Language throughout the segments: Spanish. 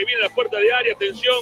que viene a la puerta de área, atención,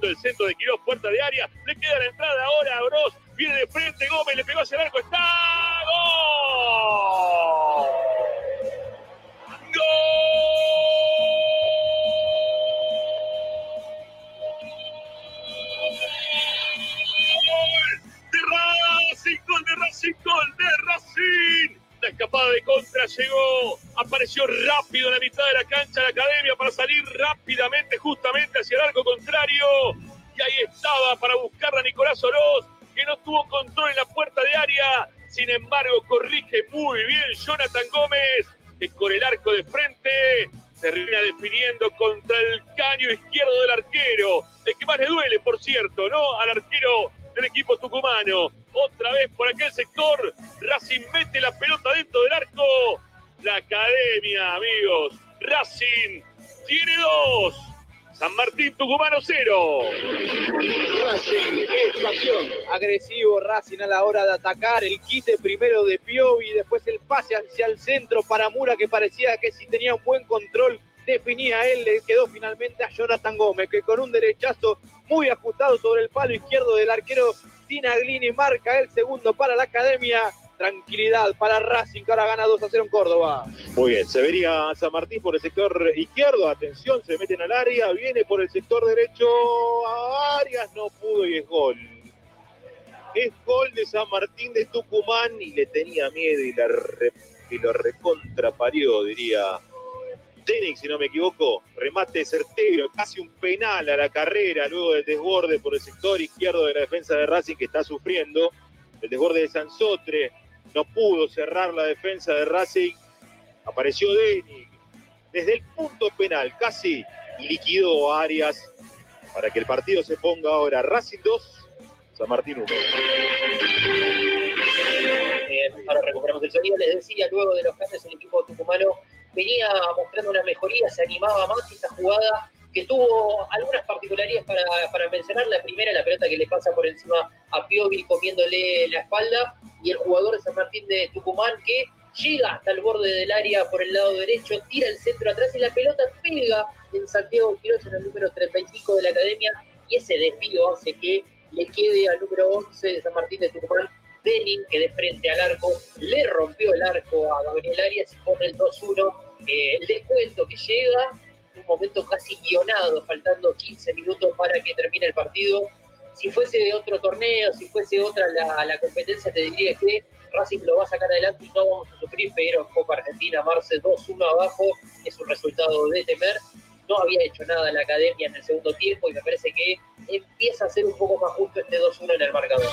buscando el centro de Quiroga. amigos. Racing tiene dos. San Martín Tucumano cero. Racing pasión. Agresivo Racing a la hora de atacar. El quite primero de Piovi, después el pase hacia el centro para Mura que parecía que si tenía un buen control definía él, le quedó finalmente a Jonathan Gómez, que con un derechazo muy ajustado sobre el palo izquierdo del arquero Tinaglini marca el segundo para la academia tranquilidad para Racing, que ahora gana 2 a 0 en Córdoba. Muy bien, se vería San Martín por el sector izquierdo, atención, se meten al área, viene por el sector derecho a Arias, no pudo y es gol. Es gol de San Martín de Tucumán y le tenía miedo y, la re, y lo recontraparió, diría Tenex, si no me equivoco. Remate certero, casi un penal a la carrera, luego del desborde por el sector izquierdo de la defensa de Racing que está sufriendo. El desborde de Sansotre, no pudo cerrar la defensa de Racing. Apareció Denik. Desde el punto penal, casi liquidó a Arias para que el partido se ponga ahora Racing 2, San Martín 1. ahora recuperamos el sonido. Les decía, luego de los cambios, el equipo tucumano venía mostrando una mejoría, se animaba más esta jugada que tuvo algunas particularidades para, mencionar. La primera, la pelota que le pasa por encima a Piovi comiéndole la espalda y el jugador de San Martín de Tucumán que llega hasta el borde del área por el lado derecho, tira el centro atrás y la pelota pega en Santiago Quiroz en el número 35 de la academia y ese desvío hace que le quede al número 11 de San Martín de Tucumán Denin, que de frente al arco le rompió el arco a Gabriel Arias y pone el 2-1. Eh, el descuento que llega, un momento casi guionado, faltando 15 minutos para que termine el partido. Si fuese de otro torneo, si fuese otra la, la competencia, te diría que Racing lo va a sacar adelante y no vamos a sufrir, pero Copa Argentina, Marce 2-1 abajo, es un resultado de temer. No había hecho nada la academia en el segundo tiempo y me parece que empieza a ser un poco más justo este 2-1 en el marcador.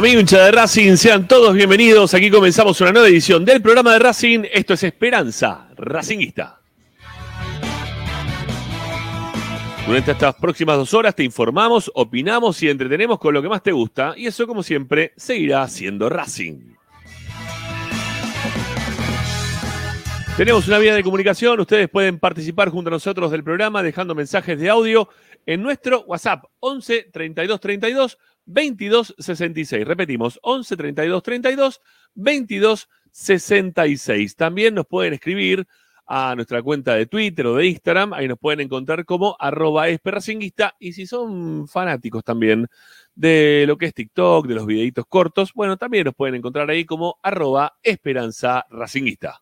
Amigo de Racing, sean todos bienvenidos. Aquí comenzamos una nueva edición del programa de Racing. Esto es Esperanza Racinguista. Durante estas próximas dos horas te informamos, opinamos y entretenemos con lo que más te gusta. Y eso, como siempre, seguirá siendo Racing. Tenemos una vía de comunicación. Ustedes pueden participar junto a nosotros del programa dejando mensajes de audio en nuestro WhatsApp 11 32 32 22 66. Repetimos, 11 32 32 22 66. También nos pueden escribir a nuestra cuenta de Twitter o de Instagram. Ahí nos pueden encontrar como arroba. Y si son fanáticos también de lo que es TikTok, de los videitos cortos, bueno, también nos pueden encontrar ahí como arroba esperanza racinguista.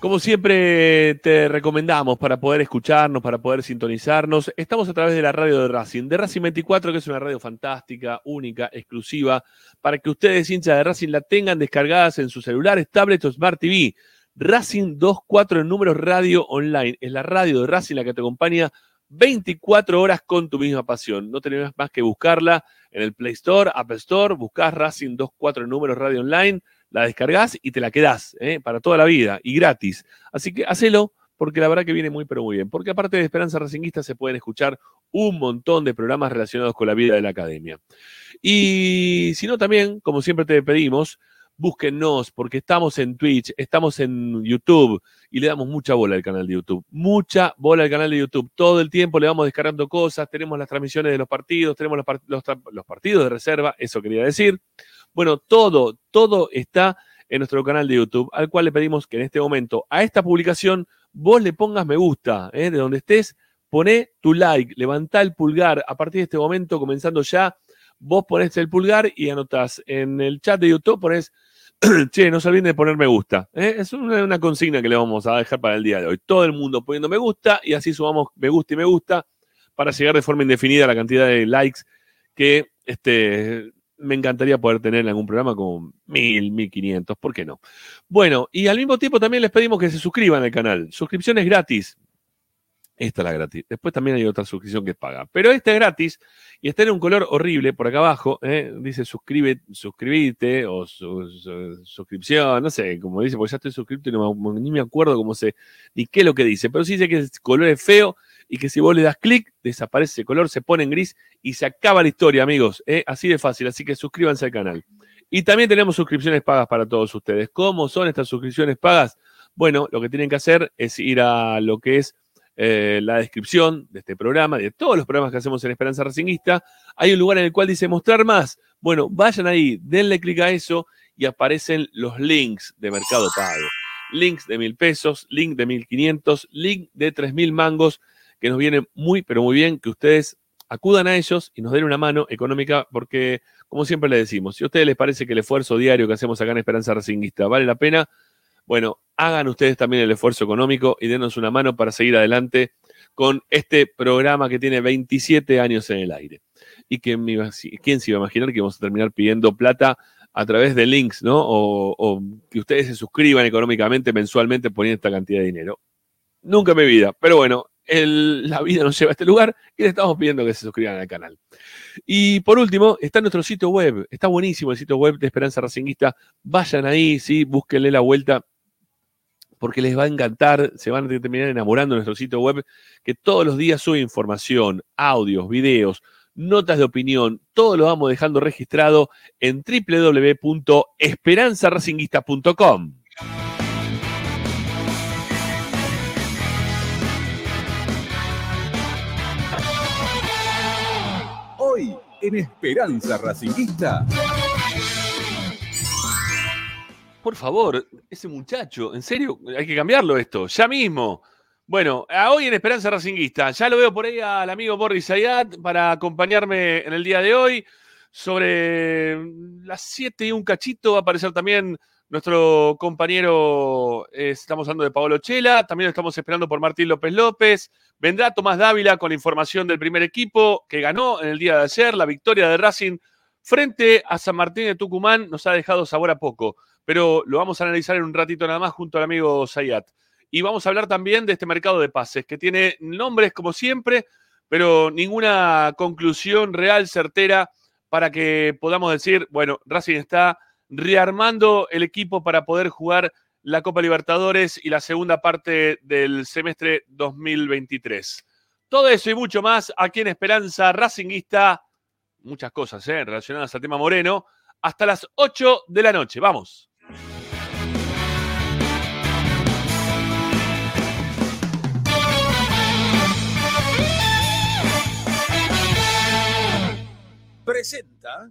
Como siempre te recomendamos para poder escucharnos, para poder sintonizarnos, estamos a través de la radio de Racing, de Racing 24, que es una radio fantástica, única, exclusiva, para que ustedes, hinchas de Racing, la tengan descargadas en sus celulares, tablets o Smart TV. Racing 24 en números radio online. Es la radio de Racing la que te acompaña 24 horas con tu misma pasión. No tenés más que buscarla en el Play Store, App Store, buscás Racing 24 en números radio online la descargas y te la quedás ¿eh? para toda la vida y gratis. Así que hacelo porque la verdad que viene muy pero muy bien. Porque aparte de Esperanza Racinguista se pueden escuchar un montón de programas relacionados con la vida de la academia. Y si no también, como siempre te pedimos, búsquennos porque estamos en Twitch, estamos en YouTube y le damos mucha bola al canal de YouTube. Mucha bola al canal de YouTube. Todo el tiempo le vamos descargando cosas, tenemos las transmisiones de los partidos, tenemos los, los partidos de reserva, eso quería decir. Bueno, todo, todo está en nuestro canal de YouTube, al cual le pedimos que en este momento a esta publicación vos le pongas me gusta, ¿eh? de donde estés, poné tu like, levantá el pulgar. A partir de este momento, comenzando ya, vos ponés el pulgar y anotás en el chat de YouTube, ponés, che, no se olviden de poner me gusta. ¿eh? Es una, una, consigna que le vamos a dejar para el día de hoy. Todo el mundo poniendo me gusta y así sumamos me gusta y me gusta para llegar de forma indefinida a la cantidad de likes que este, me encantaría poder tener en algún programa como mil, mil quinientos, ¿por qué no? Bueno, y al mismo tiempo también les pedimos que se suscriban al canal. Suscripción es gratis. Esta es la gratis. Después también hay otra suscripción que paga. Pero esta es gratis y está en un color horrible por acá abajo. ¿eh? Dice suscribe, suscribite o suscripción, no sé, como dice, porque ya estoy suscrito y no, ni me acuerdo cómo se, ni qué es lo que dice. Pero sí dice que el color es feo y que si vos le das clic, desaparece ese color, se pone en gris y se acaba la historia, amigos. ¿eh? Así de fácil, así que suscríbanse al canal. Y también tenemos suscripciones pagas para todos ustedes. ¿Cómo son estas suscripciones pagas? Bueno, lo que tienen que hacer es ir a lo que es eh, la descripción de este programa, de todos los programas que hacemos en Esperanza Racingista. Hay un lugar en el cual dice mostrar más. Bueno, vayan ahí, denle clic a eso y aparecen los links de Mercado Pago. Links de mil pesos, link de mil quinientos, link de tres mil mangos que nos viene muy, pero muy bien que ustedes acudan a ellos y nos den una mano económica, porque, como siempre les decimos, si a ustedes les parece que el esfuerzo diario que hacemos acá en Esperanza Racinguista vale la pena, bueno, hagan ustedes también el esfuerzo económico y denos una mano para seguir adelante con este programa que tiene 27 años en el aire. Y que quién se iba a imaginar que vamos a terminar pidiendo plata a través de links, ¿no? O, o que ustedes se suscriban económicamente mensualmente poniendo esta cantidad de dinero. Nunca en mi vida, pero bueno, la vida nos lleva a este lugar y le estamos pidiendo que se suscriban al canal. Y por último, está nuestro sitio web. Está buenísimo el sitio web de Esperanza Racinguista. Vayan ahí, sí, búsquenle la vuelta porque les va a encantar, se van a terminar enamorando de nuestro sitio web, que todos los días sube información, audios, videos, notas de opinión, todo lo vamos dejando registrado en www.esperanzaracinguista.com. en Esperanza Racinguista. Por favor, ese muchacho, ¿en serio? Hay que cambiarlo esto, ya mismo. Bueno, hoy en Esperanza Racinguista, ya lo veo por ahí al amigo Boris Ayat para acompañarme en el día de hoy. Sobre las 7 y un cachito va a aparecer también nuestro compañero, eh, estamos hablando de Paolo Chela, también lo estamos esperando por Martín López López. Vendrá Tomás Dávila con la información del primer equipo que ganó en el día de ayer. La victoria de Racing frente a San Martín de Tucumán nos ha dejado sabor a poco, pero lo vamos a analizar en un ratito nada más junto al amigo Zayat. Y vamos a hablar también de este mercado de pases, que tiene nombres como siempre, pero ninguna conclusión real, certera, para que podamos decir, bueno, Racing está rearmando el equipo para poder jugar la Copa Libertadores y la segunda parte del semestre 2023. Todo eso y mucho más aquí en Esperanza Racinguista. Muchas cosas ¿eh? relacionadas al tema Moreno. Hasta las 8 de la noche. Vamos. Presenta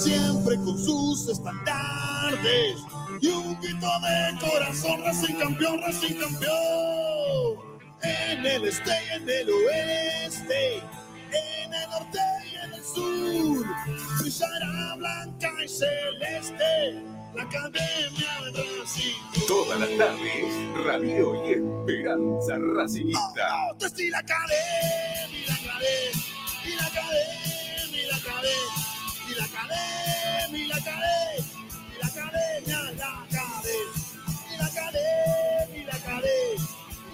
siempre con sus estandartes y un grito de corazón, Racing campeón, Racing campeón. En el este y en el oeste, en el norte y en el sur, brillará blanca y celeste la academia de Racing. todas las tardes, Radio y Esperanza Racingista. Oh, oh, y la academia, y la academia, y la academia, y la academia, la academia, la academia, la academia, la academia, la academia, la academia,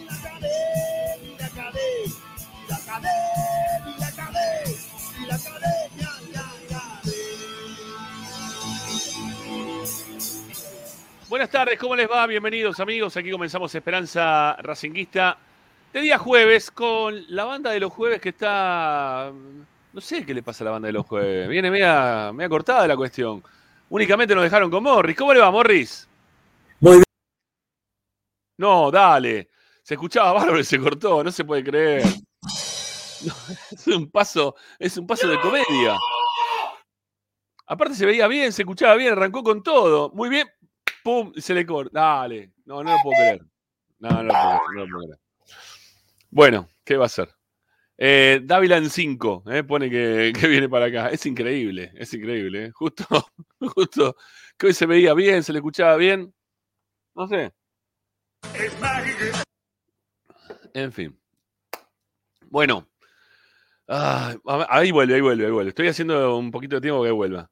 la academia, la academia, la academia, la academia, la academia, la Buenas tardes, ¿cómo les va? Bienvenidos amigos, aquí comenzamos Esperanza Racinguista de día jueves con la banda de los jueves que está... No sé qué le pasa a la banda de los jueves, viene media, media cortada la cuestión. Únicamente nos dejaron con Morris. ¿Cómo le va, Morris? Muy bien. No, dale. Se escuchaba bárbaro y se cortó, no se puede creer. No, es un paso, es un paso de comedia. Aparte se veía bien, se escuchaba bien, arrancó con todo. Muy bien, pum, se le corta. Dale. No, no lo puedo creer. No, no lo puedo creer. no lo puedo creer. Bueno, ¿qué va a ser? Eh, Dávila en 5, pone que, que viene para acá. Es increíble, es increíble. eh. Justo, justo que hoy se veía bien, se le escuchaba bien. No sé. En fin. Bueno. Ah, ahí vuelve, ahí vuelve, ahí vuelve. Estoy haciendo un poquito de tiempo que vuelva.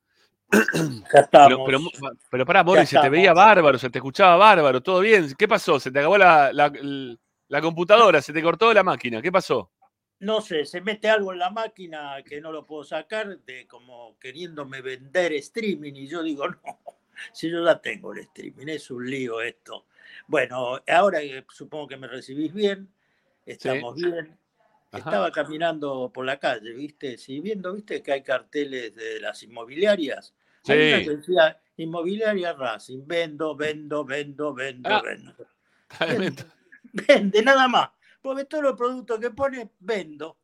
Ya estamos. Pero, pero, pero pará, Morris, se te veía bárbaro, se te escuchaba bárbaro, todo bien. ¿Qué pasó? ¿Se te acabó la, la- la computadora? ¿Se te cortó la máquina? ¿Qué pasó? No sé, se mete algo en la máquina que no lo puedo sacar, de como queriéndome vender streaming, y yo digo, no, si yo ya tengo el streaming, es un lío esto. Bueno, ahora supongo que me recibís bien, estamos bien. Ajá. Estaba caminando por la calle, ¿viste? Si viendo, ¿viste? Que hay carteles de las inmobiliarias. Hay una Sí. que decía, inmobiliaria Racing, vendo, vendo, vendo, vendo, Ah. vendo. Vende, vende, nada más. Porque todos los productos que pone, vendo.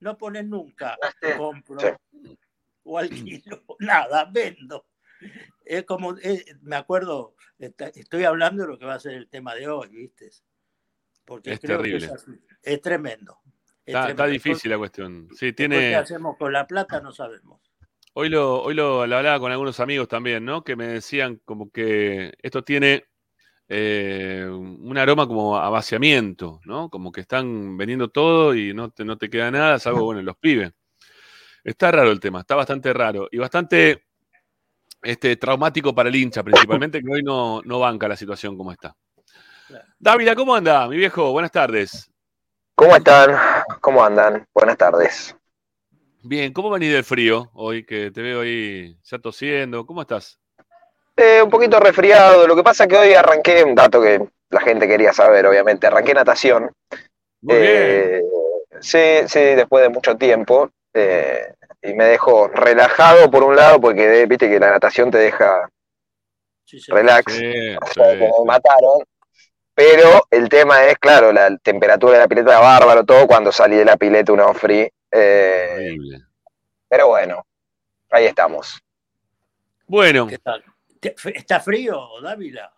No ponen nunca, compro o alquilo, nada, vendo. Es como, eh, me acuerdo, está- estoy hablando de lo que va a ser el tema de hoy, ¿viste? Porque Es creo terrible. que es, así. Es tremendo. Es Está, difícil la cuestión. Sí, Después, ¿Qué tiene. hacemos con la plata? No sabemos. Hoy lo, hoy lo, lo hablaba con algunos amigos también, ¿no? Que me decían como que esto tiene eh, un aroma como a vaciamiento, ¿no? Como que están vendiendo todo y no te, no te queda nada, salvo, bueno, los pibes. Está raro el tema, está bastante raro y bastante este, traumático para el hincha, principalmente, que hoy no, no banca la situación como está. Dávila, ¿cómo anda, mi viejo? Buenas tardes. ¿Cómo están? ¿Cómo andan? Buenas tardes. Bien, ¿cómo venís del frío hoy que te veo ahí ya tosiendo? ¿Cómo estás? Eh, un poquito resfriado. Lo que pasa es que hoy arranqué un dato que la gente quería saber, obviamente. Arranqué natación. Muy bien. Eh, sí, sí, después de mucho tiempo. eh, y me dejó relajado por un lado, porque viste que la natación te deja relax. Sí, o sea, que me mataron. Pero el tema es, claro, la temperatura de la pileta era bárbaro, todo cuando salí de la pileta una free. eh, Horrible. pero bueno, ahí estamos. Bueno, ¿Qué tal? ¿Te- ¿Está frío, Dávila?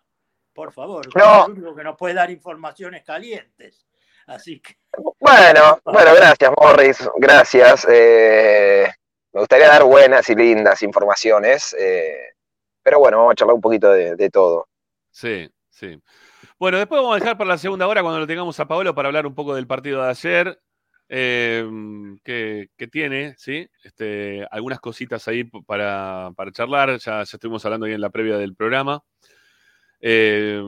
Por favor, No. el único que nos puede dar informaciones calientes. Así que. Bueno, bueno, gracias, Morris. Gracias. Eh, me gustaría dar buenas y lindas informaciones. Eh, pero bueno, vamos a charlar un poquito de, todo. Sí, sí. Bueno, después vamos a dejar para la segunda hora cuando lo tengamos a Paolo para hablar un poco del partido de ayer. Eh, que, tiene, ¿sí? Este, algunas cositas ahí para, charlar. Ya, ya, estuvimos hablando ahí en la previa del programa. Eh,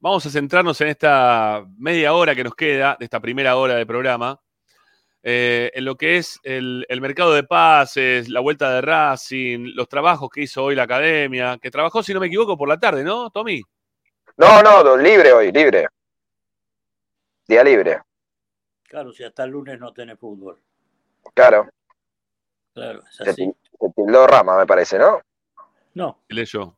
vamos a centrarnos en esta media hora que nos queda, de esta primera hora de programa, eh, en lo que es el, mercado de pases, la vuelta de Racing, los trabajos que hizo hoy la academia, que trabajó, si no me equivoco, por la tarde, ¿no, Tommy? No, no, libre hoy, libre. Día libre. Claro, si hasta el lunes no tiene fútbol. Claro. Claro, es así. Rama, me parece, ¿no? No. yo.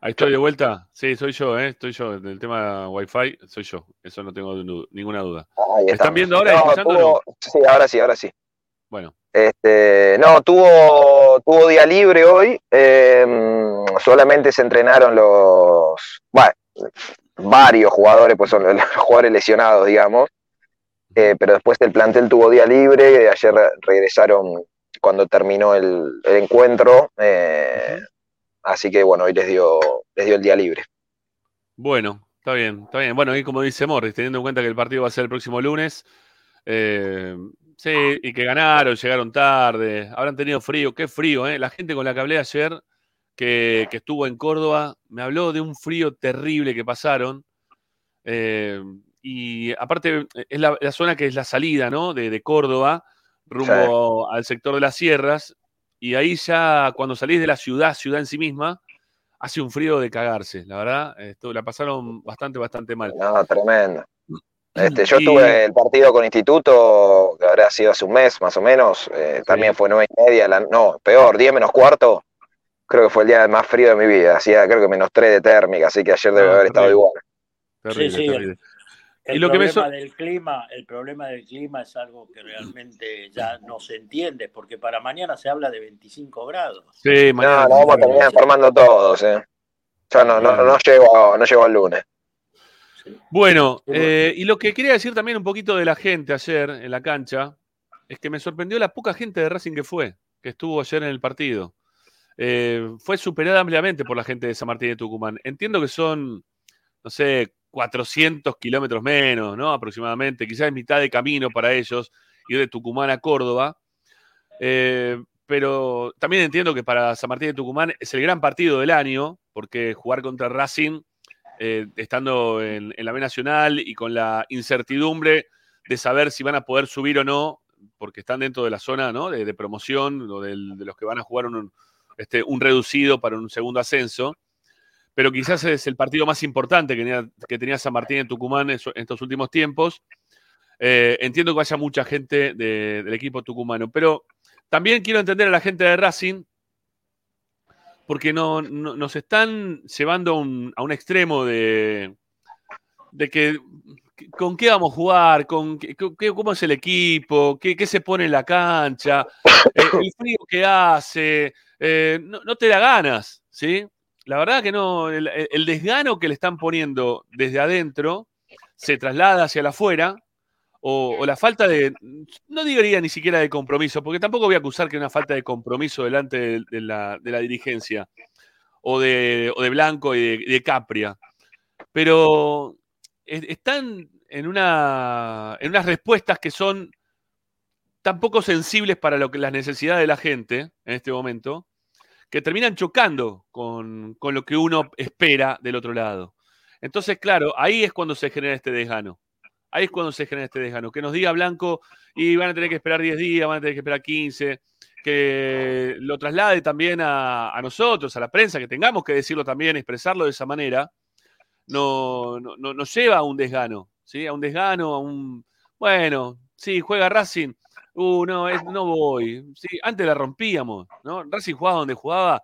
Ahí estoy de vuelta. Sí, soy yo, ¿eh? Estoy yo. En el tema Wi-Fi, soy yo. Eso no tengo ninguna duda. ¿Están viendo ahora? No, Sí, ahora sí, ahora sí. Bueno. Este, no, tuvo, tuvo día libre hoy. Em, solamente se entrenaron los. Bueno, varios jugadores, pues son los jugadores lesionados, digamos. Eh, pero después el plantel tuvo día libre. Ayer regresaron cuando terminó el, encuentro. Eh, Así que bueno, hoy les dio, les dio el día libre. Bueno, está bien, está bien. Bueno, y como dice Morris, teniendo en cuenta que el partido va a ser el próximo lunes, eh, sí, y que ganaron, llegaron tarde, habrán tenido frío, qué frío, ¿eh? La gente con la que hablé ayer, que, estuvo en Córdoba, me habló de un frío terrible que pasaron. Eh, y aparte, es la, zona que es la salida, ¿no? De, Córdoba, rumbo al sector de las sierras, y ahí ya, cuando salís de la ciudad, ciudad en sí misma, hace un frío de cagarse, la verdad. Esto, la pasaron bastante, bastante mal. No, tremendo. Este, yo tuve el partido con Instituto, que habrá sido hace un mes más o menos, eh, también fue nueve y media, no, peor, diez menos cuarto, creo que fue el día más frío de mi vida, hacía creo que menos tres de térmica, así que ayer debe haber estado igual. sí, sí, el problema del clima, el problema del clima es algo que realmente ya no se entiende, porque para mañana se habla de 25 grados. Sí, mañana. No, vamos a terminar informando todos, ¿eh? Ya no, no, no, llego, no al lunes. Bueno, eh, y lo que quería decir también un poquito de la gente ayer en la cancha, es que me sorprendió la poca gente de Racing que fue, que estuvo ayer en el partido. Eh, fue superada ampliamente por la gente de San Martín de Tucumán. Entiendo que son, no sé, 400 kilómetros menos, ¿no? Aproximadamente, quizás mitad de camino para ellos, ir de Tucumán a Córdoba. Eh, pero también entiendo que para San Martín de Tucumán es el gran partido del año, porque jugar contra Racing, eh, estando en, la B Nacional y con la incertidumbre de saber si van a poder subir o no, porque están dentro de la zona ¿no? de, promoción o de los que van a jugar un, este, un reducido para un segundo ascenso pero quizás es el partido más importante que tenía, San Martín en Tucumán en, estos últimos tiempos. Eh, entiendo que vaya mucha gente del equipo tucumano, pero también quiero entender a la gente de Racing, porque no, nos están llevando a un, extremo de, de que con qué vamos a jugar, con qué, cómo es el equipo, qué, se pone en la cancha, eh, el frío que hace, eh, no, no, te da ganas, ¿sí? La verdad que no, el, desgano que le están poniendo desde adentro se traslada hacia afuera, o, la falta de, no diría ni siquiera de compromiso, porque tampoco voy a acusar que una falta de compromiso delante de, la, dirigencia, o de, de Blanco y de, Capria, pero están en, una, en unas respuestas que son tan poco sensibles para lo que las necesidades de la gente en este momento, que terminan chocando con, lo que uno espera del otro lado. Entonces, claro, ahí es cuando se genera este desgano. Ahí es cuando se genera este desgano. Que nos diga Blanco, y van a tener que esperar 10 días, van a tener que esperar 15, que lo traslade también a, nosotros, a la prensa, que tengamos que decirlo también, expresarlo de esa manera, no, no, nos lleva a un desgano, ¿sí? A un desgano, a un, bueno, sí, juega Racing, Uh, no, no voy. Sí, antes la rompíamos, ¿no? Racing jugaba donde jugaba,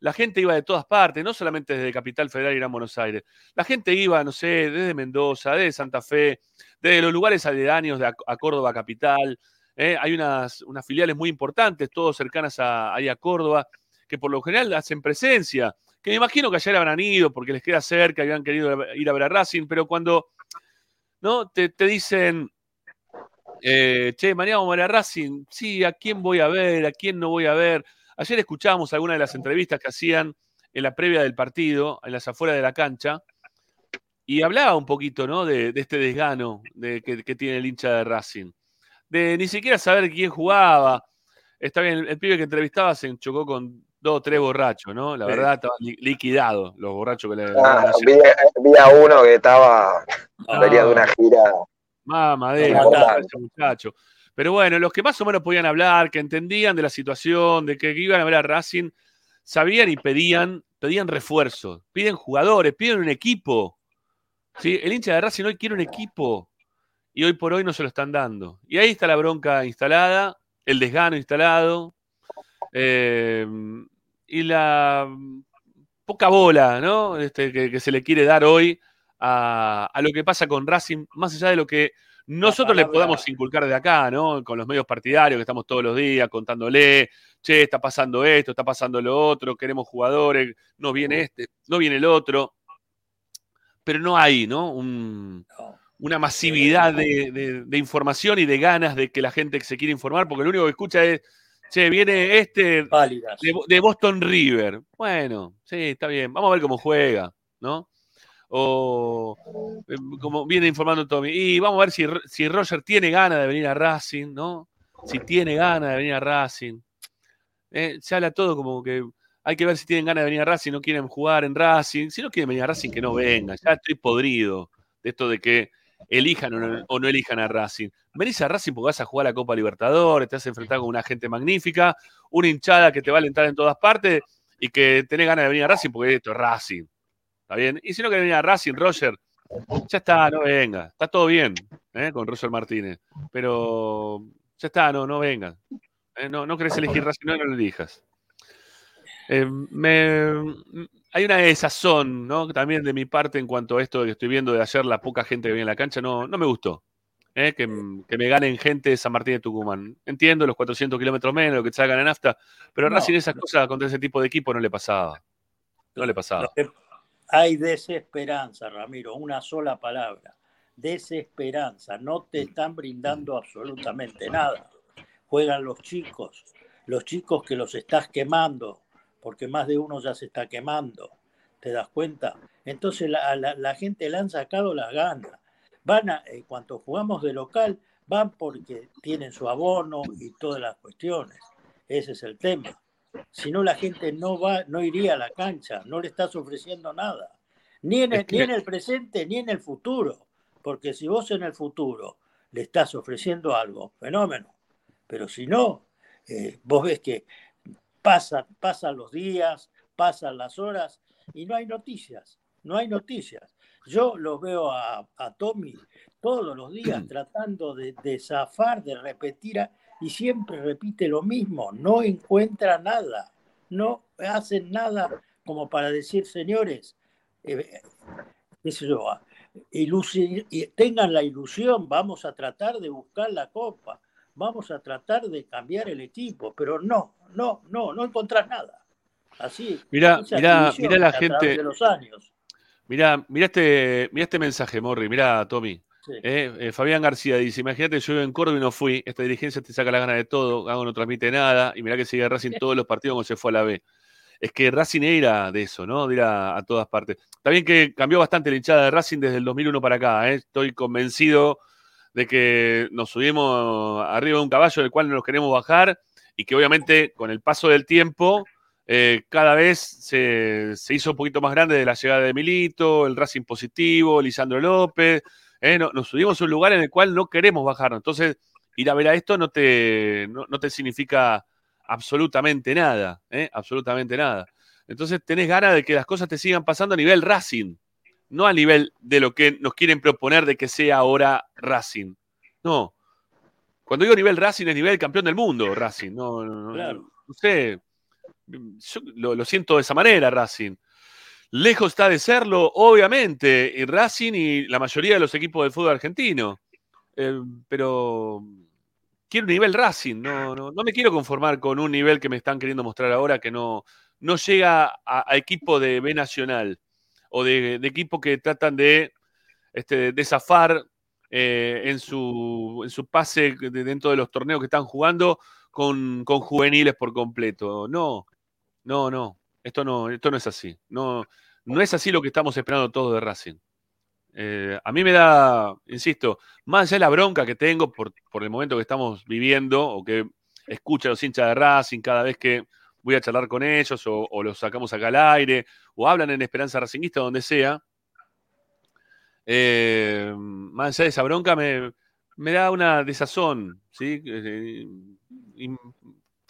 la gente iba de todas partes, no solamente desde Capital Federal y Gran Buenos Aires. La gente iba, no sé, desde Mendoza, desde Santa Fe, desde los lugares aledaños de a, Córdoba Capital. ¿eh? Hay unas, filiales muy importantes, todas cercanas a, ahí a Córdoba, que por lo general hacen presencia. Que me imagino que ayer habrán ido porque les queda cerca, habían querido ir a ver a Racing, pero cuando ¿no? Te dicen, eh, che, mañana vamos a ver a Racing. Sí, ¿a quién voy a ver? ¿A quién no voy a ver? Ayer escuchábamos algunas de las entrevistas que hacían en la previa del partido, en las afueras de la cancha, y hablaba un poquito, ¿no? De, de este desgano de, que, que tiene el hincha de Racing. De ni siquiera saber quién jugaba. Está bien, el, el pibe que entrevistaba se chocó con dos o tres borrachos, ¿no? La verdad, estaban li- liquidados los borrachos que le Ah, vi, vi a uno que estaba, venía de una gira. Mamadera, muchacho. Pero bueno, los que más o menos podían hablar, que entendían de la situación, de que iban a ver a Racing, sabían y pedían, pedían refuerzos, piden jugadores, piden un equipo. ¿Sí? El hincha de Racing hoy quiere un equipo y hoy por hoy no se lo están dando. Y ahí está la bronca instalada, el desgano instalado eh, y la poca bola ¿no? este, que, que se le quiere dar hoy a, a lo que pasa con Racing, más allá de lo que nosotros le podamos inculcar de acá, ¿no? Con los medios partidarios que estamos todos los días contándole, che, está pasando esto, está pasando lo otro, queremos jugadores, no viene este, no viene el otro. Pero no hay, ¿no? Un- una masividad de, de- de información y de ganas de que la gente se quiere informar, porque lo único que escucha es, che, viene este de, de Boston River. Bueno, sí, está bien. Vamos a ver cómo juega, ¿no? O eh, como viene informando Tommy. Y vamos a ver si, si Roger tiene ganas de venir a Racing, ¿no? Si tiene ganas de venir a Racing. Eh, se habla todo como que hay que ver si tienen ganas de venir a Racing, no quieren jugar en Racing. Si no quieren venir a Racing, que no vengan. Ya estoy podrido de esto de que elijan o no, elijan a Racing. Venís a Racing porque vas a jugar la Copa Libertadores, te vas a enfrentar con una gente magnífica, una hinchada que te va a alentar en todas partes y que tenés ganas de venir a Racing porque esto es Racing. ¿Está bien? Y si no querés venir a Racing, Roger, ya está, no venga. Está todo bien ¿eh? con Roger Martínez. Pero ya está, no, no venga. ¿Eh? No, no querés elegir Racing, no, no lo elijas. Eh, me- hay una desazón, ¿no? También de mi parte en cuanto a esto que estoy viendo de ayer, la poca gente que viene en la cancha, no, no me gustó. ¿eh? Que, que me ganen gente de San Martín de Tucumán. Entiendo los 400 kilómetros menos, lo que te sacan en nafta, pero a No. Racing esas cosas contra ese tipo de equipo no le pasaba. No le pasaba. Lo que- Hay desesperanza, Ramiro, una sola palabra. Desesperanza. No te están brindando absolutamente nada. Juegan los chicos, los chicos que los estás quemando, porque más de uno ya se está quemando. ¿Te das cuenta? Entonces la, la- la gente le han sacado las ganas. Van a, eh, cuando jugamos de local, van porque tienen su abono y todas las cuestiones. Ese es el tema. Si no, la gente no va, no iría a la cancha, no le estás ofreciendo nada. Ni en, el, ni en el presente ni en el futuro. Porque si vos en el futuro le estás ofreciendo algo, fenómeno. Pero si no, eh, vos ves que pasan, pasan los días, pasan las horas y no hay noticias. No hay noticias. Yo lo veo a, a Tommy todos los días tratando de, de zafar, de repetir, a- y siempre repite lo mismo. No encuentra nada. No hacen nada como para decir, señores, eh, qué sé yo, ah, y tengan la ilusión, vamos a tratar de buscar la copa, vamos a tratar de cambiar el equipo, pero no, no, no, no encontrás nada. Así. Mirá, división mirá la gente. de los años. Mirá, mirá este, mirá este mensaje, Morri. Mirá, Tommy. Sí. Eh, eh, Fabián García dice: Imagínate, yo vivo en Córdoba y no fui. Esta dirigencia te saca la gana de todo. Gago no transmite nada. Y mirá que sigue Racing todos los partidos como se fue a la B. Es que Racing era de eso, ¿no? De ir a, a todas partes. Está bien que cambió bastante la hinchada de Racing desde el 2001 para acá. ¿eh? Estoy convencido de que nos subimos arriba de un caballo del cual no nos queremos bajar y que obviamente con el paso del tiempo eh, cada vez se, se hizo un poquito más grande de la llegada de Milito, el Racing positivo, Lisandro López. Eh, no- nos subimos a un lugar en el cual no queremos bajarnos. Entonces, ir a ver a esto no te, no, no te significa absolutamente nada, ¿eh? absolutamente nada. Entonces, tenés ganas de que las cosas te sigan pasando a nivel Racing, no a nivel de lo que nos quieren proponer de que sea ahora Racing. No. Cuando digo nivel Racing es nivel campeón del mundo, Racing. No, no, no sé. Yo lo, lo siento de esa manera, Racing. Lejos está de serlo, obviamente, y Racing y la mayoría de los equipos del fútbol argentino. Eh, pero quiero un nivel Racing, no, no, no me quiero conformar con un nivel que me están queriendo mostrar ahora que no, no llega a, equipo de B Nacional o de, de equipo que tratan de, este, de zafar eh, en, su, en su pase de- dentro de los torneos que están jugando con, con juveniles por completo. No, no, no. Esto no, esto no es así. No, no es así lo que estamos esperando todos de Racing. Eh, a mí me da, insisto, más allá de la bronca que tengo por, por el momento que estamos viviendo o que escucho a los hinchas de Racing cada vez que voy a charlar con ellos o, los sacamos acá al aire o hablan en Esperanza Racingista, donde sea. Eh, más allá de esa bronca me, me da una desazón, ¿sí? Eh,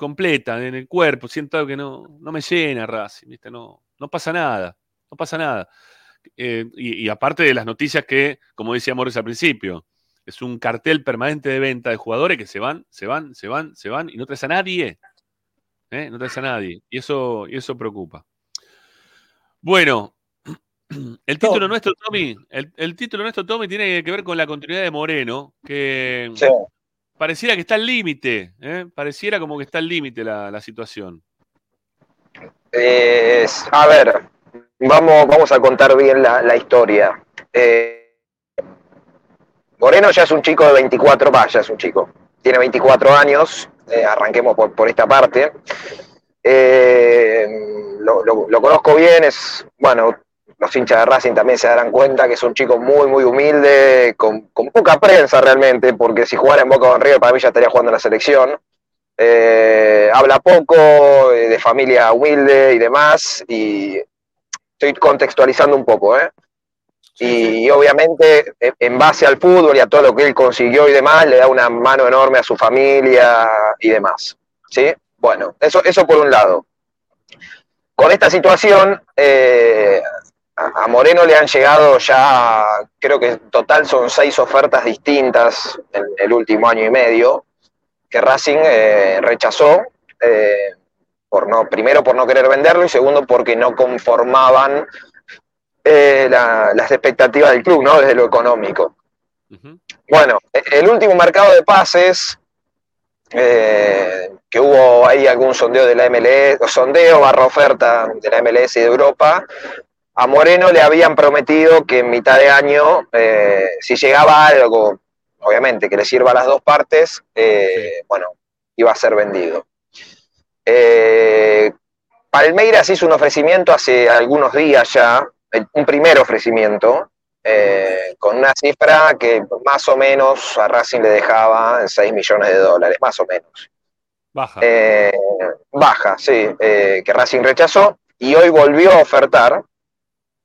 completa en el cuerpo. Siento que no, no me llena Racing, ¿viste? No, no pasa nada, no pasa nada. Eh, y, y aparte de las noticias que, como decía Morris al principio, es un cartel permanente de venta de jugadores que se van, se van, se van, se van y no traes a nadie. ¿eh? No traes a nadie. Y eso, y eso preocupa. Bueno, el título nuestro, Tommy, el, el título nuestro, Tommy, tiene que ver con la continuidad de Moreno, que pareciera que está al límite, ¿eh? pareciera como que está al límite la, situación. A ver, vamos, vamos a contar bien la, historia. Eh, Moreno ya es un chico de 24, va, ya es un chico. Tiene 24 años, eh, arranquemos por, por esta parte. Eh, lo- lo conozco bien, es, bueno, los hinchas de Racing también se darán cuenta que es un chico muy, muy humilde, con, con poca prensa realmente, porque si jugara en Boca o en River para mí ya estaría jugando en la selección. Eh, habla poco, eh, de familia humilde y demás, y estoy contextualizando un poco, ¿eh? Y, obviamente, en base al fútbol y a todo lo que él consiguió y demás, le da una mano enorme a su familia y demás. ¿Sí? Bueno, eso, eso por un lado. Con esta situación, eh, a Moreno le han llegado ya, creo que en total son seis ofertas distintas en el último año y medio, que Racing eh, rechazó, eh, por no, primero por no querer venderlo y segundo porque no conformaban eh, la- las expectativas del club, ¿no? Desde lo económico. Bueno, e- el último mercado de pases, que hubo ahí algún sondeo de la MLS, sondeo barra oferta de la MLS y de Europa, a Moreno le habían prometido que en mitad de año, eh, si llegaba algo, obviamente que le sirva a las dos partes, eh, bueno, iba a ser vendido. Eh, Palmeiras hizo un ofrecimiento hace algunos días ya, un primer ofrecimiento, eh, con una cifra que más o menos a Racing le dejaba en 6 millones de dólares, más o menos. Baja. Eh, baja, sí, eh, que Racing rechazó y hoy volvió a ofertar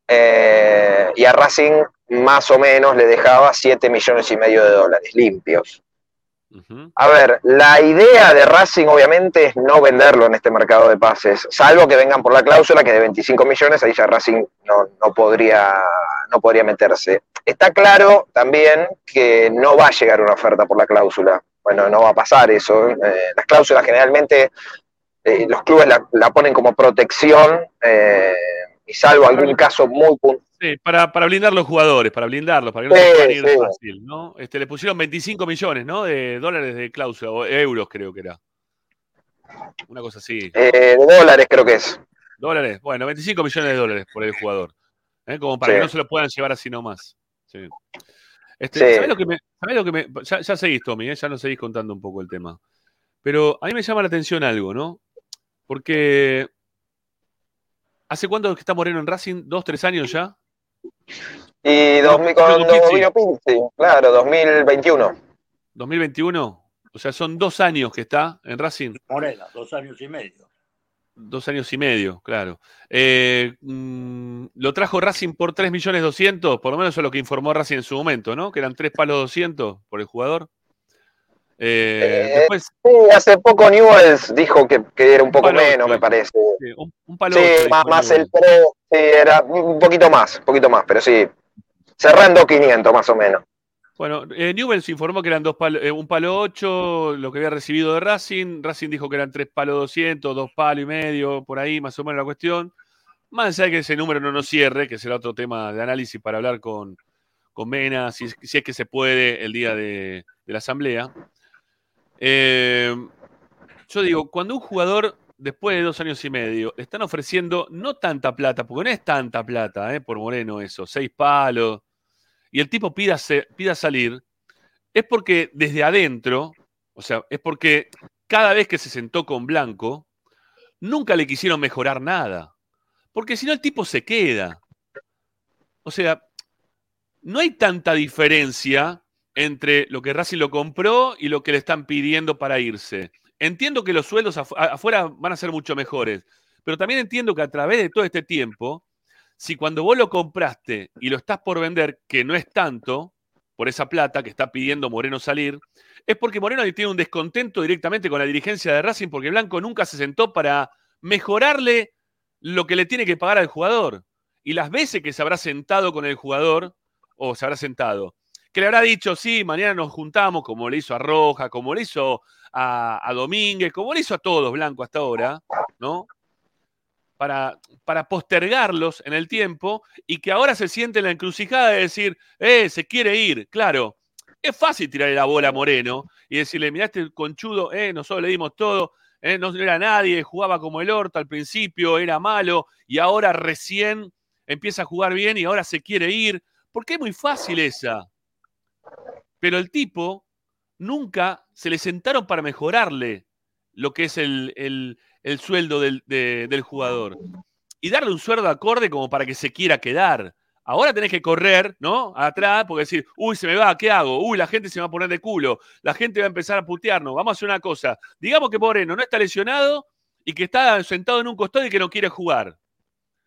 eh, y a Racing más o menos le dejaba 7 millones y medio de dólares limpios. A ver, la idea de Racing obviamente es no venderlo en este mercado de pases, salvo que vengan por la cláusula que de 25 millones, ahí ya Racing no, no podría, no podría meterse. Está claro también que no va a llegar una oferta por la cláusula. Bueno, no va a pasar eso. eh, las cláusulas generalmente eh, los clubes la, la ponen como protección eh, y salvo algún caso muy puntual. Sí, para, para blindar los jugadores, para blindarlos, para que no se puedan ir sí. fácil, ¿no? Este, le pusieron 25 millones, ¿no? De dólares de cláusula, o euros creo que era. Una cosa así. Eh, de dólares creo que es. Dólares, bueno, 25 millones de dólares por el jugador. ¿eh? Como para Sí. que no se lo puedan llevar así nomás. Sí. Este. ¿sabés lo que me, sabés lo que me- ya, ya seguís, Tommy, ¿eh? ya nos seguís contando un poco el tema. Pero a mí me llama la atención algo, ¿no? Porque ¿hace cuánto que está Moreno en Racing? ¿Dos, tres años ya? Y 2000, Creo que cuando Pizzi. claro, 2021. 2021. O sea, son dos años que está en Racing. Morena, dos años y medio. Dos años y medio, claro. Eh, mm, lo trajo Racing por 3 millones 200, por lo menos eso es lo que informó Racing en su momento, ¿no? Que eran 3 palos 200 por el jugador. Eh, Eh, después, Sí, hace poco Newells dijo que, que era un poco menos, me parece. sí, un, un palo Sí, ocho, más, dijo más el pre, sí, era un poquito más, un poquito más, pero sí. Cerrando 500 más o menos. Bueno, eh, Newell's informó que eran dos palo- eh, un palo 8, lo que había recibido de Racing. Racing dijo que eran 3 palos 200, 2 palos y medio, por ahí más o menos la cuestión. Más allá de que ese número no nos cierre, que será otro tema de análisis para hablar con, con Mena, si, es- si es que se puede el día de, de la asamblea. Eh, yo digo, cuando un jugador, después de dos años y medio, le están ofreciendo no tanta plata, porque no es tanta plata, eh, por Moreno eso, seis palos, y el tipo pida, salir, es porque desde adentro, o sea, es porque cada vez que se sentó con Blanco, nunca le quisieron mejorar nada. Porque si no el tipo se queda. O sea, no hay tanta diferencia entre lo que Racing lo compró y lo que le están pidiendo para irse. Entiendo que los sueldos afuera van a ser mucho mejores, pero también entiendo que a través de todo este tiempo, si cuando vos lo compraste y lo estás por vender, que no es tanto, por esa plata que está pidiendo Moreno salir, es porque Moreno tiene un descontento directamente con la dirigencia de Racing porque Blanco nunca se sentó para mejorarle lo que le tiene que pagar al jugador. Y las veces que se habrá sentado con el jugador, o se habrá sentado, que le habrá dicho, sí, mañana nos juntamos, como le hizo a Roja, como le hizo a, a Domínguez, como le hizo a todos Blanco hasta ahora, ¿no? Para, para, postergarlos en el tiempo y que ahora se siente en la encrucijada de decir, eh, se quiere ir. Claro, es fácil tirarle la bola a Moreno y decirle, mirá este conchudo, eh, nosotros le dimos todo, eh, no era nadie, jugaba como el orto al principio, era malo y ahora recién empieza a jugar bien y ahora se quiere ir. Porque es muy fácil esa. Pero el tipo nunca se le sentaron para mejorarle lo que es el, el, sueldo del, del jugador. Y darle un sueldo acorde como para que se quiera quedar. Ahora tenés que correr, ¿no? Atrás, porque decir, uy, se me va, ¿qué hago? Uy, la gente se va a poner de culo, la gente va a empezar a putearnos. Vamos a hacer una cosa. Digamos que Moreno no está lesionado y que está sentado en un costado y que no quiere jugar.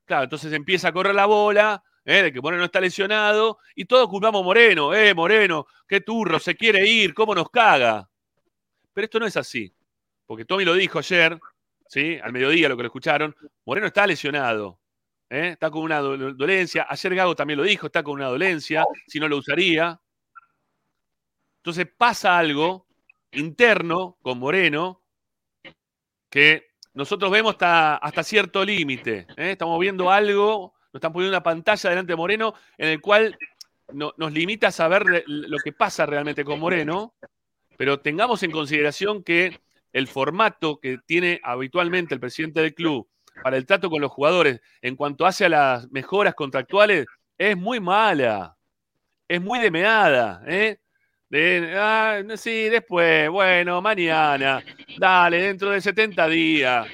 Claro, entonces empieza a correr la bola, ¿eh? de que Moreno está lesionado, y todos culpamos Moreno, eh, Moreno, qué turro, se quiere ir, cómo nos caga. Pero esto no es así, porque Tommy lo dijo ayer, ¿sí? Al mediodía, lo que lo escucharon, Moreno está lesionado. ¿eh? Está con una dolencia. Ayer Gago también lo dijo, está con una dolencia, si no lo usaría. Entonces pasa algo interno con Moreno que nosotros vemos hasta, hasta cierto límite. ¿eh? Estamos viendo algo, nos están poniendo una pantalla delante de Moreno en el cual nos limita a saber lo que pasa realmente con Moreno, pero tengamos en consideración que el formato que tiene habitualmente el presidente del club para el trato con los jugadores en cuanto hace a las mejoras contractuales es muy mala, es muy demeada, ¿eh? Ah, sí, después, bueno, mañana, dale, dentro de 70 días.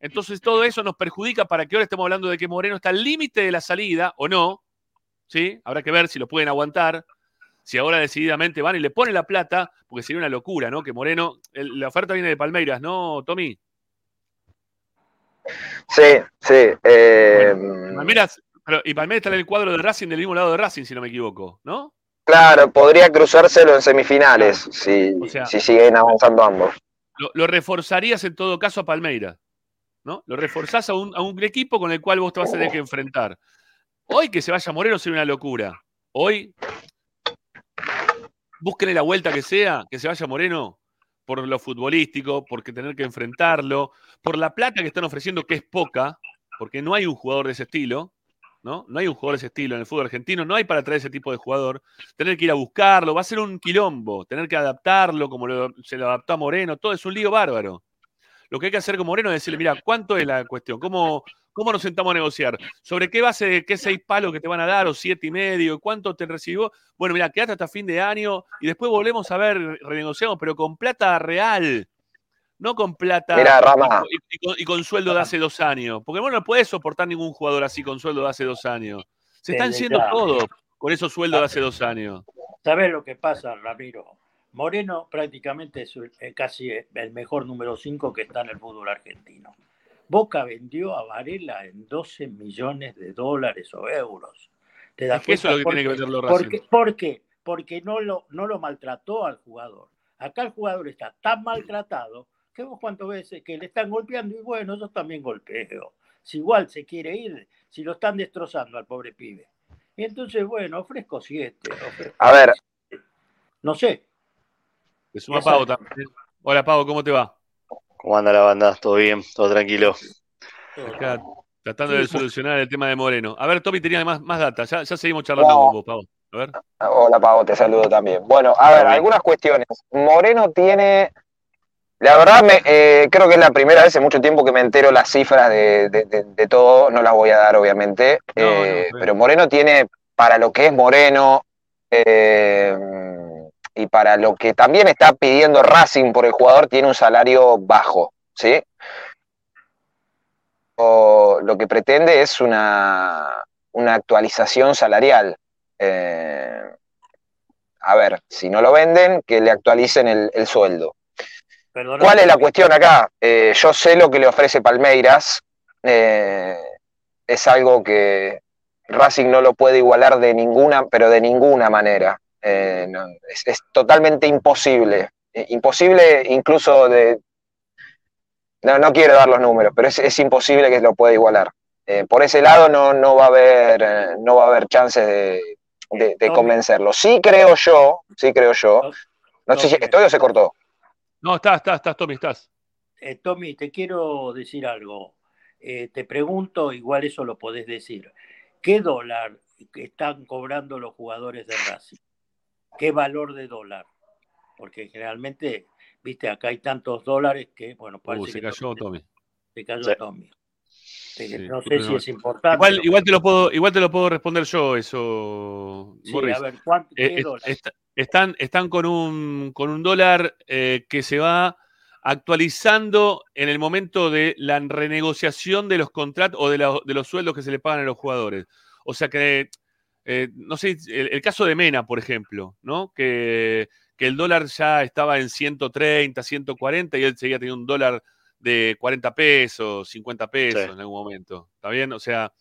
Entonces todo eso nos perjudica para que ahora estemos hablando de que Moreno está al límite de la salida o no. ¿Sí? Habrá que ver si lo pueden aguantar. Si ahora decididamente van y le ponen la plata, porque sería una locura, ¿no? Que Moreno, la oferta viene de Palmeiras, ¿no, Tommy? Sí, sí. Eh, y Palmeiras está en el cuadro de Racing del mismo lado de Racing, si no me equivoco, ¿no? Claro, podría cruzárselo en semifinales si, si, siguen avanzando ambos. Lo, reforzarías en todo caso a Palmeiras, ¿no? Lo reforzás a un, equipo con el cual vos te vas a tener que enfrentar. Hoy que se vaya Moreno sería una locura. Hoy, búsquenle la vuelta que sea, que se vaya Moreno, por lo futbolístico, porque tener que enfrentarlo, por la plata que están ofreciendo, que es poca, porque no hay un jugador de ese estilo, ¿no? No hay un jugador de ese estilo en el fútbol argentino, no hay para traer ese tipo de jugador. Tener que ir a buscarlo, va a ser un quilombo, tener que adaptarlo como se lo adaptó a Moreno, todo es un lío bárbaro. Lo que hay que hacer con Moreno es decirle, mira, ¿cuánto es la cuestión? ¿Cómo, ¿Cómo nos sentamos a negociar? ¿Sobre qué base, qué seis palos que te van a dar o siete y medio? ¿Cuánto te recibió? Bueno, mira, quédate hasta fin de año y después volvemos a ver, renegociamos, pero con plata real. No con plata Y, con, sueldo de hace dos años. Porque bueno, no puede soportar ningún jugador así con sueldo de hace dos años. Se están yendo todos con esos sueldos de hace dos años. ¿Sabes lo que pasa, Ramiro? Moreno prácticamente es eh, casi el mejor número cinco que está en el fútbol argentino. Boca vendió a Varela en 12 millones de dólares o euros. ¿Te das es eso es lo que tiene que venderlo porque, ¿Por qué? Porque no lo, no lo maltrató al jugador. Acá el jugador está tan maltratado que vos cuántas veces que le están golpeando y bueno, yo también golpeo. Si igual se quiere ir, si lo están destrozando al pobre pibe. Y entonces, bueno, ofrezco siete. a ver. No sé. Es suma Pavo también. Hola Pavo, ¿cómo te va? ¿Cómo anda la banda? ¿Todo bien? ¿Todo tranquilo? Acá, tratando de solucionar el tema de Moreno. A ver, Tommy tenía más, más data. Ya, seguimos charlando con vos, Pavo. A ver. Hola, Pavo, te saludo también. Bueno, a ver, algunas cuestiones. Moreno tiene. La verdad, me, eh, creo que es la primera vez en mucho tiempo que me entero las cifras de, todo. No las voy a dar, obviamente. Eh, pero Moreno tiene, para lo que es Moreno, eh, y para lo que también está pidiendo Racing por el jugador, tiene un salario bajo, ¿sí? O lo que pretende es una, una actualización salarial. Eh, a ver, si no lo venden, que le actualicen el, el sueldo. ¿Cuál es la cuestión acá? Eh, yo sé lo que le ofrece Palmeiras. eh, es algo que Racing no lo puede igualar de ninguna, pero de ninguna manera. Eh, no, es, es totalmente imposible. Eh, imposible incluso de... No, no quiero dar los números, pero es, es imposible que lo pueda igualar. Eh, por ese lado no, no va a haber, no va a haber chances de, de- de convencerlo. Sí creo yo, sí creo yo. No sé si estoy o se cortó. No, estás, estás, estás, Tommy, estás. Eh, Tommy, te quiero decir algo. Eh, te pregunto, igual eso lo podés decir. ¿Qué dólar están cobrando los jugadores de Racing? ¿Qué valor de dólar? Porque generalmente, viste, acá hay tantos dólares que, bueno, parece Uh, se que cayó Tommy. se cayó Sí. Tommy. Sí, no sé si es importante. Igual, igual te lo puedo, igual te lo puedo responder yo, eso, Sí, Morris. a ver, ¿cuánto- qué Eh, est- están, están con un, con un dólar eh, que se va actualizando en el momento de la renegociación de los contratos o de, la- de los sueldos que se le pagan a los jugadores. O sea que, eh, no sé, el, el caso de Mena, por ejemplo, ¿no? Que, que el dólar ya estaba en 130, 140 y él seguía teniendo un dólar de 40 pesos, 50 pesos Sí. en algún momento. ¿Está bien? O sea,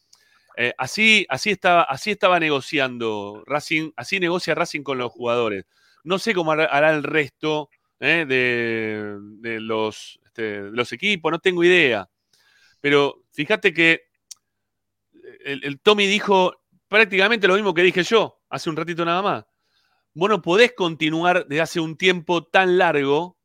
eh, así, así, estaba, así estaba negociando Racing, así negocia Racing con los jugadores. No sé cómo hará, el resto eh, de, de los, este, de los equipos, no tengo idea. Pero fíjate que el, el Tommy dijo prácticamente lo mismo que dije yo hace un ratito nada más. Vos no podés continuar desde hace un tiempo tan largo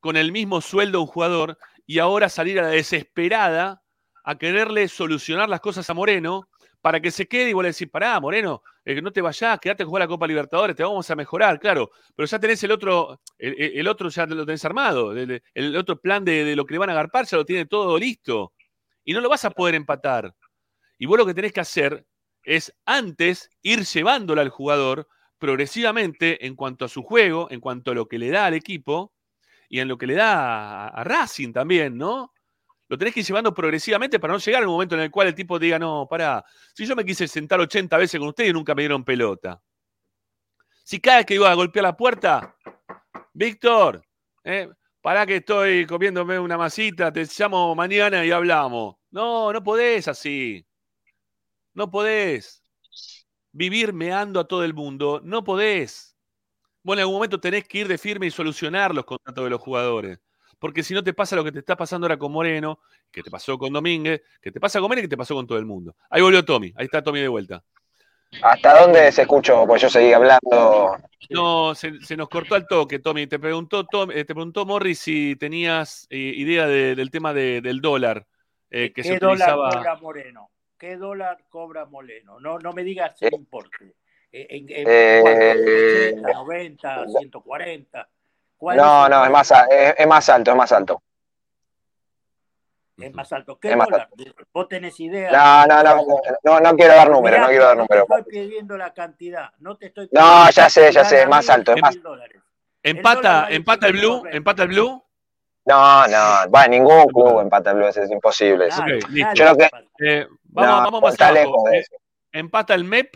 con el mismo sueldo a un jugador y ahora salir a la desesperada a quererle solucionar las cosas a Moreno para que se quede y vos le decís, pará, Moreno, eh, no te vayas, quédate a jugar la Copa Libertadores, te vamos a mejorar, claro, pero ya tenés el otro, el, otro ya lo tenés armado, el, el otro plan de, de lo que le van a agarpar ya lo tiene todo listo y no lo vas a poder empatar. Y vos lo que tenés que hacer es antes ir llevándolo al jugador progresivamente en cuanto a su juego, en cuanto a lo que le da al equipo y en lo que le da a, a Racing también, ¿no? Lo tenés que ir llevando progresivamente para no llegar al momento en el cual el tipo diga, no, pará, si yo me quise sentar 80 veces con ustedes y nunca me dieron pelota. Si cada vez que iba a golpear la puerta, Víctor, eh, pará que estoy comiéndome una masita, te llamo mañana y hablamos. No, no podés así. No podés. Vivir meando a todo el mundo, no podés. Vos en algún momento tenés que ir de firme y solucionar los contratos de los jugadores. Porque si no te pasa lo que te está pasando ahora con Moreno, que te pasó con Domínguez, que te pasa con Mena y que te pasó con todo el mundo. Ahí volvió Tommy, ahí está Tommy de vuelta. ¿Hasta dónde se escuchó? Pues yo seguí hablando. No, se, se nos cortó al toque, Tommy. Te preguntó, Tom- eh, te preguntó Morris si tenías eh, idea de- del tema de- del dólar eh, que se ¿Qué dólar utilizaba. cobra Moreno? ¿Qué dólar cobra Moreno? No, no me digas el importe. Eh, ¿En, en Eh, cuánto? 80, 90, 140? ¿Cuál No, es, no, es más, es, es más alto, es más alto. Es más alto. ¿Qué Es más dólar? ¿Vos tenés idea? No, no, no, no, no quiero dar números, no quiero dar no números. te estoy pidiendo la cantidad. No te estoy No, pidiendo ya sé, ya sé, es más alto, es más. ¿Empata, empata el blue? 520. ¿Empata el blue? No, no, va, ningún club empata el Blue, es imposible. nadie Yo lo que-. Eh, vamos, No, vamos más está abajo. lejos Eh, empata el MEP.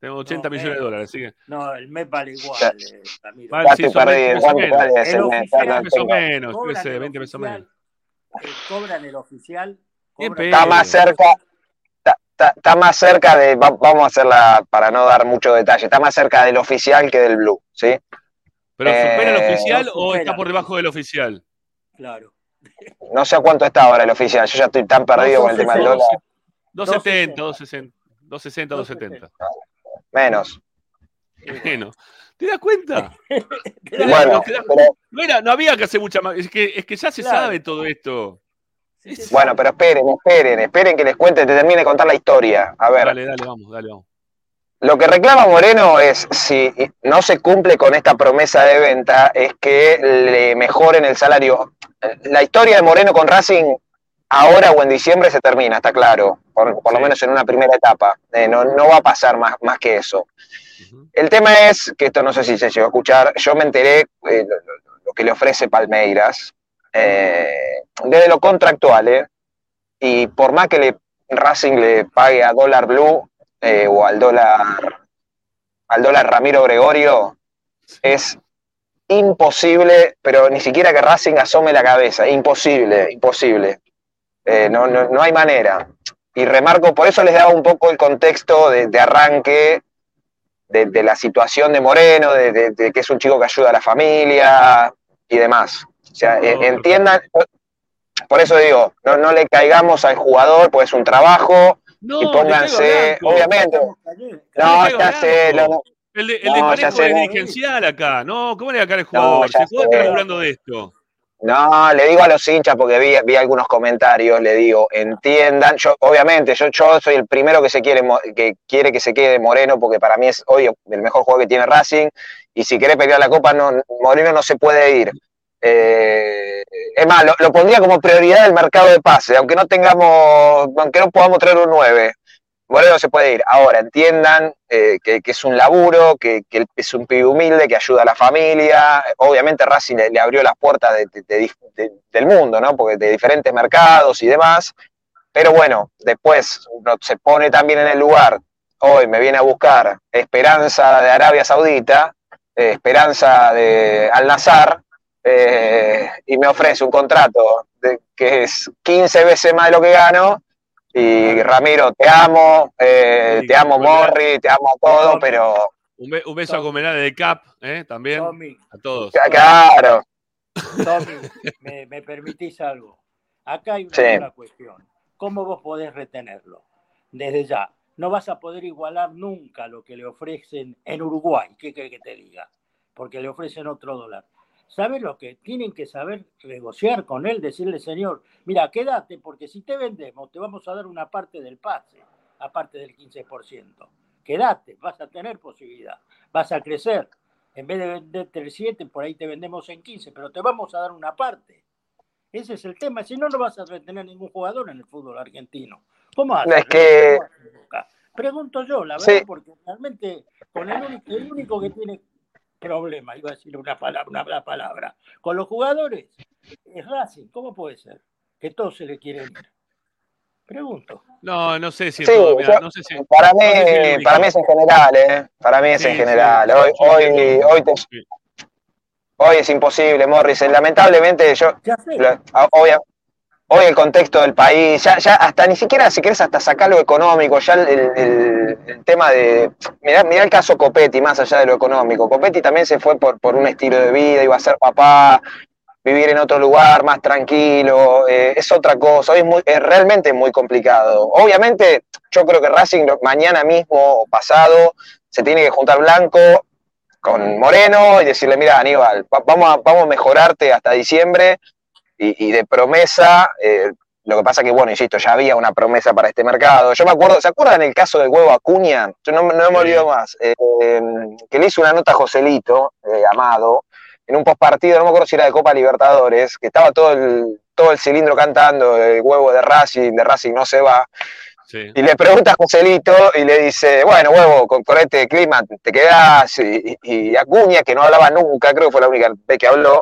Tengo 80 No, millones de dólares, así que. No, el mes vale igual, eh, Ramiro. Vale, sí, son 20 perdido. pesos ¿Cuánto menos. vale El oficial- Ya 20 no pesos menos, yo qué Cobran sé, el 20 pesos menos. oficial, eh, cobran el oficial. Cobran- Está más cerca, está, está- está más cerca de, va- vamos a hacerla para no dar mucho detalle, está más cerca del oficial que del Blue, ¿sí? ¿Pero supera el Eh, oficial no o está por debajo del oficial? Claro. No sé a cuánto está ahora el oficial, yo ya estoy tan perdido con el tema del dólar. 270, 260, 260, 270. Menos. Bueno, ¿te das cuenta? ¿Te das- Bueno, te das- pero, no, era- no había que hacer mucha más. Es que, es que ya se Claro. sabe todo esto. Sí, bueno, pero esperen, esperen, esperen que les cuente, te termine de contar la historia. A ver, Dale, dale, vamos, dale, vamos. Lo que reclama Moreno es, si no se cumple con esta promesa de venta, es que le mejoren el salario. La historia de Moreno con Racing ahora o en diciembre se termina, está claro, por, por lo menos en una primera etapa. Eh, no, no va a pasar más, más que eso. El tema es, que esto no sé si se llegó a escuchar, yo me enteré eh, lo, lo- lo que le ofrece Palmeiras, eh, desde lo contractual, ¿eh? y por más que le, Racing le pague a dólar blue eh, o al dólar, al dólar Ramiro Gregorio, es imposible, pero ni siquiera que Racing asome la cabeza, imposible, imposible. Eh, no, no, no hay manera. Y remarco, por eso les daba un poco el contexto de, de arranque de, de la situación de Moreno, de, de- de que es un chico que ayuda a la familia y demás. O sea, eh, entiendan, por eso digo, no, no le caigamos al jugador, pues es un trabajo, No, y le pónganse, obviamente, no, ya sé, lo- El de, el No, desmanejo ya sé, es no. dirigencial acá, ¿no? ¿Cómo le va a caer el jugador? el jugador sé. está laburando de esto. No, le digo a los hinchas porque vi, vi algunos comentarios, le digo, entiendan, yo obviamente yo, yo soy el primero que se quiere que quiere que se quede Moreno porque para mí es hoy el mejor jugador que tiene Racing y si quiere pelear la copa no Moreno no se puede ir. Eh, es más, lo, pondría como prioridad del mercado de pase, aunque no tengamos, aunque no podamos traer un 9. Moreno se puede ir. Ahora, entiendan eh, que, es un laburo, que, es un pibe humilde, que ayuda a la familia. Obviamente Racing le, abrió las puertas del mundo, ¿no? Porque de diferentes mercados y demás. Pero bueno, después uno se pone también en el lugar. Hoy me viene a buscar Esperanza de Arabia Saudita, eh, Esperanza de Al Nazar, eh, y me ofrece un contrato de- que es 15 veces más de lo que gano. Y Ramiro, te amo, eh, te amo Morri, te amo todo, pero Un, be- un beso a Comenade de Cap, ¿eh? También. A todos. claro, Tommy, ¿me, me permitís algo? Acá hay una Sí. cuestión. ¿Cómo vos podés retenerlo? Desde ya. No vas a poder igualar nunca lo que le ofrecen en Uruguay. ¿Qué querés que te diga? Porque le ofrecen otro dólar. ¿Sabes lo que tienen que saber negociar con él? Decirle, señor, mira, quédate, porque si te vendemos, te vamos a dar una parte del pase, aparte del 15%. Quédate, vas a tener posibilidad, vas a crecer. En vez de venderte el 7, por ahí te vendemos en 15, pero te vamos a dar una parte. Ese es el tema. Si no, no vas a retener ningún jugador en el fútbol argentino. ¿Cómo haces? Es que-. Pregunto yo, la verdad, Sí. porque realmente con el único, el único que tiene problema, iba a decir una palabra, una palabra, con los jugadores es Racing. ¿Cómo puede ser? Que todos se le quieren ir. Pregunto. No, no sé si. Sí, todo, mirá, yo- no sé si- para no sé si mí, para mí es en general, ¿eh? Para mí es Sí, en general. Hoy, hoy, hoy, te- hoy es imposible, Morris. Lamentablemente, yo, lo- a- obvia- hoy el contexto del país, ya, ya hasta ni siquiera, si querés, hasta sacar lo económico, ya el, tema de. Mirá, mirá el caso Copetti, más allá de lo económico. Copetti también se fue por, por un estilo de vida, iba a ser papá, vivir en otro lugar más tranquilo, eh, es otra cosa, hoy es, muy, es realmente muy complicado. Obviamente, yo creo que Racing mañana mismo o pasado se tiene que juntar Blanco con Moreno y decirle, mira Aníbal, va- vamos vamos a mejorarte hasta diciembre y, y de promesa, eh, lo que pasa que, bueno, insisto, ya había una promesa para este mercado. Yo me acuerdo, ¿se acuerdan el caso del huevo Acuña? Yo no, no me olvido más, eh, eh, que le hizo una nota a Joselito, eh, Amado, en un postpartido, no me acuerdo si era de Copa Libertadores, que estaba todo el, todo el cilindro cantando, el huevo de Racing, de Racing no se va. Sí. Y le pregunta a Joselito y le dice, bueno, huevo, con, con este clima te quedás. Y, y- y Acuña, que no hablaba nunca, creo que fue la única vez que habló,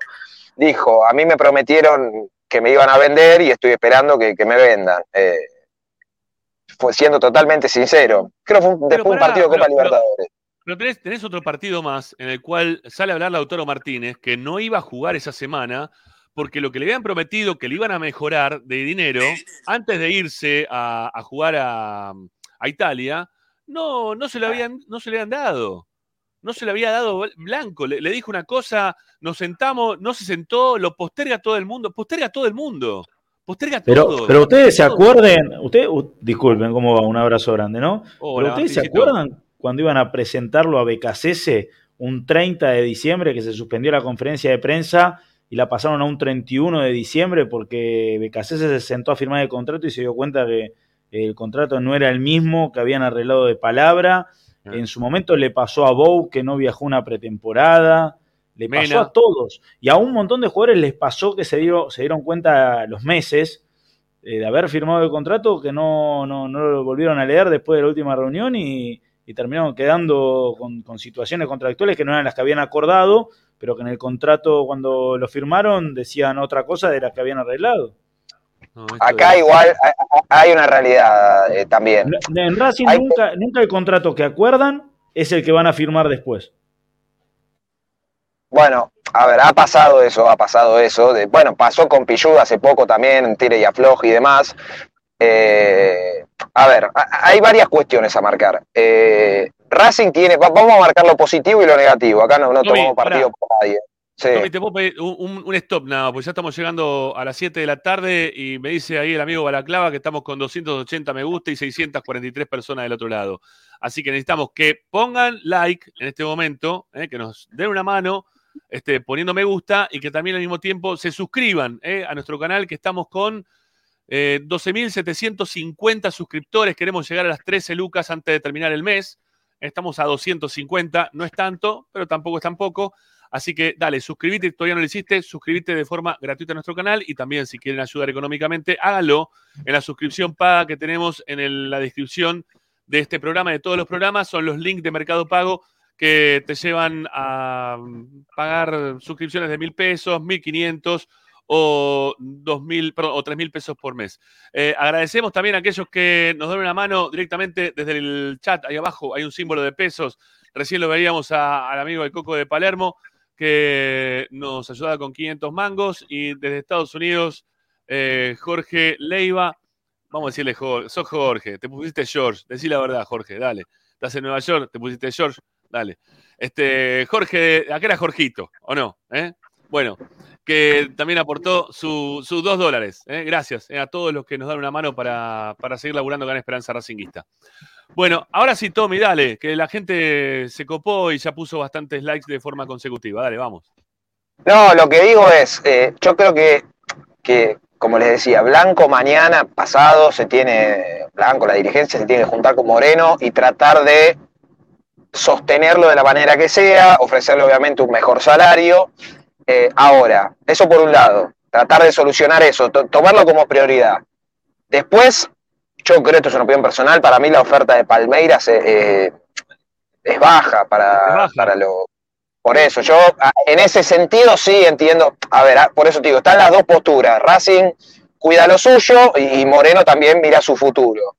dijo, a mí me prometieron que me iban a vender y estoy esperando que, que me vendan. Eh, fue siendo totalmente sincero. Creo que fue un- después de un partido de Copa pero- Libertadores. Pero tenés, tenés otro partido más en el cual sale a hablar Lautaro Martínez, que no iba a jugar esa semana, porque lo que le habían prometido que le iban a mejorar de dinero antes de irse a, a jugar a, a Italia, no, no, se le habían, no se le habían dado. No se le había dado blanco. Le, le dijo una cosa, nos sentamos, no se sentó, lo posterga todo el mundo. Posterga todo el mundo. Posterga Pero, todo. pero ustedes se acuerden, ustedes, disculpen cómo va, un abrazo grande, ¿no? Hola, pero ustedes se acuerdan cuando iban a presentarlo a Becasese un 30 de diciembre que se suspendió la conferencia de prensa y la pasaron a un 31 de diciembre porque Becasese se sentó a firmar el contrato y se dio cuenta que el contrato no era el mismo que habían arreglado de palabra. En su momento le pasó a Bow que no viajó una pretemporada, le pasó a todos. Y a un montón de jugadores les pasó que se, dio- se dieron cuenta los meses eh, de haber firmado el contrato que no, no, no lo volvieron a leer después de la última reunión y terminaron quedando con, con situaciones contractuales que no eran las que habían acordado, pero que en el contrato cuando lo firmaron decían otra cosa de las que habían arreglado. Acá igual hay una realidad eh, también. En Racing nunca, nunca el contrato que acuerdan es el que van a firmar después. Bueno, a ver, ha pasado eso, ha pasado eso. De, bueno, pasó con Pillud hace poco también, tire y afloje y demás. Eh, a ver, hay varias cuestiones a marcar. Eh, Racing tiene, vamos a marcar lo positivo y lo negativo. Acá no, no tomamos partido por nadie. Sí. te puedo pedir un, stop nada, porque ya estamos llegando a las 7 de la tarde y me dice ahí el amigo Balaclava que estamos con 280 me gusta y 643 personas del otro lado. Así que necesitamos que pongan like en este momento, eh, que nos den una mano este, poniendo me gusta y que también al mismo tiempo se suscriban eh, a nuestro canal, que estamos con eh, 12.750 suscriptores. Queremos llegar a las 13 lucas antes de terminar el mes. Estamos a 250, no es tanto, pero tampoco es tan poco. Así que dale, suscríbete, todavía no lo hiciste, suscríbete de forma gratuita a nuestro canal y también si quieren ayudar económicamente, háganlo en la suscripción paga que tenemos en la descripción de este programa, de todos los programas, son los links de Mercado Pago que te llevan a mm, pagar suscripciones de mil pesos, mil quinientos o dos mil o tres mil pesos por mes. Eh, agradecemos también a aquellos que nos dan una mano directamente desde el chat. Ahí abajo hay un símbolo de pesos. Recién lo veíamos al amigo del Coco de Palermo que nos ayuda con 500 mangos y desde Estados Unidos eh, Jorge Leiva. Vamos a decirle Jorge, sos Jorge, te pusiste George, decí la verdad Jorge, dale. Estás en Nueva York, te pusiste George, Dale. Este, Jorge, acá era Jorgito, ¿o no? ¿Eh? Bueno, que también aportó sus dos dólares. ¿eh? Gracias ¿eh? a todos los que nos dan una mano para, seguir laburando con Esperanza Racinguista. Bueno, ahora sí, Tommy, dale, que la gente se copó y ya puso bastantes likes de forma consecutiva. Dale, vamos. No, lo que digo es, yo creo que, que, como les decía, Blanco mañana, pasado, se tiene, Blanco, la dirigencia se tiene que juntar con Moreno y tratar de sostenerlo de la manera que sea, ofrecerle obviamente un mejor salario. Eh, ahora, eso por un lado, tratar de solucionar eso, tomarlo como prioridad. Después, yo creo, esto es una opinión personal, para mí la oferta de Palmeiras eh, eh, es baja para, para lo... Por eso, yo en ese sentido sí entiendo, a ver, por eso te digo, están las dos posturas, Racing cuida lo suyo y Moreno también mira su futuro.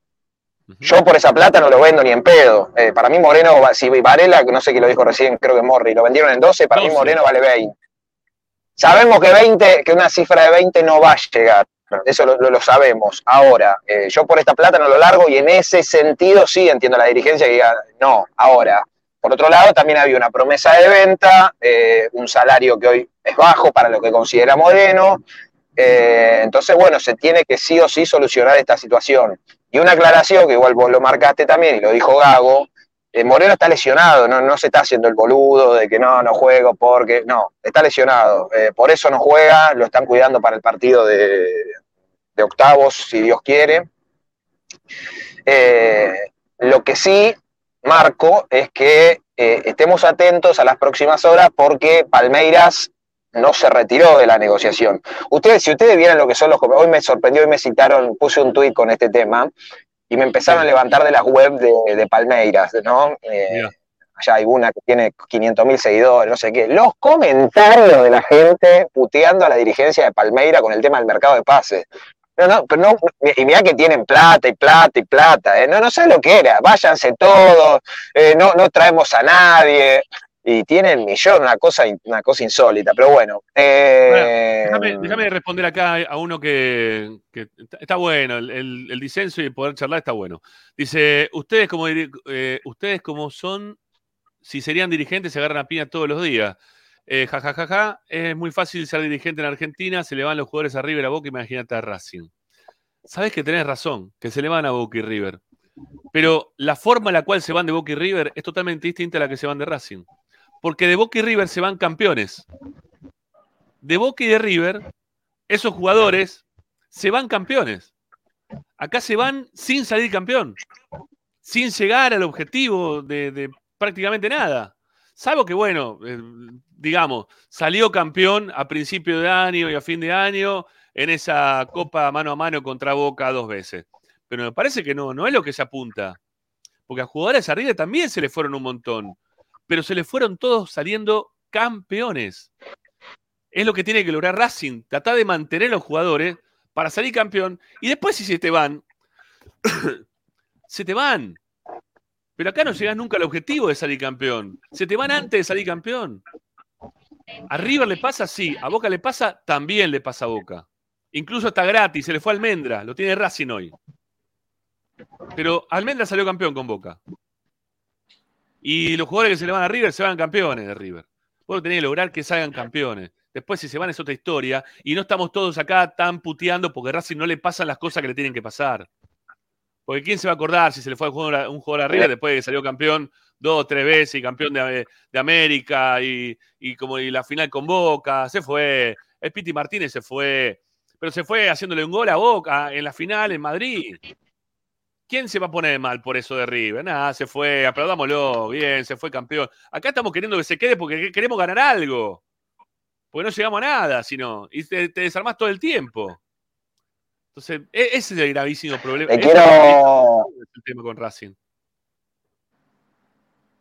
Yo por esa plata no lo vendo ni en pedo. Eh, para mí Moreno, si Varela, no sé quién lo dijo recién, creo que Morri, lo vendieron en 12, para mí Moreno vale 20. Sabemos que 20, que una cifra de 20 no va a llegar. Eso lo, sabemos. Ahora, eh, yo por esta plata no lo largo y en ese sentido sí entiendo la dirigencia que diga, no, ahora. Por otro lado, también había una promesa de venta, eh, un salario que hoy es bajo para lo que considera Moreno. entonces, bueno, se tiene que sí o sí solucionar esta situación. Y una aclaración, que igual vos lo marcaste también y lo dijo Gago, eh, Moreno está lesionado, no, no se está haciendo el boludo de que no, no juego porque, no, está lesionado, eh, por eso no juega, lo están cuidando para el partido de, octavos, si Dios quiere. Eh, lo que sí marco es que estemos atentos a las próximas horas porque Palmeiras no se retiró de la negociación. Ustedes, si ustedes vieran lo que son los hoy me sorprendió y me citaron, puse un tuit con este tema y me empezaron a levantar de las web de, Palmeiras, ¿no? Eh, allá hay una que tiene 500 mil seguidores, no sé qué. Los comentarios de la gente puteando a la dirigencia de Palmeira con el tema del mercado de pases. No, no, pero no, y mira que tienen plata y plata y plata, ¿eh? no, no sé lo que era, váyanse todos, eh, no, no traemos a nadie, y tienen millón, una cosa, una cosa insólita, pero bueno. Eh, déjame, responder acá a uno que, está bueno, el, disenso y poder charlar está bueno. Dice, ustedes como, eh, ustedes como son, si serían dirigentes, se agarran a piña todos los días. Eh, ja, ja, ja, ja, es muy fácil ser dirigente en Argentina, se le van los jugadores a River a Boca, imagínate a Racing. Sabes que tenés razón, que se le van a Boca y River. Pero la forma en la cual se van de Boca y River es totalmente distinta a la que se van de Racing porque de Boca y River se van campeones. De Boca y de River, esos jugadores se van campeones. Acá se van sin salir campeón, sin llegar al objetivo de, prácticamente nada. Salvo que, bueno, eh, digamos, salió campeón a principio de año y a fin de año en esa copa mano a mano contra Boca dos veces. Pero me parece que no, no es lo que se apunta. Porque a jugadores arriba también se le fueron un montón. Pero se le fueron todos saliendo campeones. Es lo que tiene que lograr Racing. Tratar de mantener a los jugadores para salir campeón. Y después, si se te van, se te van. Pero acá no llegas nunca al objetivo de salir campeón. Se te van antes de salir campeón. A River le pasa, sí. A Boca le pasa, también le pasa a Boca. Incluso está gratis, se le fue Almendra, lo tiene Racing hoy. Pero Almendra salió campeón con Boca. Y los jugadores que se le van a River se van campeones de River. Vos tenés que lograr que salgan campeones. Después, si se van, es otra historia. Y no estamos todos acá tan puteando porque a Racing no le pasan las cosas que le tienen que pasar. Porque ¿quién se va a acordar si se le fue a un jugador, a River después de que salió campeón dos o tres veces y campeón de, América y, como y la final con Boca? Se fue. El Piti Martínez se fue. Pero se fue haciéndole un gol a Boca en la final en Madrid. ¿Quién se va a poner mal por eso de River? Nada, se fue, aplaudámoslo, bien, se fue campeón. Acá estamos queriendo que se quede porque queremos ganar algo. Porque no llegamos a nada, sino. Y te, te desarmás todo el tiempo. Entonces, e, ese es el gravísimo problema. Te quiero... el tema con Racing.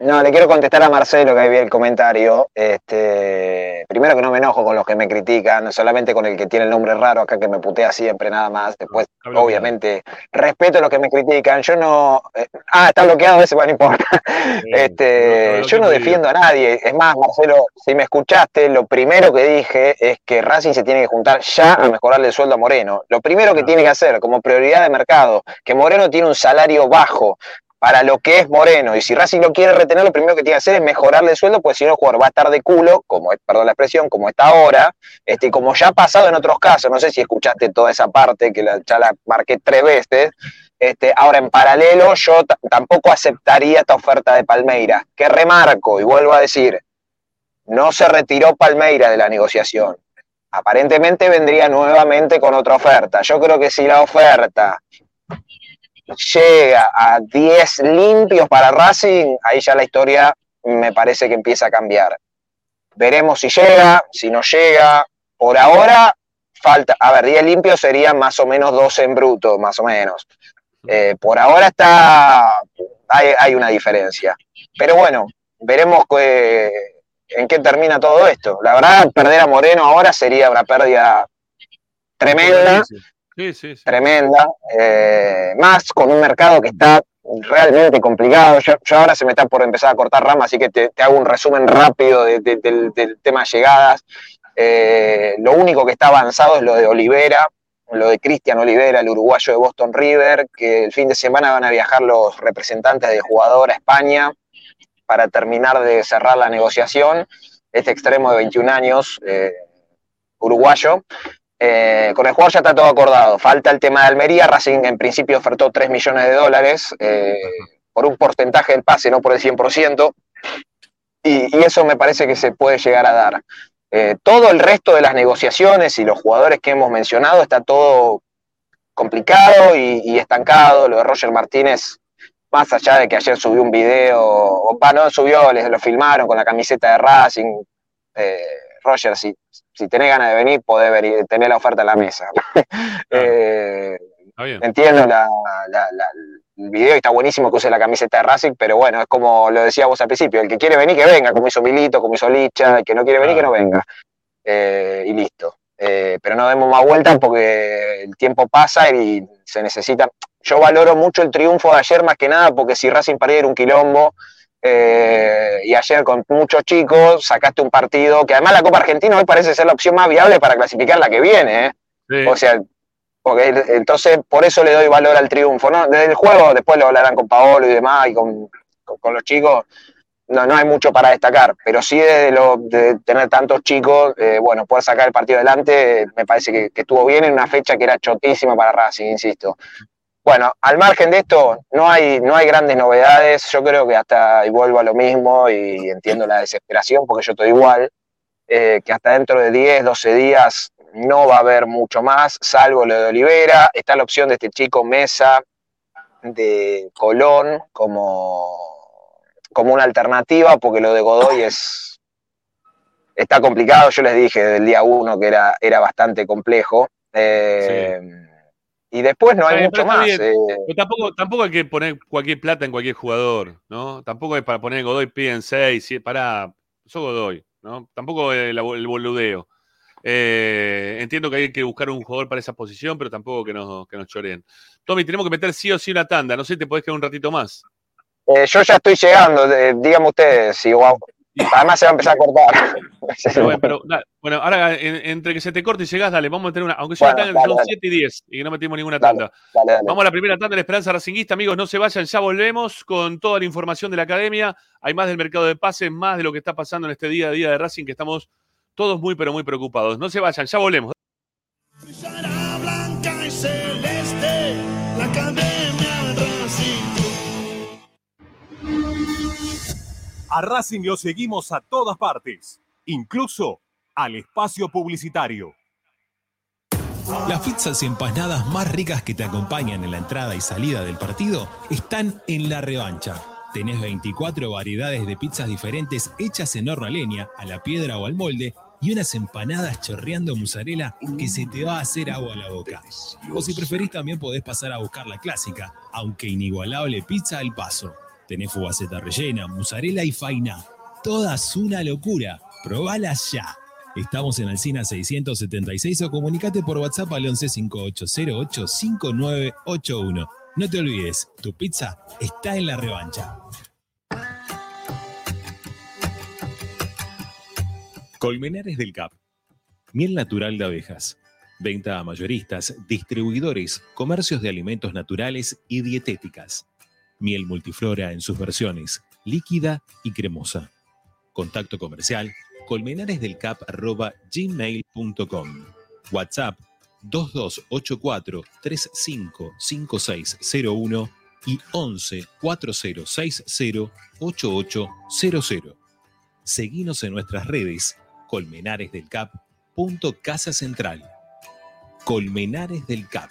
No, le quiero contestar a Marcelo que ahí vi el comentario. Este, primero que no me enojo con los que me critican, solamente con el que tiene el nombre raro acá que me putea siempre nada más. Después, obviamente, respeto a los que me critican. Yo no. Eh, ah, está bloqueado ese, bueno, no importa. este, yo no defiendo a nadie. Es más, Marcelo, si me escuchaste, lo primero que dije es que Racing se tiene que juntar ya a mejorarle el sueldo a Moreno. Lo primero que tiene que hacer como prioridad de mercado, que Moreno tiene un salario bajo, para lo que es Moreno. Y si Racing lo quiere retener, lo primero que tiene que hacer es mejorarle el sueldo, porque si no, el jugador va a estar de culo, como perdón la expresión, como está ahora, este, como ya ha pasado en otros casos. No sé si escuchaste toda esa parte, que la, ya la marqué tres veces. Este, ahora, en paralelo, yo tampoco aceptaría esta oferta de Palmeira, que remarco y vuelvo a decir, no se retiró Palmeira de la negociación. Aparentemente vendría nuevamente con otra oferta. Yo creo que si la oferta llega a 10 limpios para Racing, ahí ya la historia me parece que empieza a cambiar. Veremos si llega, si no llega. Por ahora, falta, a ver, 10 limpios serían más o menos 12 en bruto, más o menos. Eh, por ahora está, hay, una diferencia. Pero bueno, veremos en qué termina todo esto. La verdad, perder a Moreno ahora sería una pérdida tremenda. Tremenda, eh, más con un mercado que está realmente complicado. Yo, ahora se me está por empezar a cortar ramas, así que te, hago un resumen rápido del, tema llegadas. Eh, lo único que está avanzado es lo de Olivera, lo de Cristian Olivera, el uruguayo de Boston River, que el fin de semana van a viajar los representantes de jugador a España para terminar de cerrar la negociación. Este extremo de 21 años, eh, uruguayo, eh, con el jugador ya está todo acordado. Falta el tema de Almería. Racing en principio ofertó 3 millones de dólares eh, por un porcentaje del pase, no por el 100%. Y, eso me parece que se puede llegar a dar. Eh, todo el resto de las negociaciones y los jugadores que hemos mencionado está todo complicado y, estancado. Lo de Roger Martínez, más allá de que ayer subió un video, o no subió, les lo filmaron con la camiseta de Racing. Roger, si, si tenés ganas de venir, podés venir, tener la oferta en la mesa. Eh, entiendo el video y está buenísimo que use la camiseta de Racing, pero bueno, es como lo decía vos al principio, el que quiere venir, que venga, como hizo Milito, como hizo Licha, el que no quiere venir, que no venga. Eh, y listo. Eh, pero no demos más vueltas porque el tiempo pasa y se necesita. Yo valoro mucho el triunfo de ayer más que nada porque si Racing perdiera un quilombo, eh, y ayer con muchos chicos sacaste un partido que además la Copa Argentina hoy parece ser la opción más viable para clasificar la que viene. ¿eh? O sea, porque, entonces por eso le doy valor al triunfo. ¿no? Desde el juego, después lo hablarán con Paolo y demás y con, los chicos. No, no hay mucho para destacar, pero sí desde lo, de tener tantos chicos, eh, bueno, poder sacar el partido adelante, me parece que, que estuvo bien en una fecha que era chotísima para Racing, insisto. Bueno, al margen de esto, no hay, no hay grandes novedades. Yo creo que hasta, y vuelvo a lo mismo, y entiendo la desesperación porque yo estoy igual, eh, que hasta dentro de 10, 12 días no va a haber mucho más, salvo lo de Olivera. Está la opción de este chico Mesa de Colón como, como una alternativa, porque lo de Godoy es, está complicado. Yo les dije desde el día uno que era, era bastante complejo. Eh, Y después no hay mucho más. eh, tampoco, tampoco hay que poner cualquier plata en cualquier jugador, ¿no? Tampoco es para poner Godoy piden 6, para, sos Godoy, ¿no? Tampoco el, el boludeo. Eh, entiendo que hay que buscar un jugador para esa posición, pero tampoco que nos, que nos choreen. Tommy, tenemos que meter sí o sí una tanda. No sé, te podés quedar un ratito más. eh, yo ya estoy llegando, díganme ustedes. Si, además se va a empezar a cortar. Pero bueno, pero, da- bueno, ahora en- entre que se te corte y llegás, dale, vamos a meter una. Aunque sea Bueno, una tanda, dale, son dale. 7 y 10 y que no metimos ninguna tanda. dale, dale. Vamos a la primera tanda de la Esperanza Racinguista. Amigos, no se vayan, ya volvemos con toda la información de la academia. Hay más del mercado de pases, más de lo que está pasando en este día a día de Racing, que estamos todos muy, pero muy preocupados. No se vayan, ya volvemos. Blanca y A Racing lo seguimos a todas partes, incluso al espacio publicitario. Las pizzas y empanadas más ricas que te acompañan en la entrada y salida del partido están en la revancha. Tenés 24 variedades de pizzas diferentes hechas en horno a leña, a la piedra o al molde y unas empanadas chorreando mozzarella que se te va a hacer agua a la boca. O si preferís también podés pasar a buscar la clásica, aunque inigualable pizza al paso. Tenés fugaceta rellena, mozzarella y faina. Todas una locura. Probalas ya. Estamos en Alcina 676 o comunicate por WhatsApp al 11 5808 5981. No te olvides, tu pizza está en la revancha. Colmenares del Cap. Miel natural de abejas. Venta a mayoristas, distribuidores, comercios de alimentos naturales y dietéticas. Miel multiflora en sus versiones, líquida y cremosa. Contacto comercial colmenaresdelcap.gmail.com WhatsApp 2284 355601 y 11 4060 8800. Seguinos en nuestras redes Colmenares del Cap. punto Casa Central. Colmenares del Cap.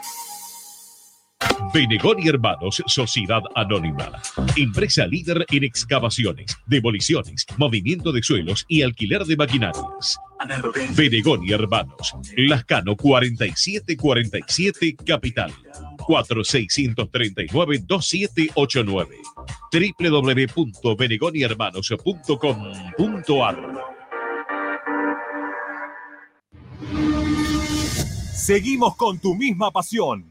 Benegón y Hermanos, Sociedad Anónima. Empresa líder en excavaciones, demoliciones, movimiento de suelos y alquiler de maquinarias. Benegón y Hermanos, Lascano 4747 Capital. 4639-2789 www.benegonihermanos.com.ar Seguimos con tu misma pasión.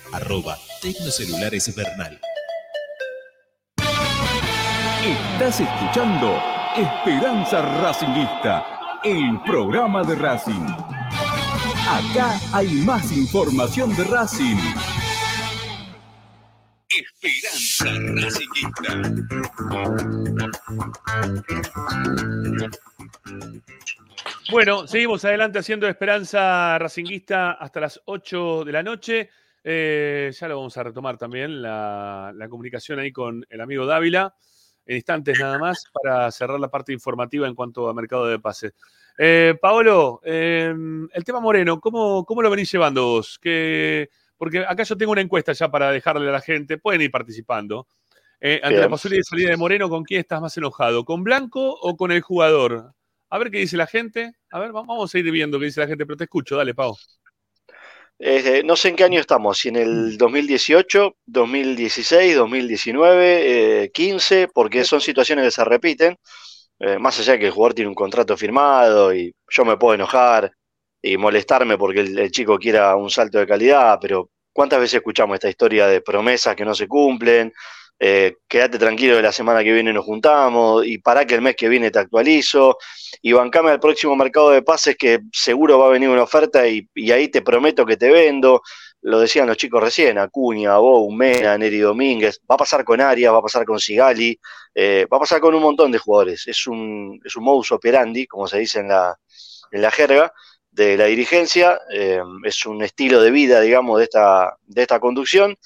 Arroba Tecnocelulares Bernal. Estás escuchando Esperanza Racingista, el programa de Racing. Acá hay más información de Racing. Esperanza Racingista. Bueno, seguimos adelante haciendo Esperanza Racinguista hasta las 8 de la noche. Eh, ya lo vamos a retomar también, la, la comunicación ahí con el amigo Dávila, en instantes nada más, para cerrar la parte informativa en cuanto a mercado de pases. Eh, Paolo, eh, el tema Moreno, ¿cómo, ¿cómo, lo venís llevando vos? Que, porque acá yo tengo una encuesta ya para dejarle a la gente, pueden ir participando. Eh, ante la posibilidad de salida de Moreno, ¿con quién estás más enojado? ¿Con Blanco o con el jugador? A ver qué dice la gente. A ver, vamos a ir viendo qué dice la gente, pero te escucho. Dale, Pau. Eh, no sé en qué año estamos, si en el 2018, 2016, 2019, eh, 15, porque son situaciones que se repiten. Eh, más allá de que el jugador tiene un contrato firmado y yo me puedo enojar y molestarme porque el, el chico quiera un salto de calidad, pero ¿cuántas veces escuchamos esta historia de promesas que no se cumplen? Eh, quédate tranquilo que la semana que viene nos juntamos y para que el mes que viene te actualizo y bancame al próximo mercado de pases que seguro va a venir una oferta y, ahí te prometo que te vendo. Lo decían los chicos recién, Acuña, Bou, Mena, Neri Domínguez, va a pasar con Arias, va a pasar con Sigali, eh, va a pasar con un montón de jugadores. Es un, es un modus operandi, como se dice en la, en la jerga, de la dirigencia, eh, es un estilo de vida, digamos, de esta, de esta conducción.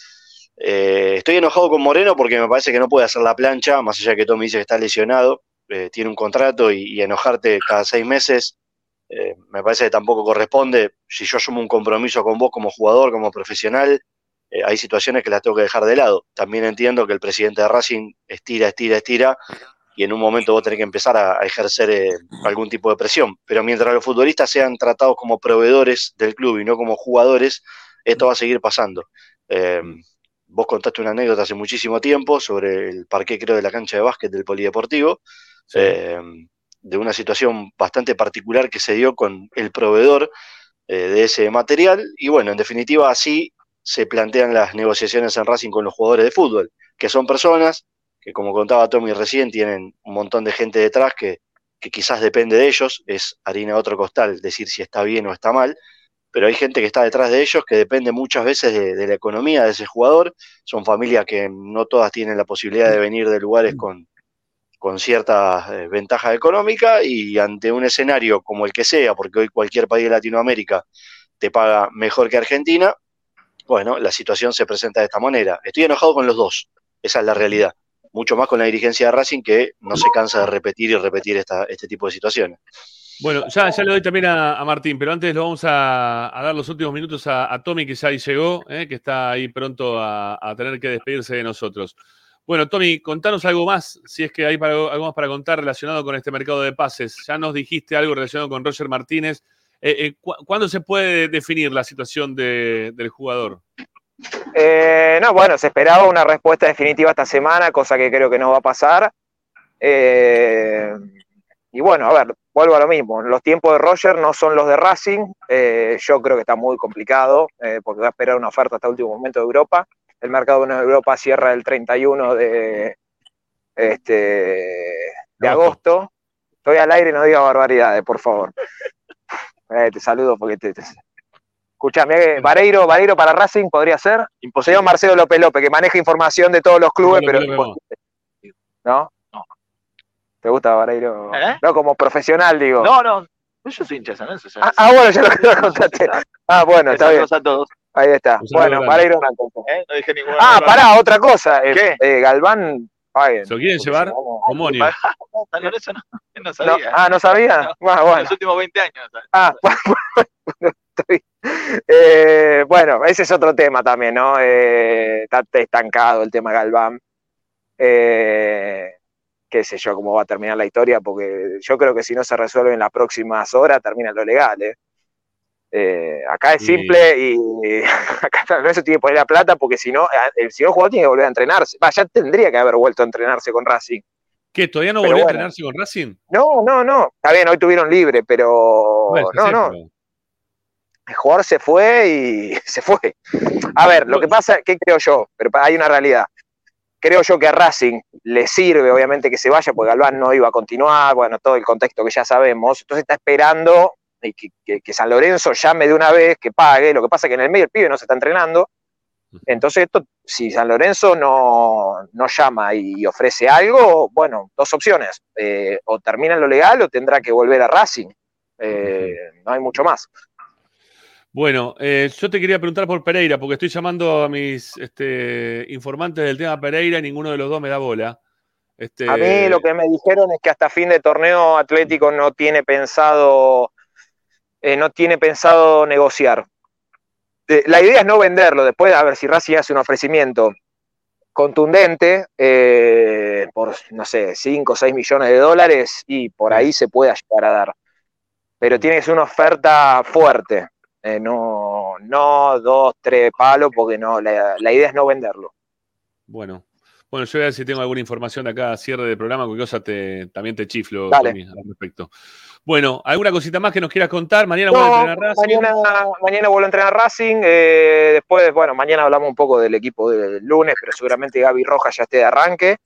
Eh, estoy enojado con Moreno porque me parece que no puede hacer la plancha, más allá de que Tommy dice que está lesionado, eh, tiene un contrato y, enojarte cada seis meses, eh, me parece que tampoco corresponde. Si yo asumo un compromiso con vos como jugador, como profesional, eh, hay situaciones que las tengo que dejar de lado. También entiendo que el presidente de Racing estira, estira, estira, y en un momento vos tenés que empezar a, ejercer algún tipo de presión. Pero mientras los futbolistas sean tratados como proveedores del club y no como jugadores, esto va a seguir pasando. Vos contaste una anécdota hace muchísimo tiempo sobre el parque, creo, de la cancha de básquet del Polideportivo, sí. eh, de una situación bastante particular que se dio con el proveedor eh, de ese material. Y bueno, en definitiva, así se plantean las negociaciones en Racing con los jugadores de fútbol, que son personas que, como contaba Tommy recién, tienen un montón de gente detrás que, que quizás depende de ellos, es harina de otro costal decir si está bien o está mal, pero hay gente que está detrás de ellos que depende muchas veces de, de, la economía de ese jugador. Son familias que no todas tienen la posibilidad de venir de lugares con, con cierta eh, ventaja económica y ante un escenario como el que sea, porque hoy cualquier país de Latinoamérica te paga mejor que Argentina, bueno, la situación se presenta de esta manera. Estoy enojado con los dos, esa es la realidad. Mucho más con la dirigencia de Racing que no se cansa de repetir y repetir esta, este tipo de situaciones. Bueno, ya, le doy también a, Martín, pero antes lo vamos a, dar los últimos minutos a, Tommy, que ya ahí llegó, eh, que está ahí pronto a, tener que despedirse de nosotros. Bueno, Tommy, contanos algo más, si es que hay algo más para contar relacionado con este mercado de pases. Ya nos dijiste algo relacionado con Roger Martínez. Eh, eh, ¿cu ¿Cuándo se puede definir la situación de, del jugador? No, bueno, se esperaba una respuesta definitiva esta semana, cosa que creo que no va a pasar. Eh, y bueno, a ver, vuelvo a lo mismo. Los tiempos de Roger no son los de Racing. Eh, yo creo que está muy complicado eh, porque va a esperar una oferta hasta el último momento de Europa. El mercado de Europa cierra el 31 de, este, de agosto. Estoy al aire y no digas barbaridades, por favor. Eh, te saludo porque te. te... Escuchame, Vareiro, Vareiro para Racing podría ser. Imposible. Marcelo López López, que maneja información de todos los clubes, pero. ¿No? ¿Te gusta Vareiro? ¿Eh? No, como profesional, digo. No, no. Yo soy hincha de San Lorenzo. Ah, ah, bueno, ya lo, lo contaste. Ah, bueno, está bien. A todos. Ahí está. Saludo Bueno. Vareiro. ¿Eh? No dije ninguna. Ah, palabra. pará, otra cosa. eh, ¿Qué? eh, Galván. paguen. ¿Se lo quieren llevar? Comonio. San Lorenzo no, no No, sabía. ah, ¿no sabía? No, Bueno, en bueno. los últimos 20 años. no. Ah, bueno, estoy- eh, bueno, ese es otro tema también, ¿no? Eh, está estancado el tema Galván. Eh, qué sé yo cómo va a terminar la historia, porque yo creo que si no se resuelve en las próximas horas, termina lo legal, ¿eh? Eh, acá es simple y acá San Lorenzo tiene que poner la plata porque si no, no el jugador tiene que volver a entrenarse. Va, ya tendría que haber vuelto a entrenarse con Racing. ¿Qué? ¿Todavía no volvió a entrenarse con Racing? No, no, no. Está bien, hoy tuvieron libre, pero Bueno, no, no. El jugador se fue y se fue. A ver, lo que pasa, ¿qué creo yo? Pero hay una realidad. Creo yo que a Racing le sirve, obviamente, que se vaya, porque Galván no iba a continuar, bueno, todo el contexto que ya sabemos. Entonces está esperando y que, que- que San Lorenzo llame de una vez, que pague. Lo que pasa es que en el medio el pibe no se está entrenando. Entonces, esto, si San Lorenzo no, no llama y ofrece algo, bueno, dos opciones. Eh, o termina en lo legal o tendrá que volver a Racing. Eh, no hay mucho más. Bueno, eh, yo te quería preguntar por Pereira, porque estoy llamando a mis este, informantes del tema Pereira y ninguno de los dos me da bola. Este, A mí lo que me dijeron es que hasta fin de torneo Atlético no tiene pensado, eh, no tiene pensado negociar. Eh, la idea es no venderlo, después a ver si Racing hace un ofrecimiento contundente eh, por, no sé, 5 o 6 millones de dólares y por ahí se puede llegar a dar. Pero tiene que ser una oferta fuerte, eh, no, no dos, tres palos, porque no, la, la idea es no venderlo. Bueno, bueno, yo voy a ver si tengo alguna información de acá cierre del programa, cualquier cosa te, también te chiflo. Tommy, al respecto. Bueno, ¿alguna cosita más que nos quieras contar? Mañana No, voy a entrenar Racing. mañana, mañana vuelvo a entrenar Racing. eh, después, bueno, mañana hablamos un poco del equipo del lunes, pero seguramente Gaby Rojas ya esté de arranque.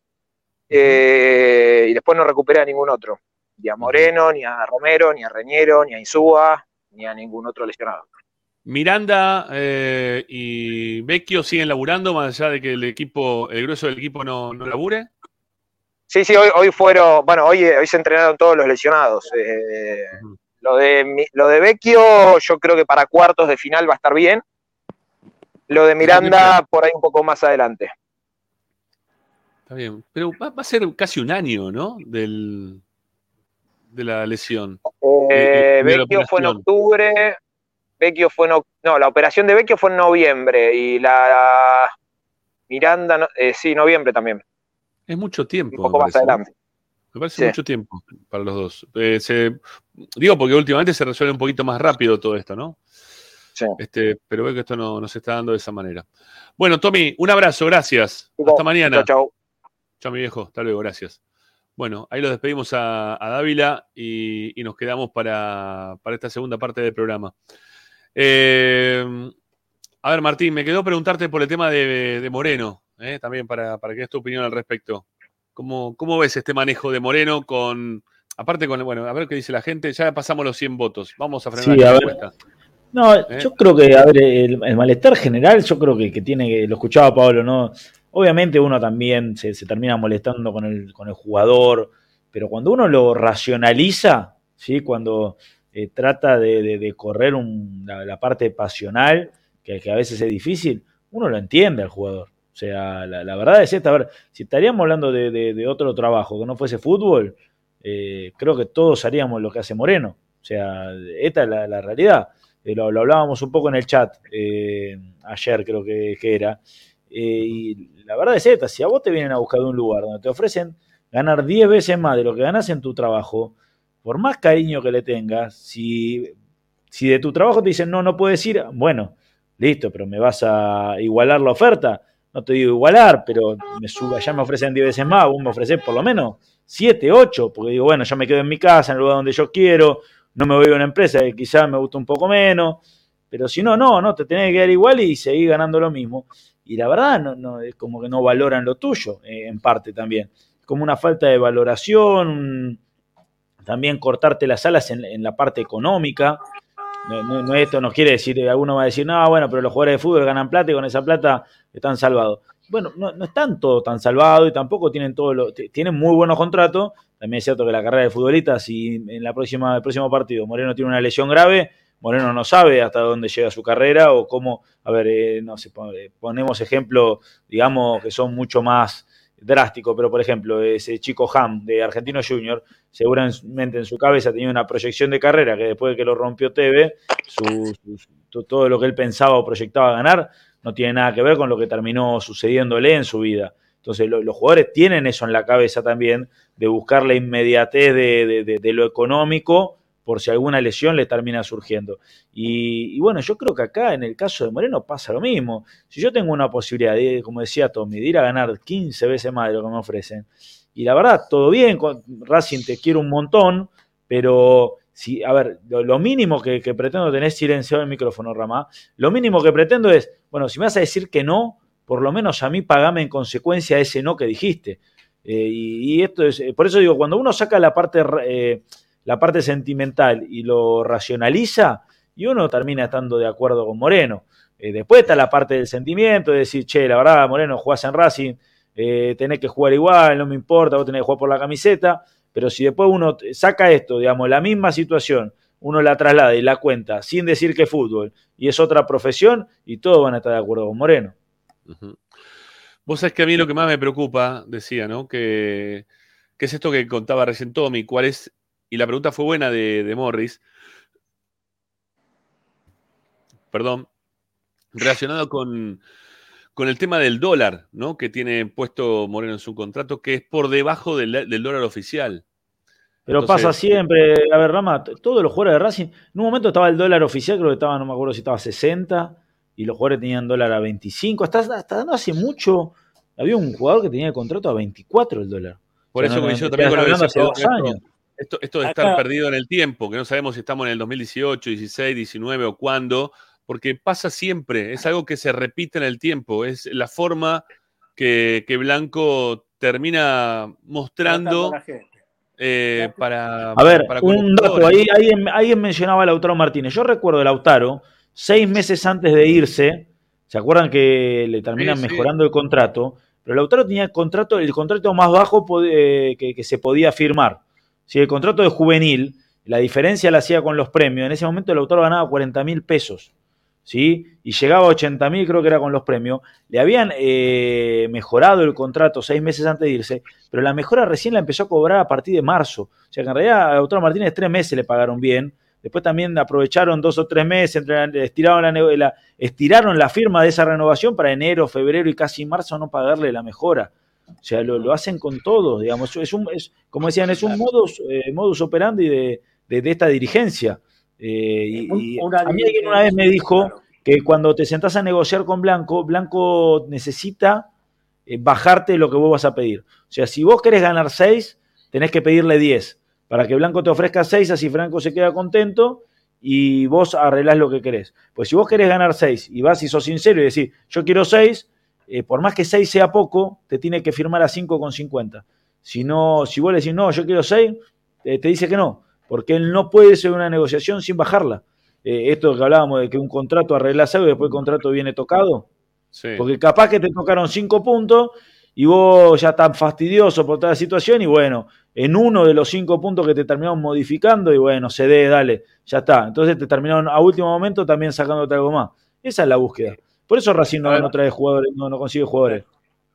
Eh, y después no recupera a ningún otro. Ni a Moreno, ni a Romero, ni a Reñero, ni a Insúa, ni a ningún otro lesionado. Miranda eh, y Vecchio siguen laburando, más allá de que el equipo, el grueso del equipo no, no labure. Sí, sí, hoy, hoy fueron, bueno, hoy, hoy se entrenaron todos los lesionados. Eh, lo, de, lo de Vecchio, yo creo que para cuartos de final va a estar bien. Lo de Miranda, por ahí un poco más adelante. Está bien. Pero va, va a ser casi un año, ¿no? Del, de la lesión. Eh, y la Vecchio fue en octubre, Vecchio fue en no, la operación de Vecchio fue en noviembre y la Miranda, eh, sí, noviembre también, Es mucho tiempo. un poco más adelante. Me parece Sí. mucho tiempo para los dos. Eh, se- digo porque últimamente se resuelve un poquito más rápido todo esto, ¿no? Este, pero veo que esto no, no se está dando de esa manera. Bueno, Tommy, un abrazo, gracias. Hasta mañana. Chau, chau. Chao, mi viejo. Hasta luego, gracias. Bueno, ahí lo despedimos a, a Dávila y, y nos quedamos para, para esta segunda parte del programa. Eh, a ver, Martín, me quedó preguntarte por el tema de, de Moreno, eh, también para, para que des tu opinión al respecto. ¿Cómo, ¿Cómo ves este manejo de Moreno con, aparte con, bueno, a ver qué dice la gente, ya pasamos los 100 votos, vamos a frenar Sí, la encuesta. No, ¿Eh? yo creo que, a ver, el, el malestar general, yo creo que, que tiene que, lo escuchaba Pablo, ¿no? Obviamente uno también se, termina molestando con el, con el jugador, pero cuando uno lo racionaliza, ¿sí? Cuando eh, trata de, de- correr la, parte pasional, que, que a veces es difícil, uno lo entiende al jugador. O sea, la, verdad es esta, a ver, si estaríamos hablando de, otro trabajo que no fuese fútbol, eh, creo que todos haríamos lo que hace Moreno. O sea, esta es la, realidad. Eh, lo, hablábamos un poco en el chat ayer, creo que, que era. La verdad es esta: si a vos te vienen a buscar de un lugar donde te ofrecen ganar 10 veces más de lo que ganas en tu trabajo, por más cariño que le tengas, si, si de tu trabajo te dicen no, no puedes ir, bueno, listo, pero me vas a igualar la oferta. No te digo igualar, pero me suba, ya me ofrecen 10 veces más, vos me ofrecés por lo menos 7, 8, porque digo, bueno, ya me quedo en mi casa, en el lugar donde yo quiero, no me voy a una empresa que quizás me gusta un poco menos, pero si no, no, no, te tenés que quedar igual y seguir ganando lo mismo. Y la verdad, no, no, es como que no valoran lo tuyo, eh, en parte también. Como una falta de valoración, también cortarte las alas en, la parte económica. No, no- esto nos quiere decir, alguno va a decir, no, bueno, pero los jugadores de fútbol ganan plata y con esa plata están salvados. Bueno, no, no están todos tan salvados y tampoco tienen todo lo, tienen muy buenos contratos. También es cierto que la carrera de futbolista, si en la próxima, el próximo partido Moreno tiene una lesión grave, Moreno no sabe hasta dónde llega su carrera o cómo, a ver, eh, no sé, eh, ponemos ejemplos, digamos, que son mucho más drásticos, pero por ejemplo, ese chico Ham de Argentino Junior, seguramente en su cabeza tenía una proyección de carrera que después de que lo rompió TV, su- todo lo que él pensaba o proyectaba ganar no tiene nada que ver con lo que terminó sucediéndole en su vida. Entonces, lo- los jugadores tienen eso en la cabeza también, de buscar la inmediatez de- de lo económico por si alguna lesión le termina surgiendo. Y, bueno, yo creo que acá en el caso de Moreno pasa lo mismo. Si yo tengo una posibilidad, de, como decía Tommy, de ir a ganar 15 veces más de lo que me ofrecen, y la verdad, todo bien, con Racing te quiero un montón, pero si, a ver, lo, mínimo que, que pretendo tener silenciado el micrófono, Ramá, lo mínimo que pretendo es, bueno, si me vas a decir que no, por lo menos a mí pagame en consecuencia ese no que dijiste. Eh, y, esto es, por eso digo, cuando uno saca la parte, eh, la parte sentimental y lo racionaliza, y uno termina estando de acuerdo con Moreno. Eh, después está la parte del sentimiento, de decir, che, la verdad, Moreno, jugás en Racing, eh, tenés que jugar igual, no me importa, vos tenés que jugar por la camiseta, pero si después uno saca esto, digamos, la misma situación, uno la traslada y la cuenta sin decir que es fútbol y es otra profesión, y todos van a estar de acuerdo con Moreno. Vos sabés que a mí lo que más me preocupa, decía, ¿no? Que es esto que contaba recién Tommy, cuál es, y la pregunta fue buena de, de Morris, perdón, relacionado con, con el tema del dólar, ¿no? Que tiene puesto Moreno en su contrato, que es por debajo del, del dólar oficial. Pero Entonces- pasa siempre, a ver, Rama, todos los jugadores de Racing, en un momento estaba el dólar oficial, creo que estaba, no me acuerdo si estaba a 60, y los jugadores tenían dólar a 25, hasta, hasta no hace mucho había un jugador que tenía el contrato a 24 el dólar. Por O sea, eso no- coincido no- también con que hablando hace dos años. Esto, esto, de Acá- estar perdido en el tiempo, que no sabemos si estamos en el 2018, 16, 19 o cuándo, porque pasa siempre, es algo que se repite en el tiempo, es la forma que, que Blanco termina mostrando eh, para... A ver, para un dato, ahí alguien, alguien mencionaba a Lautaro Martínez. Yo recuerdo a Lautaro, seis meses antes de irse, ¿se acuerdan que le terminan Sí, sí. mejorando el contrato? Pero Lautaro tenía el contrato, el contrato más bajo eh, que, que se podía firmar. Si el contrato de juvenil, la diferencia la hacía con los premios. En ese momento Lautaro ganaba 40 mil pesos. ¿sí? Y llegaba a 80 mil, creo que era con los premios. Le habían eh, mejorado el contrato seis meses antes de irse, pero la mejora recién la empezó a cobrar a partir de marzo. O sea que en realidad a Lautaro Martínez tres meses le pagaron bien. Después también aprovecharon dos o tres meses, estiraron la, la- estiraron la firma de esa renovación para enero, febrero y casi marzo no pagarle la mejora. O sea, lo, lo hacen con todo, digamos. Es un, es, como decían, es un modus, eh, modus operandi de, de- de esta dirigencia. Eh, y, a mí alguien una vez me dijo que cuando te sentás a negociar con Blanco, Blanco necesita eh, bajarte lo que vos vas a pedir. O sea, si vos querés ganar 6, tenés que pedirle 10 para que Blanco te ofrezca 6, así Franco se queda contento y vos arreglás lo que querés. Pues si vos querés ganar 6 y vas y sos sincero y decís, yo quiero 6, eh, por más que 6 sea poco, te tiene que firmar a 5,50. Si, no, si vos le decís, no, yo quiero 6, eh, te dice que no, porque él no puede hacer una negociación sin bajarla. Eh, esto que hablábamos de que un contrato arreglás algo y después el contrato viene tocado, Sí. porque capaz que te tocaron 5 puntos y vos ya estás fastidioso por toda la situación y bueno, en uno de los 5 puntos que te terminaron modificando y bueno, cede, dale, ya está. Entonces te terminaron a último momento también sacándote algo más. Esa es la búsqueda. Por eso Racing no, no trae jugadores, no, no consigue jugadores.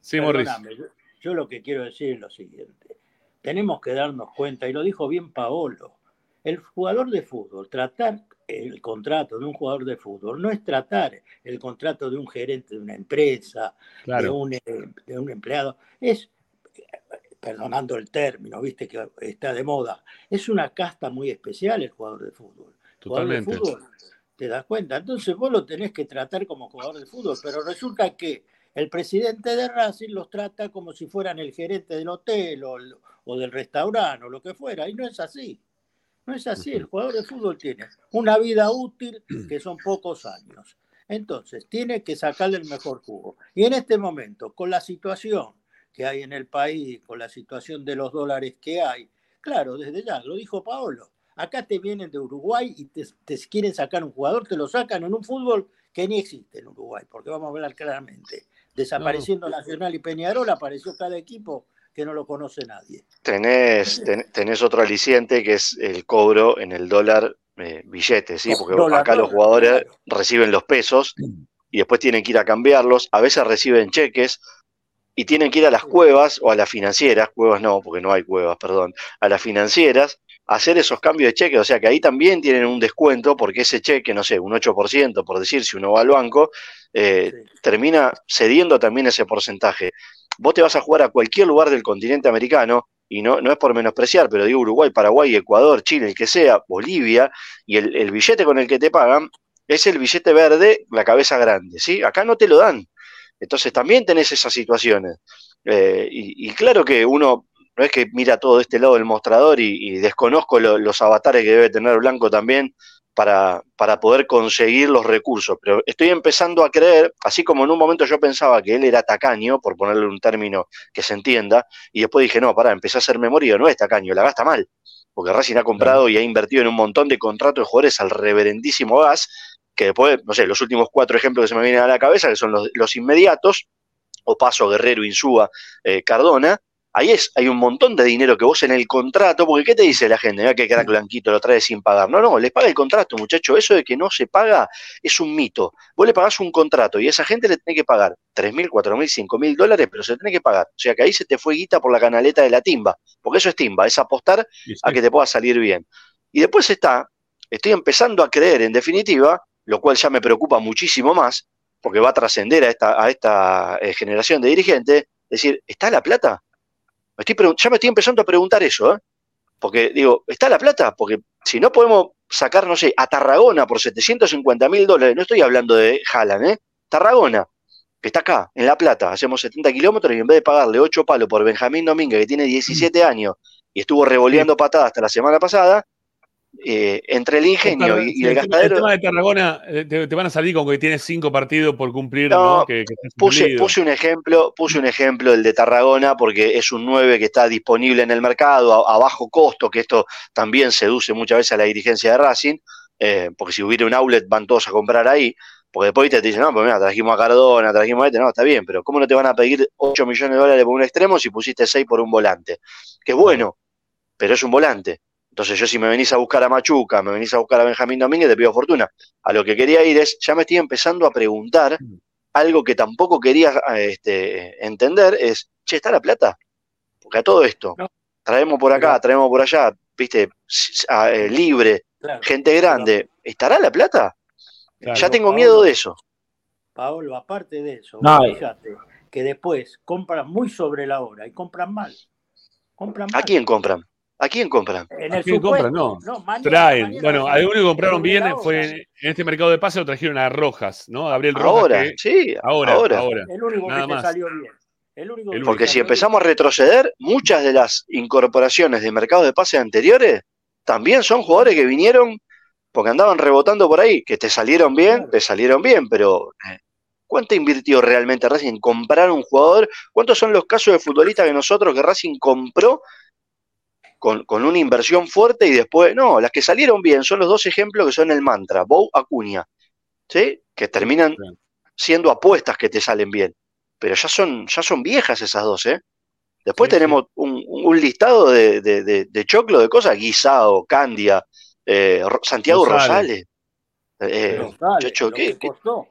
Sí, Morris. Yo, yo lo que quiero decir es lo siguiente. Tenemos que darnos cuenta, y lo dijo bien Paolo, el jugador de fútbol, tratar el contrato de un jugador de fútbol no es tratar el contrato de un gerente de una empresa, Claro. de, un, eh, de un empleado, es, perdonando el término, viste que está de moda, es una casta muy especial el jugador de fútbol. El jugador de Totalmente. fútbol, te das cuenta, entonces vos lo tenés que tratar como jugador de fútbol, pero resulta que el presidente de Racing los trata como si fueran el gerente del hotel o, el- o del restaurante o lo que fuera, y no es así. No es así, el jugador de fútbol tiene una vida útil que son pocos años. Entonces, tiene que sacarle el mejor jugo. Y en este momento, con la situación que hay en el país, con la situación de los dólares que hay, Claro, desde ya, lo dijo Paolo. Acá te vienen de Uruguay y te, te quieren sacar un jugador, te lo sacan en un fútbol que ni existe en Uruguay, porque vamos a hablar claramente. Desapareciendo Nacional y Peñarol, apareció cada equipo que no lo conoce nadie. Tenés, ten- tenés otro aliciente que es el cobro en el dólar eh, billete, ¿sí? Porque Dólar, acá los jugadores reciben los pesos y después tienen que ir a cambiarlos, a veces reciben cheques y tienen que ir a las cuevas o a las financieras, cuevas no, porque no hay cuevas, perdón, a las financieras hacer esos cambios de cheques, o sea que ahí también tienen un descuento porque ese cheque, no sé, un 8%, por decir, si uno va al banco, eh, termina cediendo también ese porcentaje. Vos te vas a jugar a cualquier lugar del continente americano, y no, no es por menospreciar, pero digo Uruguay, Paraguay, Ecuador, Chile, el que sea, Bolivia, y el, el billete con el que te pagan es el billete verde, la cabeza grande, ¿sí? Acá no te lo dan. Entonces también tenés esas situaciones. Eh, y, y claro que uno no es que mira todo de este lado del mostrador y, y desconozco lo- los avatares que debe tener Blanco también para, para poder conseguir los recursos, pero estoy empezando a creer, así como en un momento yo pensaba que él era tacaño, por ponerle un término que se entienda, y después dije, no, pará, empecé a hacer memoria, no es tacaño, la gasta mal, porque Racing ha comprado y ha invertido en un montón de contratos de jugadores al reverendísimo gas, que después, no sé, los últimos cuatro ejemplos que se me vienen a la cabeza, que son los, los inmediatos, Opaso, Guerrero, Insúa, eh, Cardona, ahí es, hay un montón de dinero que vos en el contrato, porque ¿qué te dice la gente? Mira que crack blanquito lo trae sin pagar. No, no, les paga el contrato, muchacho. Eso de que no se paga es un mito. Vos le pagás un contrato y a esa gente le tenés que pagar 3.000, 4.000, 5.000 dólares, pero se le tenés que pagar. O sea que ahí se te fue guita por la canaleta de la timba, porque eso es timba, es apostar a que te pueda salir bien. Y después está, estoy empezando a creer en definitiva, lo cual ya me preocupa muchísimo más, porque va a trascender a esta, a esta eh, generación de dirigentes, es decir, ¿está la plata? Estoy ya me estoy empezando a preguntar eso, ¿eh? Porque digo, ¿está la plata? Porque si no podemos sacar, no sé, a Tarragona por 750 mil dólares, no estoy hablando de Haaland, ¿eh? Tarragona, que está acá, en La Plata, hacemos 70 kilómetros y en vez de pagarle 8 palos por Benjamín Domínguez, que tiene 17 años y estuvo revoleando patadas hasta la semana pasada, eh, entre el ingenio y, el tema, el gastadero. tema de Tarragona, eh, te, te van a salir con que tienes cinco partidos por cumplir, No, ¿no? Que, que estás Puse, un ejemplo, puse un ejemplo, el de Tarragona, porque es un 9 que está disponible en el mercado a, a bajo costo, que esto también seduce muchas veces a la dirigencia de Racing, eh, porque si hubiera un outlet van todos a comprar ahí, porque después te dicen, no, pues mira, trajimos a Cardona, trajimos a este, no, está bien, pero ¿cómo no te van a pedir 8 millones de dólares por un extremo si pusiste 6 por un volante? Que es bueno, pero es un volante. Entonces yo si me venís a buscar a Machuca, me venís a buscar a Benjamín Domínguez, te pido fortuna. A lo que quería ir es, ya me estoy empezando a preguntar algo que tampoco quería eh, este, entender, es, che, ¿está la plata? Porque a todo esto, traemos por acá, traemos por allá, viste, a- eh, libre, gente grande, ¿estará la plata? ya tengo miedo de eso. Paolo, aparte de eso, No, y- fíjate que después compran muy sobre la hora y compran mal. Compran mal. ¿A quién compran? ¿A quién compran? En ¿A quién compran? No. no, mañana- Traen. mañana bueno, único que compraron bien fue en, en este mercado de pase, lo trajeron a Rojas, ¿no? A Gabriel Rojas. Ahora, que- sí, ahora, ahora. ahora. El único Nada que te más. salió bien. El único Porque si empezamos a retroceder, muchas de las incorporaciones de mercados de pases anteriores también son jugadores que vinieron porque andaban rebotando por ahí, que te salieron bien, te salieron bien, pero eh, ¿cuánto invirtió realmente Racing en comprar un jugador? ¿Cuántos son los casos de futbolistas que nosotros que Racing compró con, con una inversión fuerte y después, no, las que salieron bien son los dos ejemplos que son el mantra, Bou Acuña, ¿sí? Que terminan siendo apuestas que te salen bien, pero ya son, ya son viejas esas dos, ¿eh? Después tenemos un, un listado de, de, de- de choclo de cosas, Guisao, Candia, eh, Santiago Rosales. Rosales. Eh, Pero dale, chacho, lo ¿qué- que costó.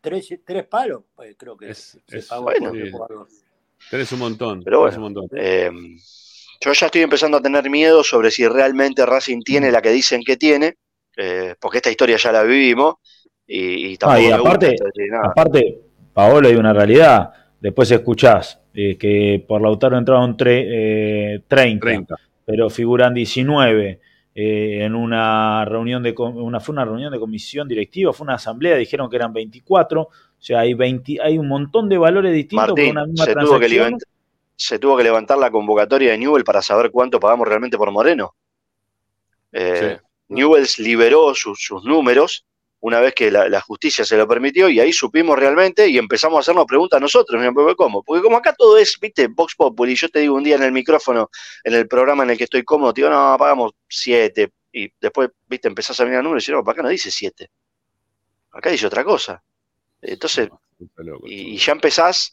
Tres, tres palos, pues creo que se es- pagó bueno. Sí. Tenés un montón. Pero bueno, un montón. eh, yo ya estoy empezando a tener miedo sobre si realmente Racing tiene la que dicen que tiene, eh, porque esta historia ya la vivimos y, y tampoco Ah, y aparte, gusta decir nada. aparte, Paolo, hay una realidad. Después escuchás eh, que por Lautaro entraron tre- eh, 30, pero figuran 19. eh, en una reunión de com- una fue una reunión de comisión directiva, fue una asamblea, dijeron que eran 24, o sea, hay 20, hay un montón de valores distintos por Martín, una misma se tuvo, que se tuvo que levantar la convocatoria de Newell para saber cuánto pagamos realmente por Moreno. Eh, Newells liberó sus, sus números una vez que la, la justicia se lo permitió y ahí supimos realmente y empezamos a hacernos preguntas nosotros, ¿cómo? Porque como acá todo es, viste, Vox Populi, yo te digo un día en el micrófono, en el programa en el que estoy cómodo, te digo, no, pagamos siete, y después, viste, empezás a mirar números y no, acá no dice siete, acá dice otra cosa. Entonces, y, y ya empezás,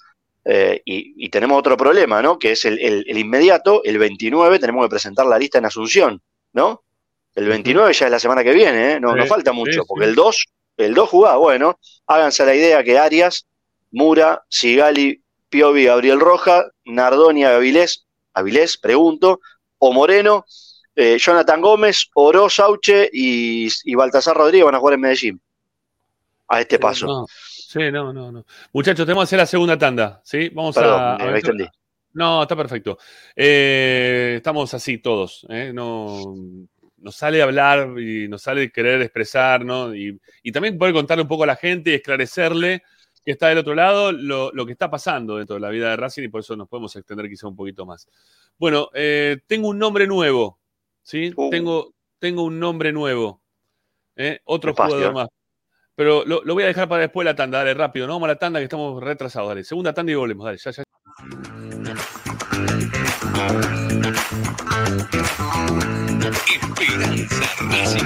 eh, y, y tenemos otro problema, ¿no? Que es el, el- el inmediato, el 29, tenemos que presentar la lista en Asunción, ¿no? El 29 ya es la semana que viene, ¿eh? No, falta mucho, sí. porque el 2, el 2 jugaba, bueno, háganse la idea que Arias, Mura, Sigali, Piovi, Gabriel Roja, Nardonia, Avilés, Avilés, pregunto, o Moreno, eh, Jonathan Gómez, Oro, Sauche y, y Baltasar Rodríguez van a jugar en Medellín. A este paso. No, sí, no, no, no. Muchachos, tenemos que hacer la segunda tanda, ¿sí? Vamos Perdón, a. me-. No, está perfecto. Eh, estamos así todos, ¿eh? No, nos sale hablar y nos sale querer expresar, ¿no? Y, y también poder contarle un poco a la gente y esclarecerle que está del otro lado lo, lo que está pasando dentro de la vida de Racing y por eso nos podemos extender quizá un poquito más. Bueno, eh, tengo un nombre nuevo, ¿sí? Uh. Tengo, tengo un nombre nuevo. ¿eh? Otro jugador más. Pero lo, lo voy a dejar para después la tanda, dale, rápido, ¿no? Vamos a la tanda que estamos retrasados, dale. Segunda tanda y volvemos, dale, ya, ya.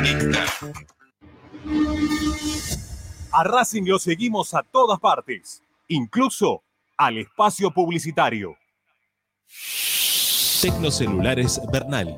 Esperanza. A Racing lo seguimos a todas partes, incluso al espacio publicitario. Tecnocelulares Bernal.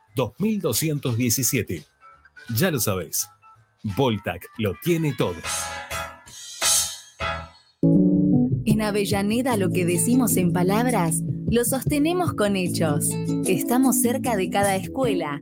2217. Ya lo sabéis. Voltac lo tiene todo. En Avellaneda lo que decimos en palabras, lo sostenemos con hechos. Estamos cerca de cada escuela,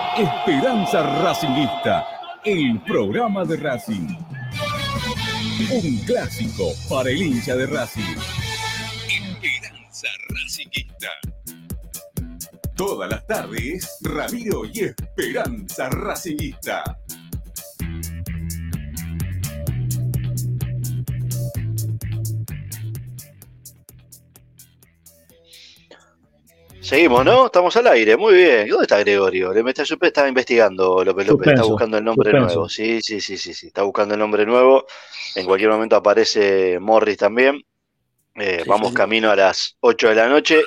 Esperanza Racingista, el programa de Racing. Un clásico para el hincha de Racing. Esperanza Racingista. Todas las tardes, Ramiro y Esperanza Racingista. Seguimos, ¿no? Estamos al aire, muy bien. ¿Dónde está Gregorio? Le está, estaba investigando López López, está buscando el nombre suspenso. nuevo. Sí, sí, sí, sí, sí, está buscando el nombre nuevo. En cualquier momento aparece Morris también. Eh, vamos camino a las 8 de la noche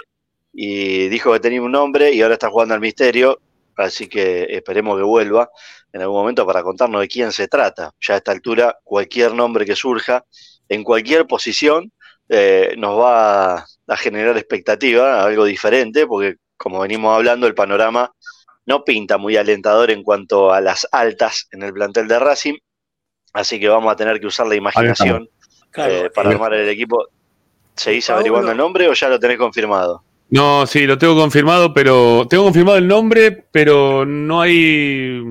y dijo que tenía un nombre y ahora está jugando al misterio, así que esperemos que vuelva en algún momento para contarnos de quién se trata. Ya a esta altura, cualquier nombre que surja, en cualquier posición, eh, nos va a generar expectativa, algo diferente, porque como venimos hablando, el panorama no pinta muy alentador en cuanto a las altas en el plantel de Racing, así que vamos a tener que usar la imaginación eh, para armar el equipo. ¿Seguís averiguando el nombre o ya lo tenés confirmado? No, sí, lo tengo confirmado, pero tengo confirmado el nombre, pero no hay.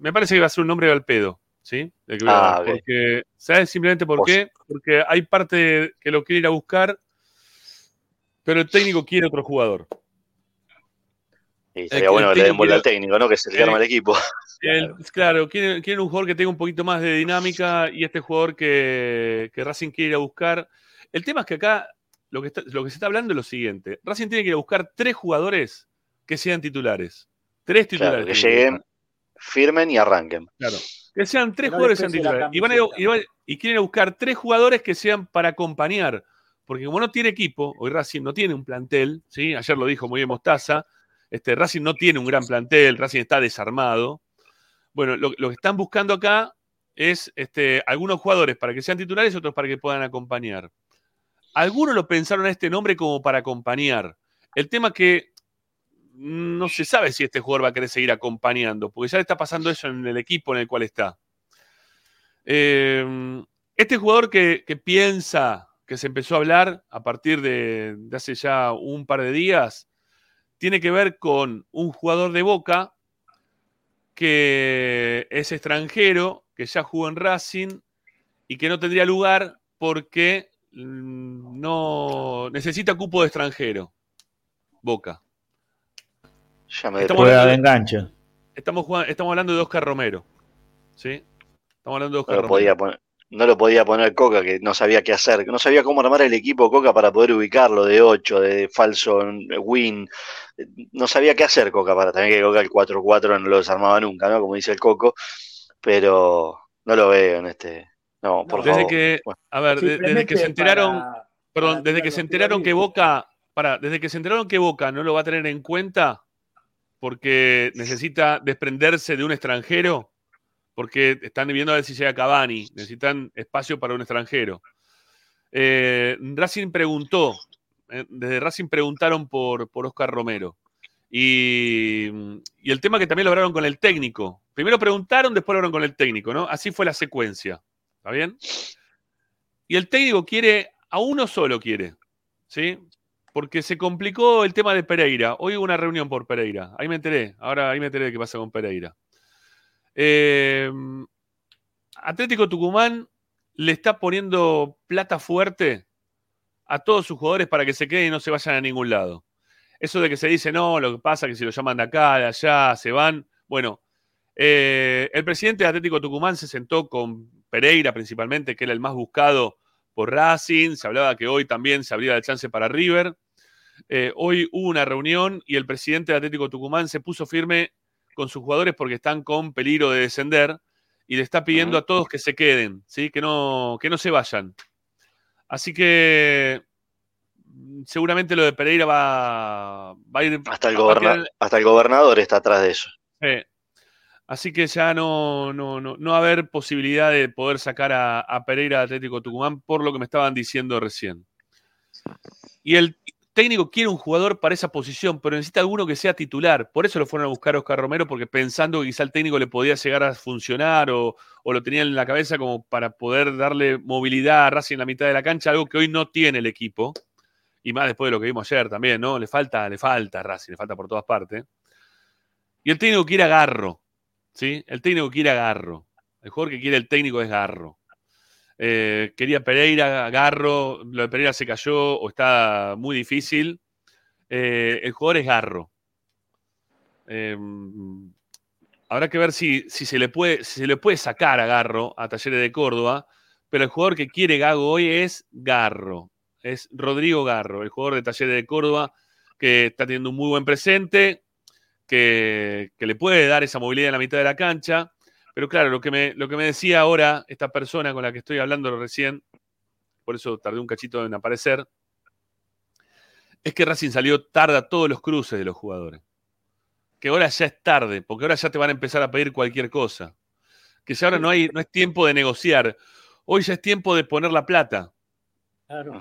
Me parece que va a ser un nombre al pedo, ¿sí? Que Ah. Porque, ¿sabes simplemente por qué? Porque hay parte que lo quiere ir a buscar, pero el técnico quiere otro jugador. Y estaría El- bueno el que le den técnico bola al técnico, ¿no? Que se le arma el equipo. El- claro, quieren, quieren un jugador que tenga un poquito más de dinámica y este jugador que, que Racing quiere ir a buscar. El tema es que acá lo que, está- lo que se está hablando es lo siguiente. Racing tiene que ir a buscar tres jugadores que sean titulares. Tres titulares. Claro, que que lleguen, firmen y arranquen. Claro. Que sean tres Que no jugadores les sean titulares. Y, van a ir a- y, van- y quieren buscar tres jugadores que sean para acompañar. Porque como no tiene equipo, hoy Racing no tiene un plantel, ayer lo dijo muy bien Mostaza, este, Racing no tiene un gran plantel, Racing está desarmado. Bueno, lo, que están buscando acá es este, algunos jugadores para que sean titulares otros para que puedan acompañar. Algunos lo pensaron a este nombre como para acompañar. El tema que no se sabe si este jugador va a querer seguir acompañando, porque ya le está pasando eso en el equipo en el cual está. Eh, este jugador que piensa que se empezó a hablar a partir de, de hace ya un par de días, tiene que ver con un jugador de Boca que es extranjero, que ya jugó en Racing y que no tendría lugar porque mm, no necesita cupo de extranjero. Boca. Ya me Estamos Juega de hablando, enganche. estamos, jugando- estamos hablando de Oscar Romero. ¿Sí? Estamos hablando de No Oscar lo, Romero. podía poner, no lo podía poner Coca, que no sabía qué hacer, que no sabía cómo armar el equipo Coca para poder ubicarlo de 8, de falso win. No sabía qué hacer Coca para también que Coca el 4-4 no lo desarmaba nunca, ¿no? Como dice el Coco, pero no lo veo en este. No, por desde favor. que, a ver, de- desde que se enteraron, perdón, desde que se enteraron que Boca, para, desde que se enteraron que Boca no lo va a tener en cuenta porque necesita desprenderse de un extranjero, porque están viendo a ver si llega Cavani, necesitan espacio para un extranjero. Eh, Racing preguntó, eh, desde Racing preguntaron por, por Oscar Romero. Y, y el tema que también lo hablaron con el técnico. Primero preguntaron, después lo hablaron con el técnico, ¿no? Así fue la secuencia. ¿Está bien? Y el técnico quiere, a uno solo quiere, ¿sí? Porque se complicó el tema de Pereira. Hoy hubo una reunión por Pereira. Ahí me enteré. Ahora ahí me enteré de qué pasa con Pereira. Eh, Atlético Tucumán le está poniendo plata fuerte a todos sus jugadores para que se queden y no se vayan a ningún lado. Eso de que se dice, no, lo que pasa es que si lo llaman de acá, de allá, se van. Bueno, eh, el presidente de Atlético Tucumán se sentó con Pereira principalmente, que era el más buscado por Racing. Se hablaba que hoy también se abría el chance para River. Eh, hoy hubo una reunión y el presidente de Atlético Tucumán se puso firme con sus jugadores porque están con peligro de descender y le está pidiendo a todos que se queden, ¿sí? que, no, que no se vayan. Así que mm, seguramente lo de Pereira va, va a ir. Hasta el, goberna- quedar- hasta el gobernador está atrás de eso. Sí. Así que ya no, no, no, no va a haber posibilidad de poder sacar a, a Pereira de Atlético Tucumán por lo que me estaban diciendo recién. Y el técnico quiere un jugador para esa posición, pero necesita alguno que sea titular. Por eso lo fueron a buscar a Oscar Romero, porque pensando que quizá el técnico le podía llegar a funcionar o, lo tenía en la cabeza como para poder darle movilidad a Racing en la mitad de la cancha, algo que hoy no tiene el equipo. Y más después de lo que vimos ayer también, ¿no? Le falta, le falta a Racing, le falta por todas partes. Y el técnico quiere a Garro. ¿sí? El técnico quiere a Garro. El jugador que quiere el técnico es Garro. Eh, quería Pereira, Garro, lo de Pereira se cayó o está muy difícil. Eh, el jugador es Garro. Eh, habrá que ver si, si se le puede, si se le puede sacar a Garro a Talleres de Córdoba, pero el jugador que quiere Gago hoy es Garro. Es Rodrigo Garro, el jugador de Talleres de Córdoba, que está teniendo un muy buen presente, que, que le puede dar esa movilidad en la mitad de la cancha. Pero claro, lo que, me, lo que me decía ahora esta persona con la que estoy hablando recién, por eso tardé un cachito en aparecer, es que Racing salió tarde a todos los cruces de los jugadores. Que ahora ya es tarde, porque ahora ya te van a empezar a pedir cualquier cosa. Que ya ahora no, hay, no es tiempo de negociar. Hoy ya es tiempo de poner la plata. Claro.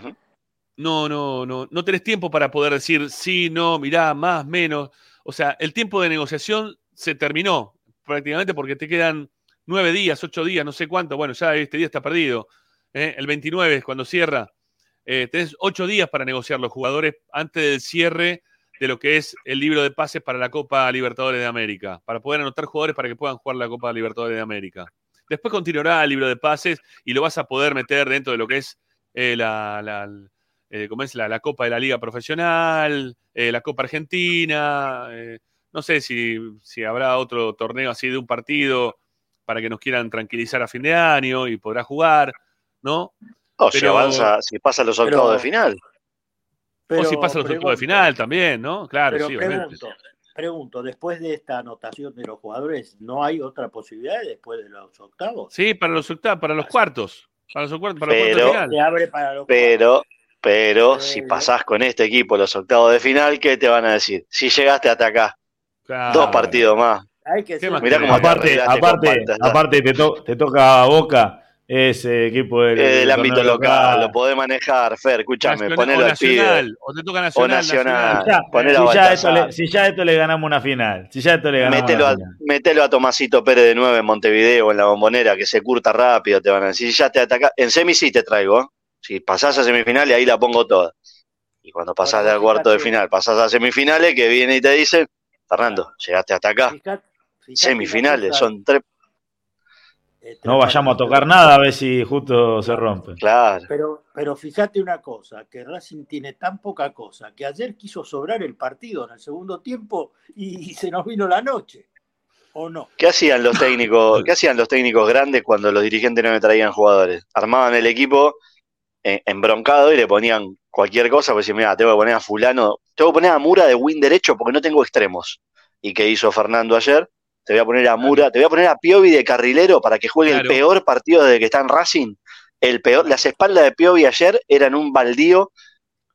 No, no, no. No tenés tiempo para poder decir sí, no, mirá, más, menos. O sea, el tiempo de negociación se terminó prácticamente porque te quedan nueve días, ocho días, no sé cuánto. Bueno, ya este día está perdido. ¿eh? El 29 es cuando cierra. Eh, tenés ocho días para negociar los jugadores antes del cierre de lo que es el libro de pases para la Copa Libertadores de América, para poder anotar jugadores para que puedan jugar la Copa Libertadores de América. Después continuará el libro de pases y lo vas a poder meter dentro de lo que es eh, la, eh. La, la Copa de la Liga Profesional, la Copa Argentina. Eh, no sé si, si habrá otro torneo así de un partido para que nos quieran tranquilizar a fin de año y podrá jugar, ¿no? O si Pero- avanza, si pasa los octavos pero- de final. o si pasa los pregunto, octavos de final también, ¿no? Claro, pero sí, obviamente. pregunto, pregunto, después de esta anotación de los jugadores, ¿no hay otra posibilidad después de los octavos? Sí, para los octavos, para los cuartos. Para los cuartos, para los cuartos Pero- de final. Se abre para los Pero, pero Eh, si pasás con este equipo los octavos de final, ¿qué te van a decir? Si llegaste hasta acá, Claro. dos partidos más. Hay que ser- Mirá cómo te aparte, aparte, aparte te, to- te toca a Boca ese equipo del, Eh, del ámbito local, lo podés manejar, Fer, escúchame, ponelo al nacional, o te toca nacional, O nacional, nacional. Ya, ponelo a si, ya le, si ya esto le ganamos una final, si ya esto le ganamos una a, final. a Tomasito Pérez de 9 en Montevideo, en la bombonera, que se curta rápido, te van a decir. Si ya te ataca, en semi sí te traigo. ¿eh? Si pasás a semifinales, ahí la pongo toda. Y cuando pasás al cuarto de final, pasás a semifinales, que viene y te dice, Fernando, llegaste hasta acá. Semifinales, son tres. este, No vayamos a tocar nada a ver si justo se rompe. Claro. Pero, pero fíjate una cosa, que Racing tiene tan poca cosa que ayer quiso sobrar el partido en el segundo tiempo y se nos vino la noche. ¿O no? ¿Qué hacían los técnicos, qué hacían los técnicos grandes cuando los dirigentes no le traían jugadores? Armaban el equipo eh, embroncado y le ponían cualquier cosa, pues decían, mira, tengo que poner a fulano, tengo que poner a Mura de win derecho porque no tengo extremos. ¿Y qué hizo Fernando ayer? Te voy a poner a Mura, te voy a poner a Piovi de carrilero para que juegue Claro. el peor partido desde que está en Racing. El peor, las espaldas de Piovi ayer eran un baldío,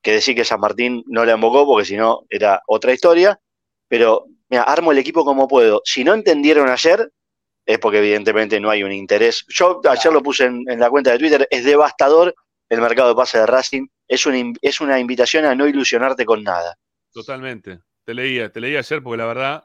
que decir que San Martín no la embocó porque si no era otra historia, pero mira, armo el equipo como puedo. Si no entendieron ayer, es porque evidentemente no hay un interés. Yo ayer lo puse en, en la cuenta de Twitter, es devastador el mercado de pase de Racing, es una, es una invitación a no ilusionarte con nada. Totalmente, te leía, te leía ayer porque la verdad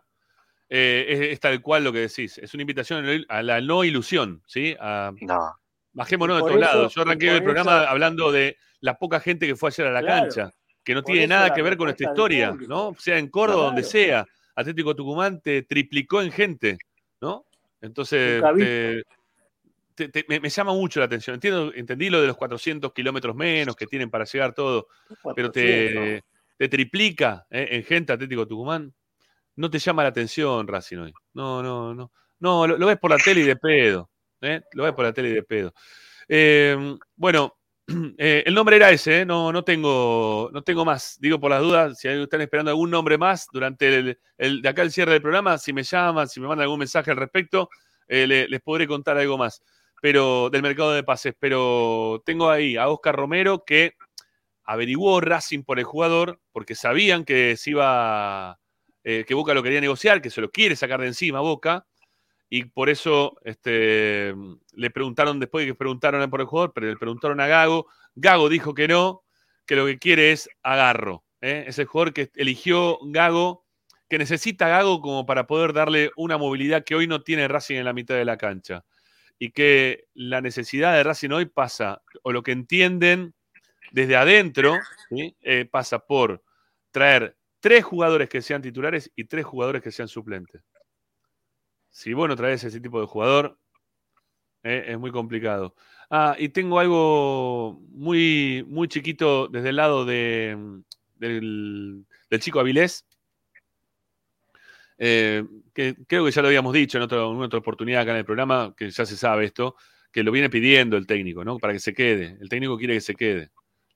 eh, es, es tal cual lo que decís. Es una invitación a la no ilusión, ¿sí? A, No. Bajémonos de todos lados. Yo arranqué el programa eso- hablando de la poca gente que fue ayer a la Claro. cancha, que no tiene nada que ver con esta historia. ¿no? Sea en Córdoba, donde Claro. sea. Atlético Tucumán te triplicó en gente, ¿no? Entonces, te- te- te- me, me llama mucho la atención. Entiendo, entendí lo de los 400 kilómetros menos que tienen para llegar todo, pero te, 400. te triplica ¿eh? en gente Atlético Tucumán. No te llama la atención, Racing hoy. No, no, no. No, lo, lo ves por la tele y de pedo. ¿eh? Lo ves por la tele y de pedo. Eh, bueno, el nombre era ese, ¿eh? no, no, tengo, no tengo más. Digo por las dudas, si están esperando algún nombre más durante el, el- de acá el cierre del programa, si me llaman, si me mandan algún mensaje al respecto, eh, le- les podré contar algo más. Pero del mercado de pases. Pero tengo ahí a Oscar Romero que averiguó Racing por el jugador, porque sabían que se iba, eh, que Boca lo quería negociar, que se lo quiere sacar de encima Boca, y por eso este, le preguntaron, después de que preguntaron por el jugador, pero le preguntaron a Gago, Gago dijo que no, que lo que quiere es agarro. ¿eh? Es el jugador que eligió Gago, que necesita Gago como para poder darle una movilidad que hoy no tiene Racing en la mitad de la cancha. Y que la necesidad de Racing hoy pasa, o lo que entienden desde adentro. Eh, pasa por traer tres jugadores que sean titulares y tres jugadores que sean suplentes. Si vos no traes ese tipo de jugador, eh, es muy complicado. Ah, y tengo algo muy, muy chiquito desde el lado de, del, del chico Avilés, eh, que creo que ya lo habíamos dicho en, otro- en otra oportunidad acá en el programa, que ya se sabe esto, que lo viene pidiendo el técnico, ¿no? Para que se quede. El técnico quiere que se quede.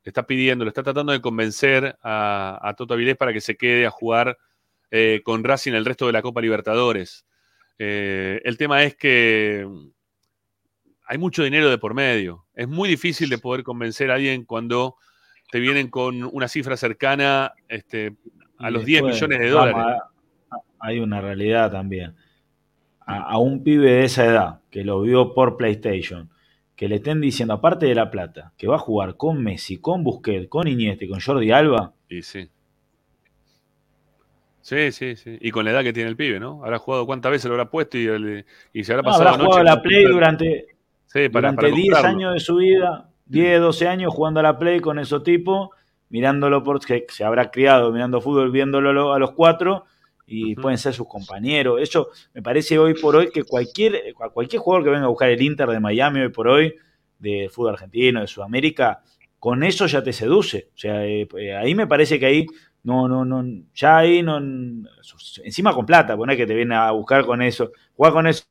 Le está pidiendo, le está tratando de convencer a, a Toto Avilés para que se quede a jugar eh, con Racing el resto de la Copa Libertadores. Eh, el tema es que hay mucho dinero de por medio. Es muy difícil de poder convencer a alguien cuando te vienen con una cifra cercana este, a los 10 después, millones de dólares. a- hay una realidad también. A, a un pibe de esa edad que lo vio por PlayStation, que le estén diciendo, aparte de la plata, que va a jugar con Messi, con Busquets, con Iniesta y con Jordi Alba, Y sí. Sí, sí, sí. Y con la edad que tiene el pibe, ¿no? Habrá jugado cuántas veces lo habrá puesto y, el- y se habrá no, pasado habrá noche jugado la para Play durante, Sí, para, durante para 10 comprarlo. años de su vida, 10, 12 años jugando a la Play con esos tipos, mirándolo por que se habrá criado mirando fútbol, viéndolo lo- a los cuatro, y pueden ser sus compañeros. Eso me parece hoy por hoy que cualquier, cualquier jugador que venga a buscar el Inter de Miami hoy por hoy, de fútbol argentino, de Sudamérica, con eso ya te seduce. O sea, eh, eh, ahí me parece que ahí no, no, no, ya ahí no, encima con plata, poner que te viene a buscar con eso, jugar con eso,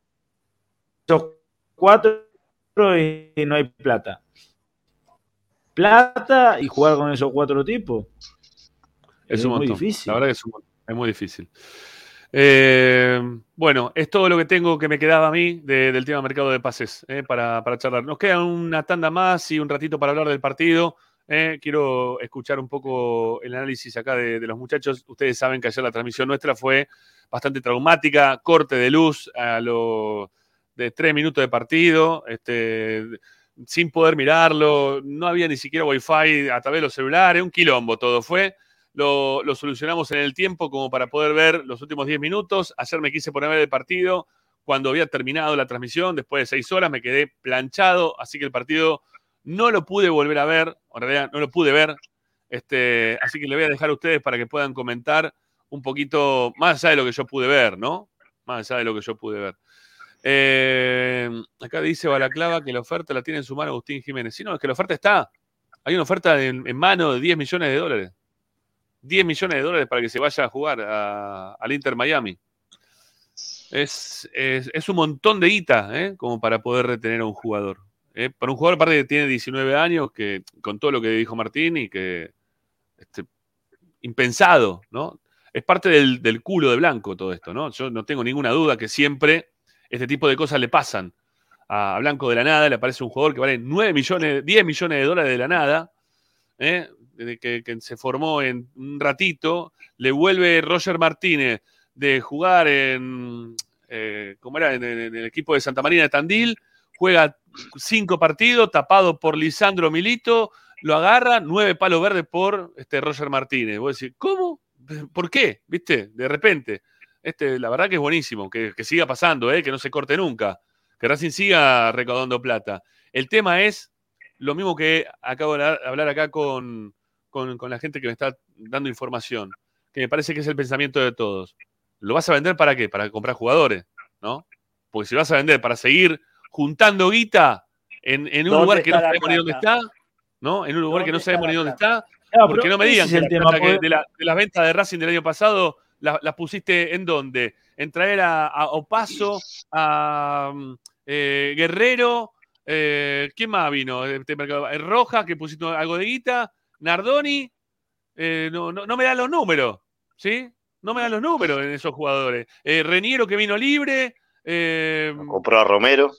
esos cuatro y no hay plata. Plata y jugar con esos cuatro tipos. Es, Es un muy montón. difícil. La verdad que es, un montón. Es muy difícil. Eh, bueno, es todo lo que tengo que me quedaba a mí de- del tema mercado de pases eh, para, para charlar. Nos queda una tanda más y un ratito para hablar del partido. eh. quiero escuchar un poco el análisis acá de, de los muchachos. Ustedes saben que ayer la transmisión nuestra fue bastante traumática, corte de luz a lo de tres minutos de partido, este, sin poder mirarlo, no había ni siquiera wifi a través de los celulares, un quilombo todo fue. Lo, solucionamos en el tiempo como para poder ver los últimos 10 minutos. Ayer me quise poner a el partido cuando había terminado la transmisión, después de seis horas me quedé planchado, así que el partido no lo pude volver a ver, en realidad no lo pude ver, este, así que le voy a dejar a ustedes para que puedan comentar un poquito más allá de lo que yo pude ver, ¿no? Más allá de lo que yo pude ver. Eh, acá dice Balaclava que la oferta la tiene en su mano Agustín Jiménez. Sí, no, es que la oferta está. Hay una oferta en mano de 10 millones de dólares. 10 millones de dólares para que se vaya a jugar al Inter Miami. Es, es- es un montón de guita, ¿eh? como para poder retener a un jugador. ¿eh? Para un jugador, aparte que tiene 19 años, que con todo lo que dijo Martín y que este, impensado, ¿no? Es parte del, del culo de Blanco todo esto, ¿no? Yo no tengo ninguna duda que siempre este tipo de cosas le pasan. A Blanco de la nada le aparece un jugador que vale 9 millones, 10 millones de dólares de la nada, ¿eh? Desde que, se formó en un ratito, le vuelve Roger Martínez de jugar en, eh, ¿cómo era? En el equipo de Santa Marina de Tandil, juega cinco partidos, tapado por Lisandro Milito, lo agarra, nueve palos verdes por este Roger Martínez. Vos decís, ¿cómo? ¿Por qué? ¿Viste? De repente. Este, la verdad que es buenísimo, que, que siga pasando, ¿eh? que no se corte nunca, que Racing siga recaudando plata. El tema es lo mismo que acabo de hablar acá con, con, con la gente que me está dando información, que me parece que es el pensamiento de todos. ¿Lo vas a vender para qué? Para comprar jugadores, ¿no? Porque si lo vas a vender para seguir juntando guita en, en un ¿Dónde lugar que no la sabemos ni dónde está, ¿no? En un lugar que no ¿Dónde está sabemos la ni dónde está, Claro, porque no me digan que la tema, que de, la- de las ventas de Racing del año pasado la- las pusiste en dónde? En traer a, a Opaso, a mm, eh, Guerrero, eh, ¿quién más vino? este? Eh, Rojas, que pusiste algo de guita, Nardoni, eh, no, no, no me dan los números, ¿sí? No me dan los números en esos jugadores. Eh, Reniero que vino libre, eh, Compró a Romero.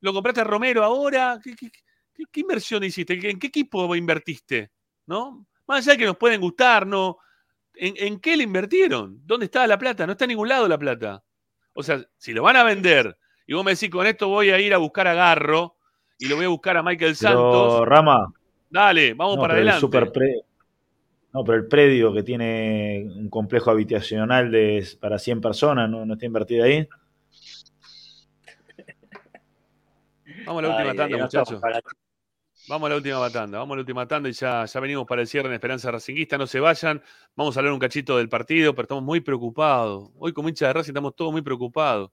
lo compraste a Romero ahora. ¿Qué, qué- qué- qué inversión hiciste? ¿En qué equipo invertiste? ¿No? Más allá de que nos pueden gustar, ¿no? ¿En, en qué le invirtieron? ¿Dónde está la plata? No está en ningún lado la plata. O sea, si lo van a vender y vos me decís, con esto voy a ir a buscar a Garro y lo voy a buscar a Michael Pero, Santos, Rama, dale, vamos no, para el adelante. super pre- No, pero el predio que tiene un complejo habitacional de, para 100 personas, ¿no, no está invertido ahí? Vamos a la última Ay, tanda, muchachos. Vamos a la última tanda, vamos a la última tanda y ya, ya venimos para el cierre en Esperanza Racinguista. No se vayan, vamos a hablar un cachito del partido, pero estamos muy preocupados. Hoy, como hincha de Racing, estamos todos muy preocupados.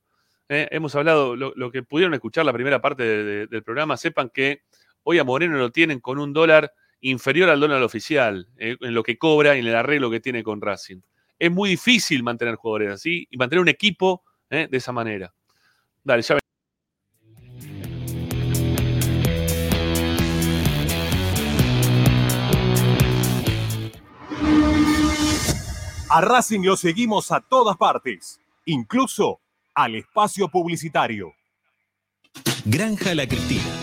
Eh, hemos hablado, lo, lo que pudieron escuchar la primera parte de- de- del programa, sepan que hoy a Moreno lo tienen con un dólar inferior al dólar oficial, eh, en lo que cobra y en el arreglo que tiene con Racing. Es muy difícil mantener jugadores así y mantener un equipo eh, de esa manera. Dale, ya A Racing lo seguimos a todas partes, incluso al espacio publicitario. Granja La Cristina.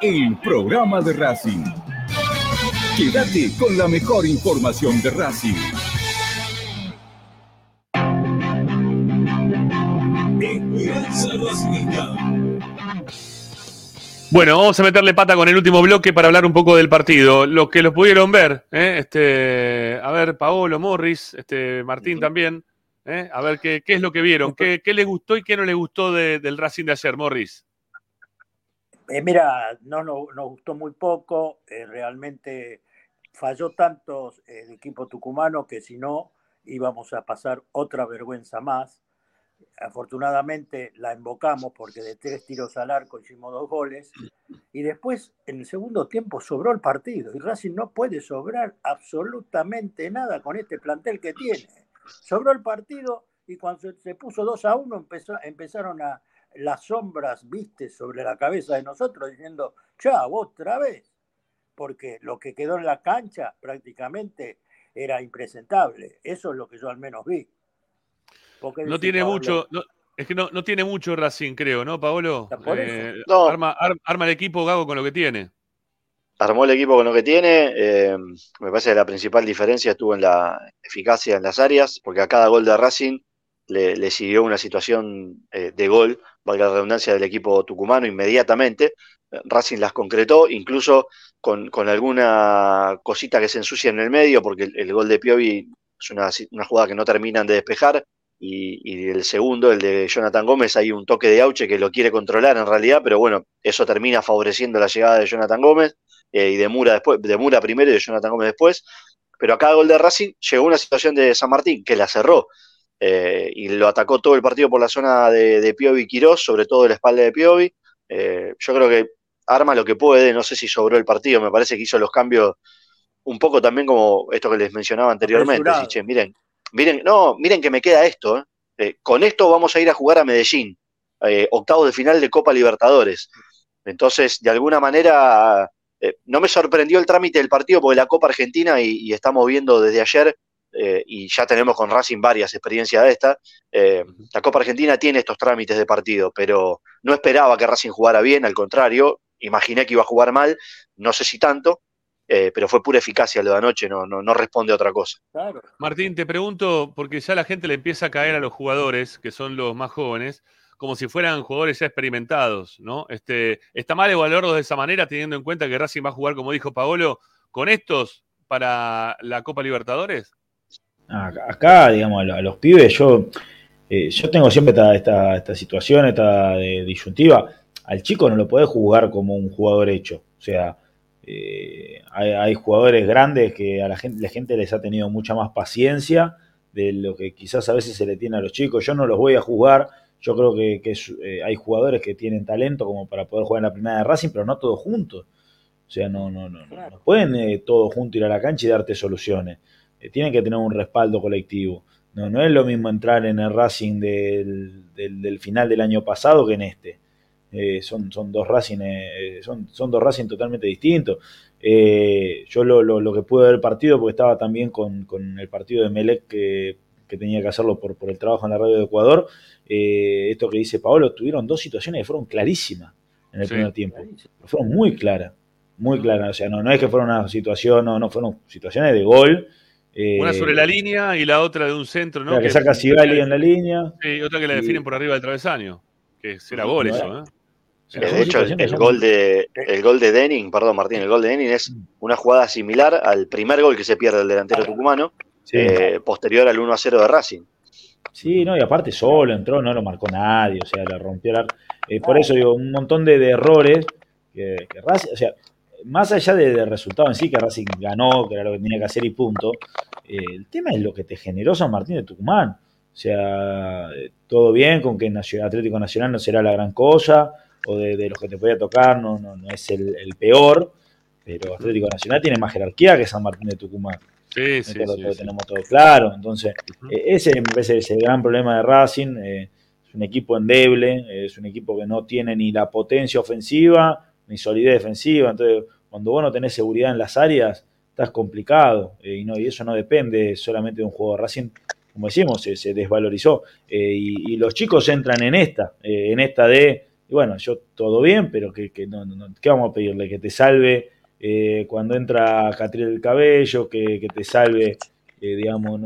el programa de Racing. Quédate con la mejor información de Racing. Bueno, vamos a meterle pata con el último bloque para hablar un poco del partido. Los que lo pudieron ver, ¿eh? este, a ver, Paolo, Morris, este, Martín también, ¿eh? a ver qué, qué es lo que vieron, qué, qué les gustó y qué no les gustó de- del Racing de ayer, Morris. Eh, mira, no nos, gustó muy poco, eh, realmente falló tanto eh, el equipo tucumano que si no íbamos a pasar otra vergüenza más. Afortunadamente la invocamos porque de tres tiros al arco hicimos dos goles y después en el segundo tiempo sobró el partido y Racing no puede sobrar absolutamente nada con este plantel que tiene. Sobró el partido y cuando se, puso 2 a 1 empezó, empezaron a las sombras, viste, sobre la cabeza de nosotros diciendo, chao, otra vez. Porque lo que quedó en la cancha prácticamente era impresentable. Eso es lo que yo al menos vi. ¿Por qué No tiene Pablo? mucho, no- es que no, no tiene mucho Racing, creo, ¿no, Paolo? Eh. No. arma, ar- arma el equipo Gago con lo que tiene. armó el equipo con lo que tiene. eh, me parece que la principal diferencia estuvo en la eficacia en las áreas, porque a cada gol de Racing le, le siguió una situación eh, de gol, valga la redundancia, del equipo tucumano inmediatamente. Racing las concretó, incluso con, alguna cosita que se ensucia en el medio, porque el, el gol de Piovi es una, jugada que no terminan de despejar. Y, el segundo, el de Jonathan Gómez, hay un toque de Auche que lo quiere controlar en realidad, pero bueno, eso termina favoreciendo la llegada de Jonathan Gómez eh, y de Mura después, de Mura primero y de Jonathan Gómez después. Pero a cada gol de Racing llegó una situación de San Martín que la cerró eh, y lo atacó todo el partido por la zona de, de Piovi Quirós, sobre todo de la espalda de Piovi. Eh, yo creo que arma lo que puede, no sé si sobró el partido, me parece que hizo los cambios un poco también como esto que les mencionaba anteriormente. Apresurado. decir, che, miren, miren, no, miren que me queda esto. ¿eh? Eh, con esto vamos a ir a jugar a Medellín, octavos de final de Copa Libertadores. Entonces, de alguna manera, no me sorprendió el trámite del partido porque la Copa Argentina, y, y estamos viendo desde ayer, eh, y ya tenemos con Racing varias experiencias de esta, eh, la Copa Argentina tiene estos trámites de partido, pero no esperaba que Racing jugara bien, al contrario, imaginé que iba a jugar mal, no sé si tanto, eh, pero fue pura eficacia lo de anoche, no, no, no responde a otra cosa. Claro. Martín, te pregunto, porque ya la gente le empieza a caer a los jugadores, que son los más jóvenes, como si fueran jugadores ya experimentados, ¿no? Este, ¿Está mal evaluarlos de esa manera, teniendo en cuenta que Racing va a jugar, como dijo Paolo, con estos para la Copa Libertadores? Acá, digamos, a lo- a los pibes, yo, eh, yo tengo siempre esta, esta, esta situación, esta de- disyuntiva. Al chico no lo podés jugar como un jugador hecho. O sea, eh, hay, hay jugadores grandes que a la gente, la gente les ha tenido mucha más paciencia de lo que quizás a veces se le tiene a los chicos. Yo no los voy a jugar. Yo creo que, que es- eh, hay jugadores que tienen talento como para poder jugar en la primera de Racing, pero no todos juntos. O sea, no, no, no, no, no pueden eh, todos juntos ir a la cancha y darte soluciones. Eh, tienen que tener un respaldo colectivo. No, no es lo mismo entrar en el Racing del, del- del final del año pasado que en este. Eh, son, son dos Racing, eh, son, son dos Racing totalmente distintos. Yo lo, lo, lo que pude ver el partido, porque estaba también con, con el partido de Melec que, que tenía que hacerlo por, por el trabajo en la radio de Ecuador. eh, esto que dice Paolo, tuvieron dos situaciones que fueron clarísimas en el Sí. primer tiempo. Fueron muy claras, muy claras. O sea, no, no es que fueron una situación, no, no fueron situaciones de gol Eh, Una sobre la línea y la otra de un centro, ¿no? la que saca Sigali en la línea. Sí, otra que la Y- definen por arriba del travesaño. Que será gol eso, ¿eh? Eh, De hecho, el, el gol de, el gol de Denning, perdón Martín, el gol de Denning es una jugada similar al primer gol que se pierde el delantero tucumano, Sí. eh, posterior al 1 a 0 de Racing. Sí, no, y aparte solo entró, no lo marcó nadie, o sea, le rompió el arco. Eh, por eso digo, un montón de, de errores que, que Racing, o sea, más allá de- del resultado en sí, que Racing ganó, que era lo que tenía que hacer y punto, eh, el tema es lo que te generó San Martín de Tucumán. O sea, todo bien con que Atlético Nacional no será la gran cosa, o de, de los que te podía tocar no, no, no es el, el peor, pero Atlético Nacional tiene más jerarquía que San Martín de Tucumán. Sí, sí, lo- sí, lo sí. tenemos todo claro. Entonces, eh, ese me parece es el gran problema de Racing. eh, es un equipo endeble, eh, es un equipo que no tiene ni la potencia ofensiva ni solidez defensiva. Entonces, cuando vos no tenés seguridad en las áreas, estás complicado. eh, y, no, y eso no depende solamente de un juego de Racing. Como decimos, se, desvalorizó. eh, y, los chicos entran en esta, eh, en esta de, y bueno, yo todo bien, pero que, que no, no- ¿qué vamos a pedirle? Que te salve cuando entra Catriel del Cabello, que, que te salve, digamos,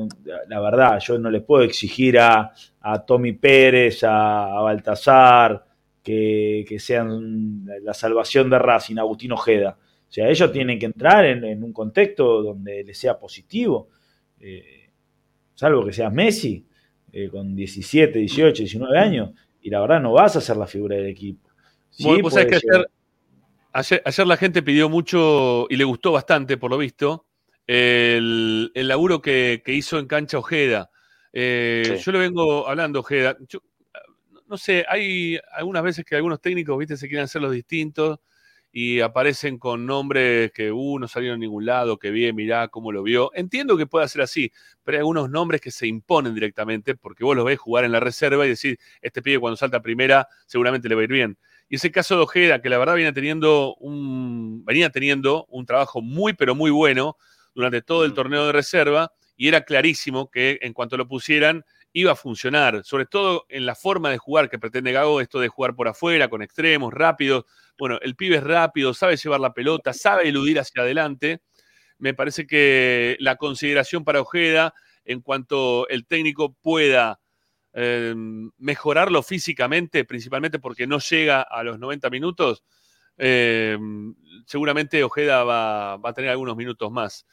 la verdad, yo no les puedo exigir a, a Tommy Pérez, a, a Baltasar, que, que sean la salvación de Racing, Agustín Ojeda. O sea, ellos tienen que entrar en, en un contexto donde les sea positivo, eh, salvo que seas Messi, eh, con 17, 18, 19 años, y la verdad no vas a ser la figura del equipo. Sí, Bueno, sabés que ayer, ayer, ayer la gente pidió mucho y le gustó bastante, por lo visto, el, el laburo que, que hizo en cancha Ojeda. Eh, Sí. Yo le vengo hablando, Ojeda. Yo, no sé, hay algunas veces que algunos técnicos, viste, se quieren hacer los distintos y aparecen con nombres que uh, no salieron a ningún lado, que bien, mirá cómo lo vio. Entiendo que pueda ser así, pero hay algunos nombres que se imponen directamente porque vos los ves jugar en la reserva y decís, este pibe cuando salta a primera seguramente le va a ir bien. Y ese caso de Ojeda, que la verdad viene teniendo un, venía teniendo un trabajo muy, pero muy bueno durante todo el torneo de reserva, y era clarísimo que en cuanto lo pusieran iba a funcionar, sobre todo en la forma de jugar que pretende Gago, esto de jugar por afuera, con extremos, rápidos. Bueno, el pibe es rápido, sabe llevar la pelota, sabe eludir hacia adelante. Me parece que la consideración para Ojeda, en cuanto el técnico pueda eh, mejorarlo físicamente, principalmente porque no llega a los 90 minutos, eh, seguramente Ojeda va, va a tener algunos minutos más.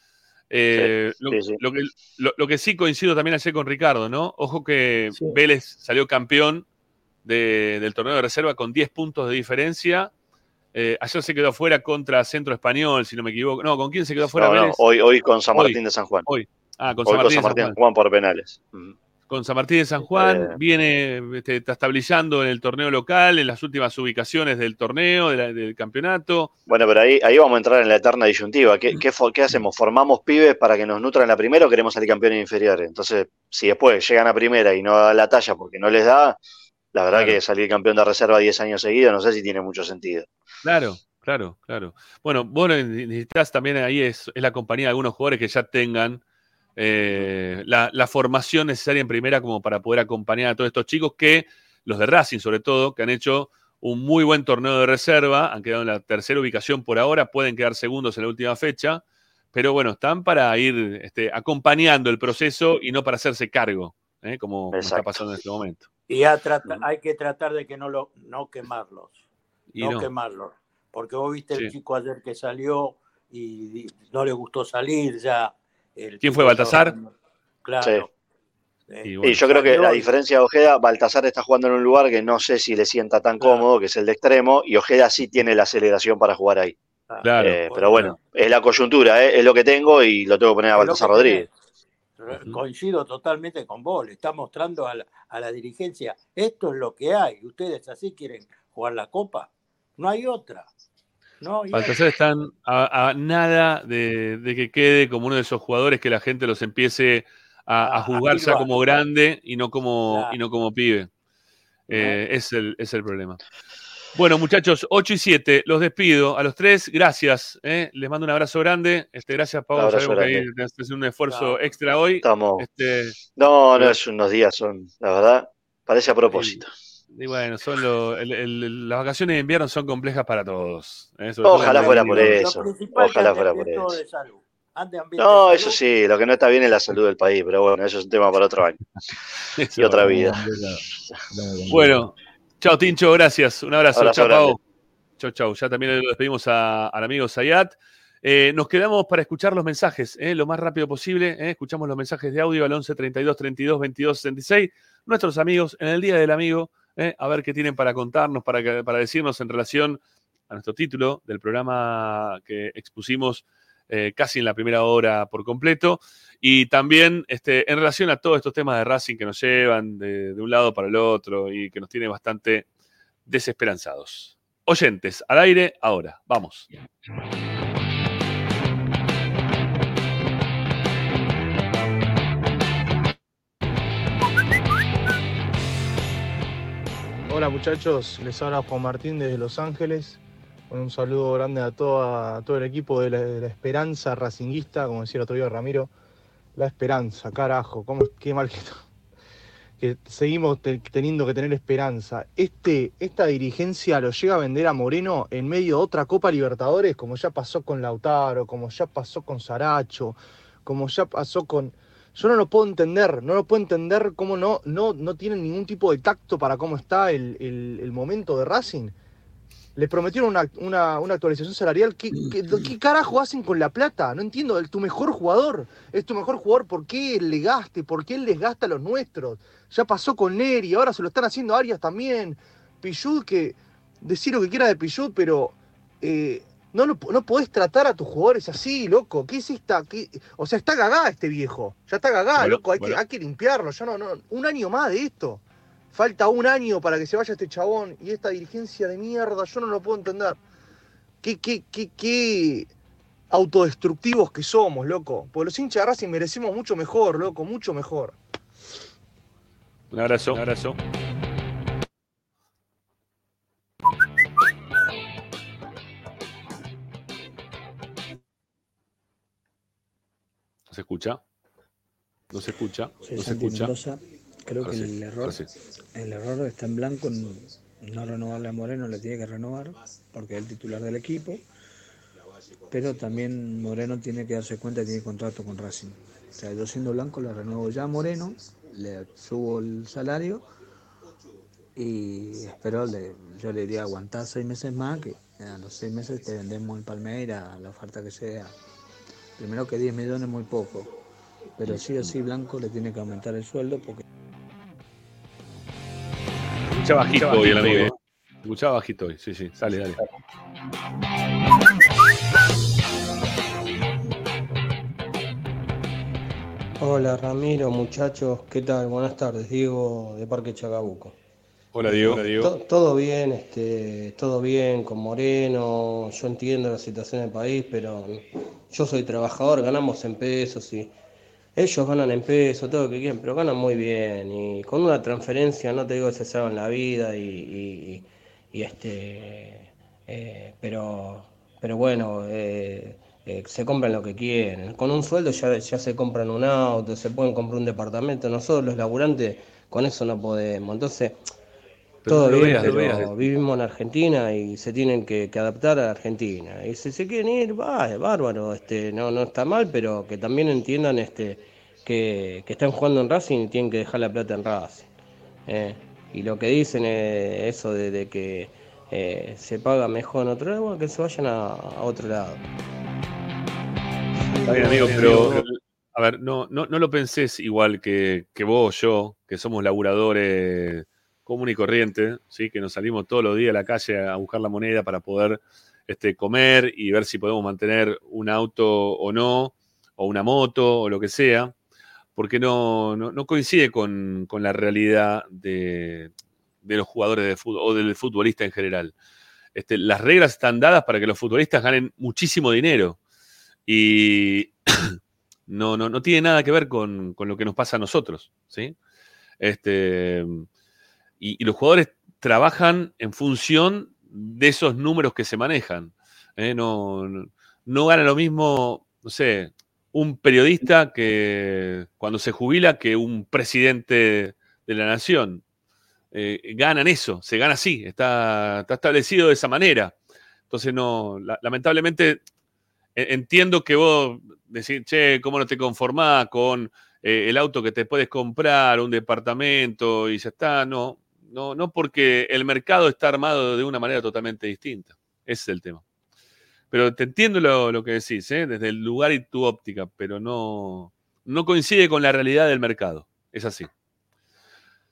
Eh, Sí, lo, sí, sí. lo que, lo- lo que sí coincido también ayer con Ricardo, ¿no? Ojo que Vélez salió campeón de- del torneo de reserva con 10 puntos de diferencia. Eh, ayer se quedó afuera contra Centro Español, si no me equivoco. No, ¿con quién se quedó No, no, Vélez? hoy, hoy con San Hoy, Martín de San Juan. Hoy. Ah, con Hoy San Martín, de San de Juan. San Juan por penales. Con San Martín de San Juan, viene este, está estabilizando en el torneo local, en las últimas ubicaciones del torneo, de la- del campeonato. Bueno, pero ahí, ahí vamos a entrar en la eterna disyuntiva. ¿Qué, qué, fo- qué hacemos? ¿Formamos pibes para que nos nutran la primera o queremos salir campeones inferiores? Entonces, si después llegan a primera y no da la talla porque no les da, la verdad Claro. que salir campeón de reserva 10 años seguidos no sé si tiene mucho sentido. Claro, claro, claro. Bueno, vos necesitas también ahí es, es la compañía de algunos jugadores que ya tengan eh, la, la formación necesaria en primera como para poder acompañar a todos estos chicos que, los de Racing sobre todo, que han hecho un muy buen torneo de reserva, han quedado en la tercera ubicación por ahora, pueden quedar segundos en la última fecha, pero bueno, están para ir este, acompañando el proceso y no para hacerse cargo, ¿eh? como, como está pasando en este momento. Y trata- hay que tratar de que no lo no quemarlos. Y no, no. quemarlos. Porque vos viste el chico ayer que salió y no le gustó salir ya. El ¿Quién fue, Baltasar? Claro. Y Y yo creo que Salió a y- diferencia de Ojeda, Baltasar está jugando en un lugar que no sé si le sienta tan cómodo, que es el de extremo, y Ojeda sí tiene la aceleración para jugar ahí. Claro. Eh, pero bueno, es la coyuntura, ¿eh? es lo que tengo y lo tengo que poner a Baltasar Rodríguez. Coincido totalmente con vos. Le está mostrando a la, a la dirigencia, esto es lo que hay. Ustedes así quieren jugar la copa. No hay otra. No están a, a nada de, de que quede como uno de esos jugadores que la gente los empiece a, a juzgar ya como grande y no como, Claro. y no como pibe. Eh, es, el, es el problema. Bueno, muchachos, 8 y 7, los despido. A los tres, gracias. eh. Les mando un abrazo grande. Este, gracias, Pablo. Sabemos que ahí grande. tenés que hacer un esfuerzo extra hoy. Estamos. Este, No, no, es unos días, son, la verdad, parece a propósito. Y bueno, son lo- el- el- las vacaciones de invierno son complejas para todos. eh, Ojalá fuera por eso. Ojalá fuera por eso. No, eso sí, lo que no está bien es la salud del país, pero bueno, eso es un tema para otro año. y otra vida. Bueno, chao Tincho, gracias. Un abrazo. Abrazo chao. Chau, chau. Ya también lo despedimos a- al amigo Zayat. Eh, nos quedamos para escuchar los mensajes eh, lo más rápido posible. eh. Escuchamos los mensajes de audio al 11 32 32 22 66. Nuestros amigos en el Día del Amigo, eh, a ver qué tienen para contarnos, para, que- para decirnos en relación a nuestro título del programa que expusimos eh, casi en la primera hora por completo. Y también este, en relación a todos estos temas de Racing que nos llevan de, de un lado para el otro y que nos tiene bastante desesperanzados. Oyentes, al aire, ahora. Vamos. Muchachos, les habla Juan Martín desde Los Ángeles. Un saludo grande a, toda- todo el equipo de la, Esperanza Racinguista, como decía el otro día Ramiro. La Esperanza, carajo, cómo, qué mal que, que seguimos te- teniendo que tener esperanza. Este, esta dirigencia lo llega a vender a Moreno en medio de otra Copa Libertadores, como ya pasó con Lautaro, como ya pasó con Saracho, como ya pasó con... Yo no lo puedo entender, no lo puedo entender cómo no, no, no tienen ningún tipo de tacto para cómo está el, el- el momento de Racing. Les prometieron una, una- una actualización salarial. ¿Qué, qué, qué carajo hacen con la plata? No entiendo. El, tu mejor jugador es tu mejor jugador. ¿Por qué le gaste? ¿Por qué él les gasta a los nuestros? Ya pasó con Neri, ahora se lo están haciendo a Arias también. Pichud, que decir lo que quiera de Pichud, pero eh, no, lo, no podés tratar a tus jugadores así, loco. ¿Qué es esta? qué- O sea, está cagá este viejo. Ya está cagá, Bueno, loco. Hay, bueno. que, hay que limpiarlo. Ya no, no, un año más de esto. Falta un año para que se vaya este chabón y esta dirigencia de mierda, yo no lo puedo entender. Qué, qué, qué, qué autodestructivos que somos, loco. Porque los hinchas de Racing merecemos mucho mejor, loco, mucho mejor. Un abrazo. Un abrazo. Se escucha? ¿No se escucha? Soy ¿No se Santi escucha? Mendoza. Creo Ahora que sí, el error, sí. el error está en blanco no renovarle a Moreno, le tiene que renovar porque es el titular del equipo. Pero también Moreno tiene que darse cuenta que tiene contrato con Racing. O sea, yo siendo blanco le renuevo ya a Moreno, le subo el salario y espero, le- yo le diría aguantar seis meses más, que a los seis meses te vendemos el Palmeira, la oferta que sea. Primero que 10 millones es muy poco, pero sí o sí Blanco le tiene que aumentar el sueldo porque Escucha bajito hoy el amigo. ¿eh? Escucha bajito hoy. Sí, sí. Sale, dale. Hola Ramiro, muchachos, ¿qué tal? Buenas tardes, Diego de Parque Chacabuco. Hola, Diego. Hola, Diego. To- todo bien, este, todo bien con Moreno, yo entiendo la situación del país, pero yo soy trabajador, ganamos en pesos y ellos ganan en pesos, todo lo que quieran, pero ganan muy bien y con una transferencia, no te digo que se salvan la vida y, y- y, este, eh, pero, pero bueno, eh, eh, se compran lo que quieren. Con un sueldo ya, ya se compran un auto, se pueden comprar un departamento. Nosotros los laburantes con eso no podemos. Entonces, Pero todo no bien, veas, pero vivimos en Argentina y se tienen que, que adaptar a la Argentina. Y si se quieren ir, va, es bárbaro, este, no, no está mal, pero que también entiendan este, que, que están jugando en Racing y tienen que dejar la plata en Racing. eh. Y lo que dicen es eso de, de que eh, se paga mejor en otro lado, bueno, que se vayan a, a otro lado. Está bien, amigo, pero. A ver, no, no, no lo pensés igual que, que vos, yo, que somos laburadores común y corriente, ¿sí? que nos salimos todos los días a la calle a buscar la moneda para poder este, comer y ver si podemos mantener un auto o no, o una moto o lo que sea, porque no, no, coincide con, con la realidad de, de los jugadores de fútbol o del futbolista en general. Este, las reglas están dadas para que los futbolistas ganen muchísimo dinero y no, no, no tiene nada que ver con, con lo que nos pasa a nosotros, ¿sí? Este, y, los jugadores trabajan en función de esos números que se manejan. ¿eh? No, no, gana lo mismo, no sé, un periodista que cuando se jubila que un presidente de la nación. Eh, ganan eso, se gana así, está, establecido de esa manera. Entonces, no, la- lamentablemente, e- entiendo que vos decís, che, ¿cómo no te conformás con eh, el auto que te puedes comprar, un departamento y ya está? No, no, no porque el mercado está armado de una manera totalmente distinta. Ese es el tema. Pero te entiendo lo, lo que decís, ¿eh? desde el lugar y tu óptica, pero no, no coincide con la realidad del mercado. Es así.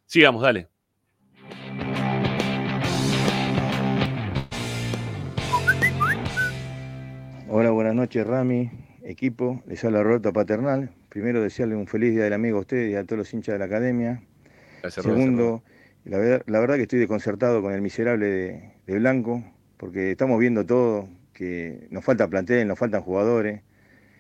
Sigamos, dale. Hola, buenas noches, Rami, equipo. Les habla Roberto Paternal. Primero, desearle un feliz día del amigo a usted y a todos los hinchas de la academia. Gracias, Segundo, la verdad, la verdad que estoy desconcertado con el miserable de, de Blanco, porque estamos viendo todo, que nos falta plantel, nos faltan jugadores,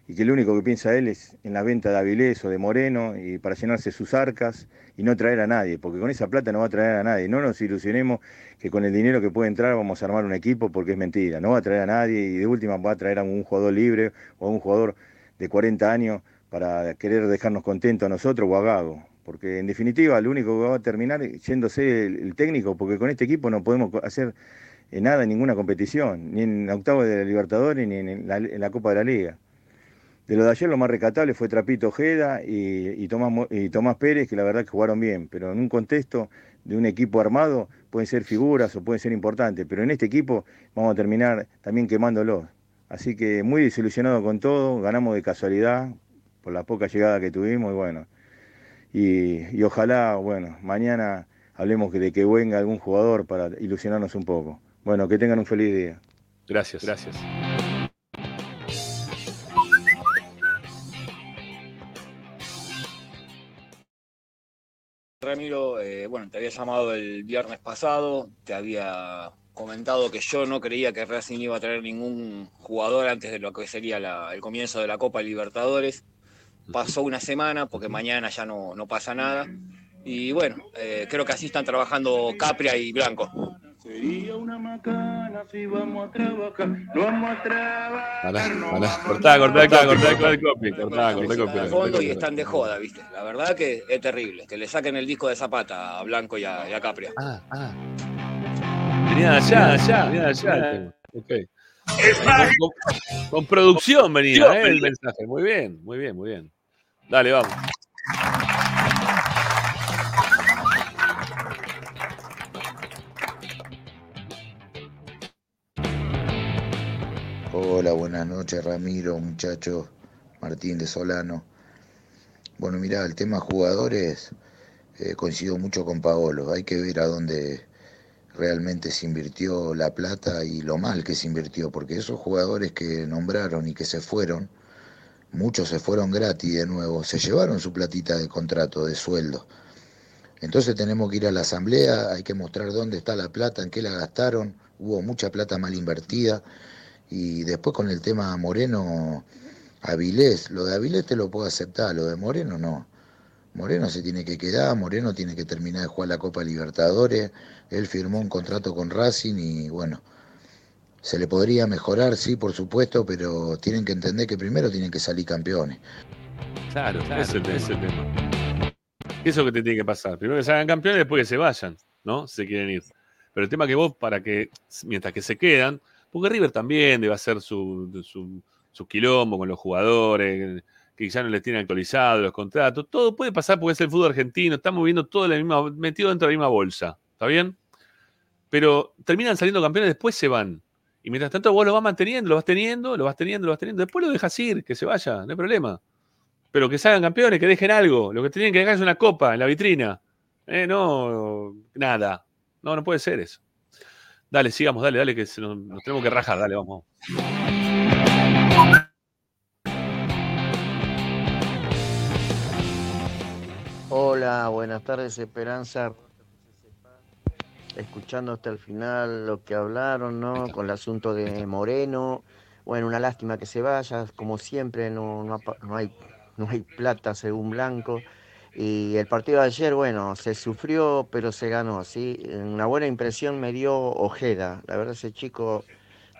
y que lo único que piensa él es en la venta de Avilés o de Moreno y para llenarse sus arcas y no traer a nadie, porque con esa plata no va a traer a nadie. No nos ilusionemos que con el dinero que puede entrar vamos a armar un equipo, porque es mentira. No va a traer a nadie y de última va a traer a un jugador libre o a un jugador de 40 años para querer dejarnos contentos a nosotros o a Gago. Porque en definitiva lo único que va a terminar yéndose el, el técnico, porque con este equipo no podemos hacer eh, nada en ninguna competición, ni en octavo de la Libertadores ni en la, Copa de la Liga. De lo de ayer lo más recatable fue Trapito Ojeda y, y Tomás, y Tomás Pérez, que la verdad que jugaron bien, pero en un contexto de un equipo armado pueden ser figuras o pueden ser importantes, pero en este equipo vamos a terminar también quemándolos. Así que muy desilusionado con todo, ganamos de casualidad por la poca llegada que tuvimos y bueno, y, y ojalá, bueno, mañana hablemos de que venga algún jugador para ilusionarnos un poco. Bueno, que tengan un feliz día. Gracias, gracias. Ramiro, eh, bueno, te había llamado el viernes pasado, te había comentado que yo no creía que Racing iba a traer ningún jugador antes de lo que sería la- el comienzo de la Copa Libertadores. Pasó una semana, porque mañana ya no, no pasa nada. Y bueno, eh, creo que así están trabajando Capria y Blanco. Sería una macana si vamos a trabajar. No vamos a trabajar. Pará. Cortá, cortá, cortá, cortá el copy. Cortá, cortá el copy. Al fondo y están de joda, ¿viste? La verdad que es terrible. Que le saquen el disco de Zapata a Blanco y a, y a Capria. Ah, ah. Venía de allá, de allá, venía de allá. Ok. Con, con- con producción venía, ¿eh? El mensaje. Muy bien, muy bien, muy bien. Dale, vamos. Hola, buenas noches Ramiro, muchachos, Martín de Solano. Bueno, mirá, el tema jugadores, eh, coincido mucho con Paolo, hay que ver a dónde realmente se invirtió la plata y lo mal que se invirtió, porque esos jugadores que nombraron y que se fueron, muchos se fueron gratis de nuevo, se llevaron su platita de contrato, de sueldo. Entonces tenemos que ir a la asamblea, hay que mostrar dónde está la plata, en qué la gastaron, hubo mucha plata mal invertida. Y después con el tema Moreno, Avilés, lo de Avilés te lo puedo aceptar, lo de Moreno no. Moreno se tiene que quedar, Moreno tiene que terminar de jugar la Copa Libertadores, él firmó un contrato con Racing y bueno, se le podría mejorar, sí, por supuesto, pero tienen que entender que primero tienen que salir campeones. Claro, ese es el, ese es el tema. Eso es lo que te tiene que pasar. Primero que se hagan campeones, después que se vayan, ¿no? Si se quieren ir. Pero el tema que vos, para que, mientras que se quedan, porque River también debe hacer su, su, su quilombo con los jugadores, que ya no les tienen actualizados los contratos. Todo puede pasar porque es el fútbol argentino. Estamos viendo todo la misma, metido dentro de la misma bolsa. ¿Está bien? Pero terminan saliendo campeones, después se van. Y mientras tanto vos lo vas manteniendo, lo vas teniendo, lo vas teniendo, lo vas teniendo. Después lo dejas ir, que se vaya, no hay problema. Pero que se hagan campeones, que dejen algo. Lo que tienen que dejar es una copa en la vitrina. Eh, no, nada. No, no puede ser eso. Dale, sigamos, dale, dale, que nos tenemos que rajar, dale, vamos. Hola, buenas tardes, Esperanza. Escuchando hasta el final lo que hablaron, ¿no? Con el asunto de Moreno. Bueno, una lástima que se vaya, como siempre, no, no, hay, no hay plata según Blanco. Y el partido de ayer, bueno, se sufrió, pero se ganó, ¿sí? Una buena impresión me dio Ojeda. La verdad, ese chico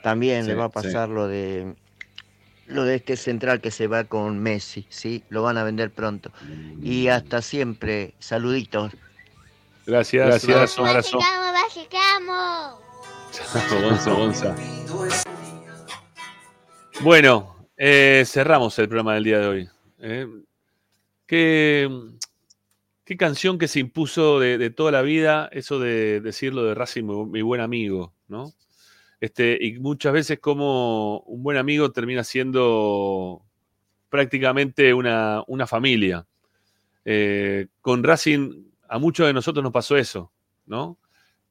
también Sí, le va a sí. pasar lo de lo de este central que se va con Messi, ¿sí? Lo van a vender pronto. Y hasta siempre, saluditos. Gracias, gracias, un abrazo. ¡Vamos, Gonza, Gonza. Bueno, Eh, cerramos el programa del día de hoy. Eh, ¿qué, canción que se impuso de, toda la vida, eso de decirlo de Racing, mi, mi buen amigo, ¿no? Este, y muchas veces como un buen amigo termina siendo prácticamente una, una familia. Eh, con Racing, a muchos de nosotros nos pasó eso, ¿no?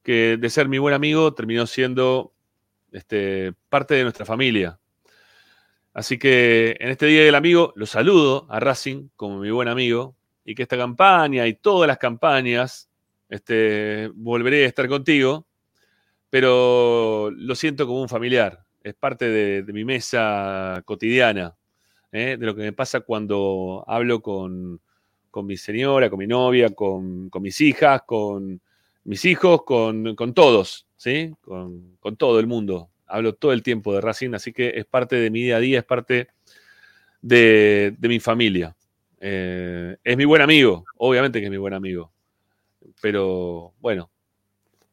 Que de ser mi buen amigo terminó siendo este, parte de nuestra familia. Así que en este Día del Amigo lo saludo a Racing como mi buen amigo y que esta campaña y todas las campañas este, volveré a estar contigo, pero lo siento como un familiar, es parte de, mi mesa cotidiana, ¿eh? de lo que me pasa cuando hablo con, con mi señora, con mi novia, con mis hijas, con mis hijos, con, con todos, ¿sí? Con, con todo el mundo hablo todo el tiempo de Racing, así que es parte de mi día a día, es parte de, de mi familia. Eh, es mi buen amigo, obviamente que es mi buen amigo, pero bueno,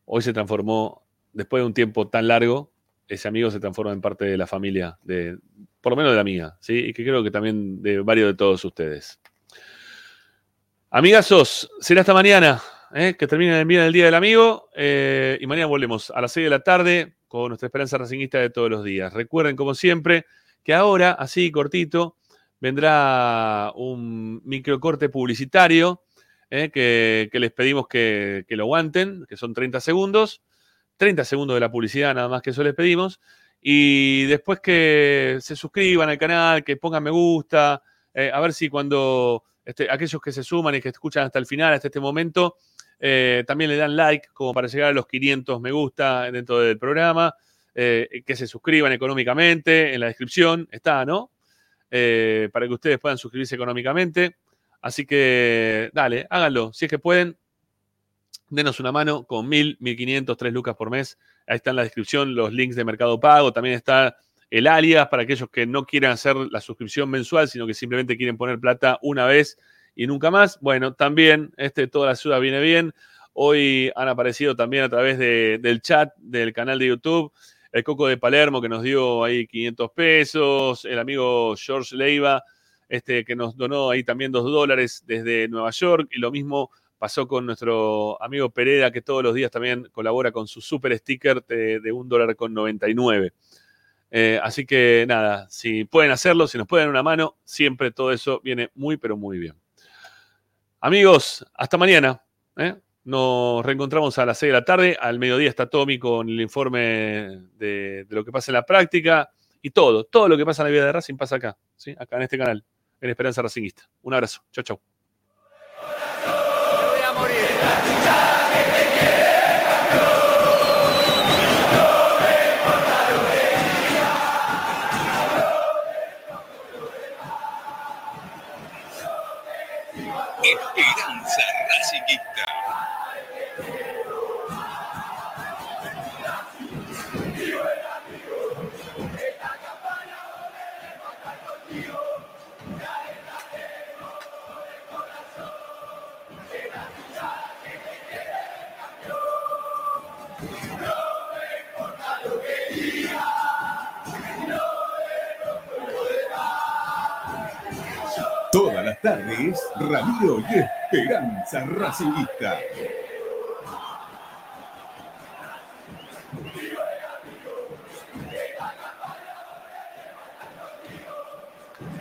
hoy se transformó, después de un tiempo tan largo, ese amigo se transforma en parte de la familia, de, por lo menos de la mía, ¿sí? y que creo que también de varios de todos ustedes. Amigazos, será hasta mañana, ¿eh? que terminen el día del Día del Amigo, eh, y mañana volvemos a las 6 de la tarde con nuestra esperanza racinguista de todos los días. Recuerden, como siempre, que ahora, así cortito, vendrá un microcorte publicitario eh, que, les pedimos que, que, lo aguanten, que son 30 segundos. 30 segundos de la publicidad, nada más que eso les pedimos. Y después que se suscriban al canal, que pongan me gusta, eh, a ver si cuando este, aquellos que se suman y que escuchan hasta el final, hasta este momento, eh, también le dan like como para llegar a los 500 me gusta dentro del programa. Eh, que se suscriban económicamente. En la descripción está, ¿no? Eh, para que ustedes puedan suscribirse económicamente. Así que, dale, háganlo. Si es que pueden, denos una mano con 1000, 1500, 3 lucas por mes. Ahí está en la descripción los links de Mercado Pago. También está el alias para aquellos que no quieran hacer la suscripción mensual, sino que simplemente quieren poner plata una vez y nunca más. Bueno, también este, toda la ayuda viene bien. Hoy han aparecido también a través de, del chat del canal de YouTube el Coco de Palermo que nos dio ahí 500 pesos, el amigo George Leiva este, que nos donó ahí también 2 dólares desde Nueva York y lo mismo pasó con nuestro amigo Pereda que todos los días también colabora con su super sticker de, de un dólar con 99. Eh, así que nada, si pueden hacerlo, si nos pueden dar una mano, siempre todo eso viene muy, pero muy bien. Amigos, hasta mañana. ¿eh? Nos reencontramos a las 6 de la tarde. Al mediodía está Tommy con el informe de, lo que pasa en la práctica y todo, todo lo que pasa en la vida de Racing pasa acá, ¿sí? acá en este canal, en Esperanza Racingista. Un abrazo. Chau, chau. Tardes, Ramiro y Esperanza Racingista.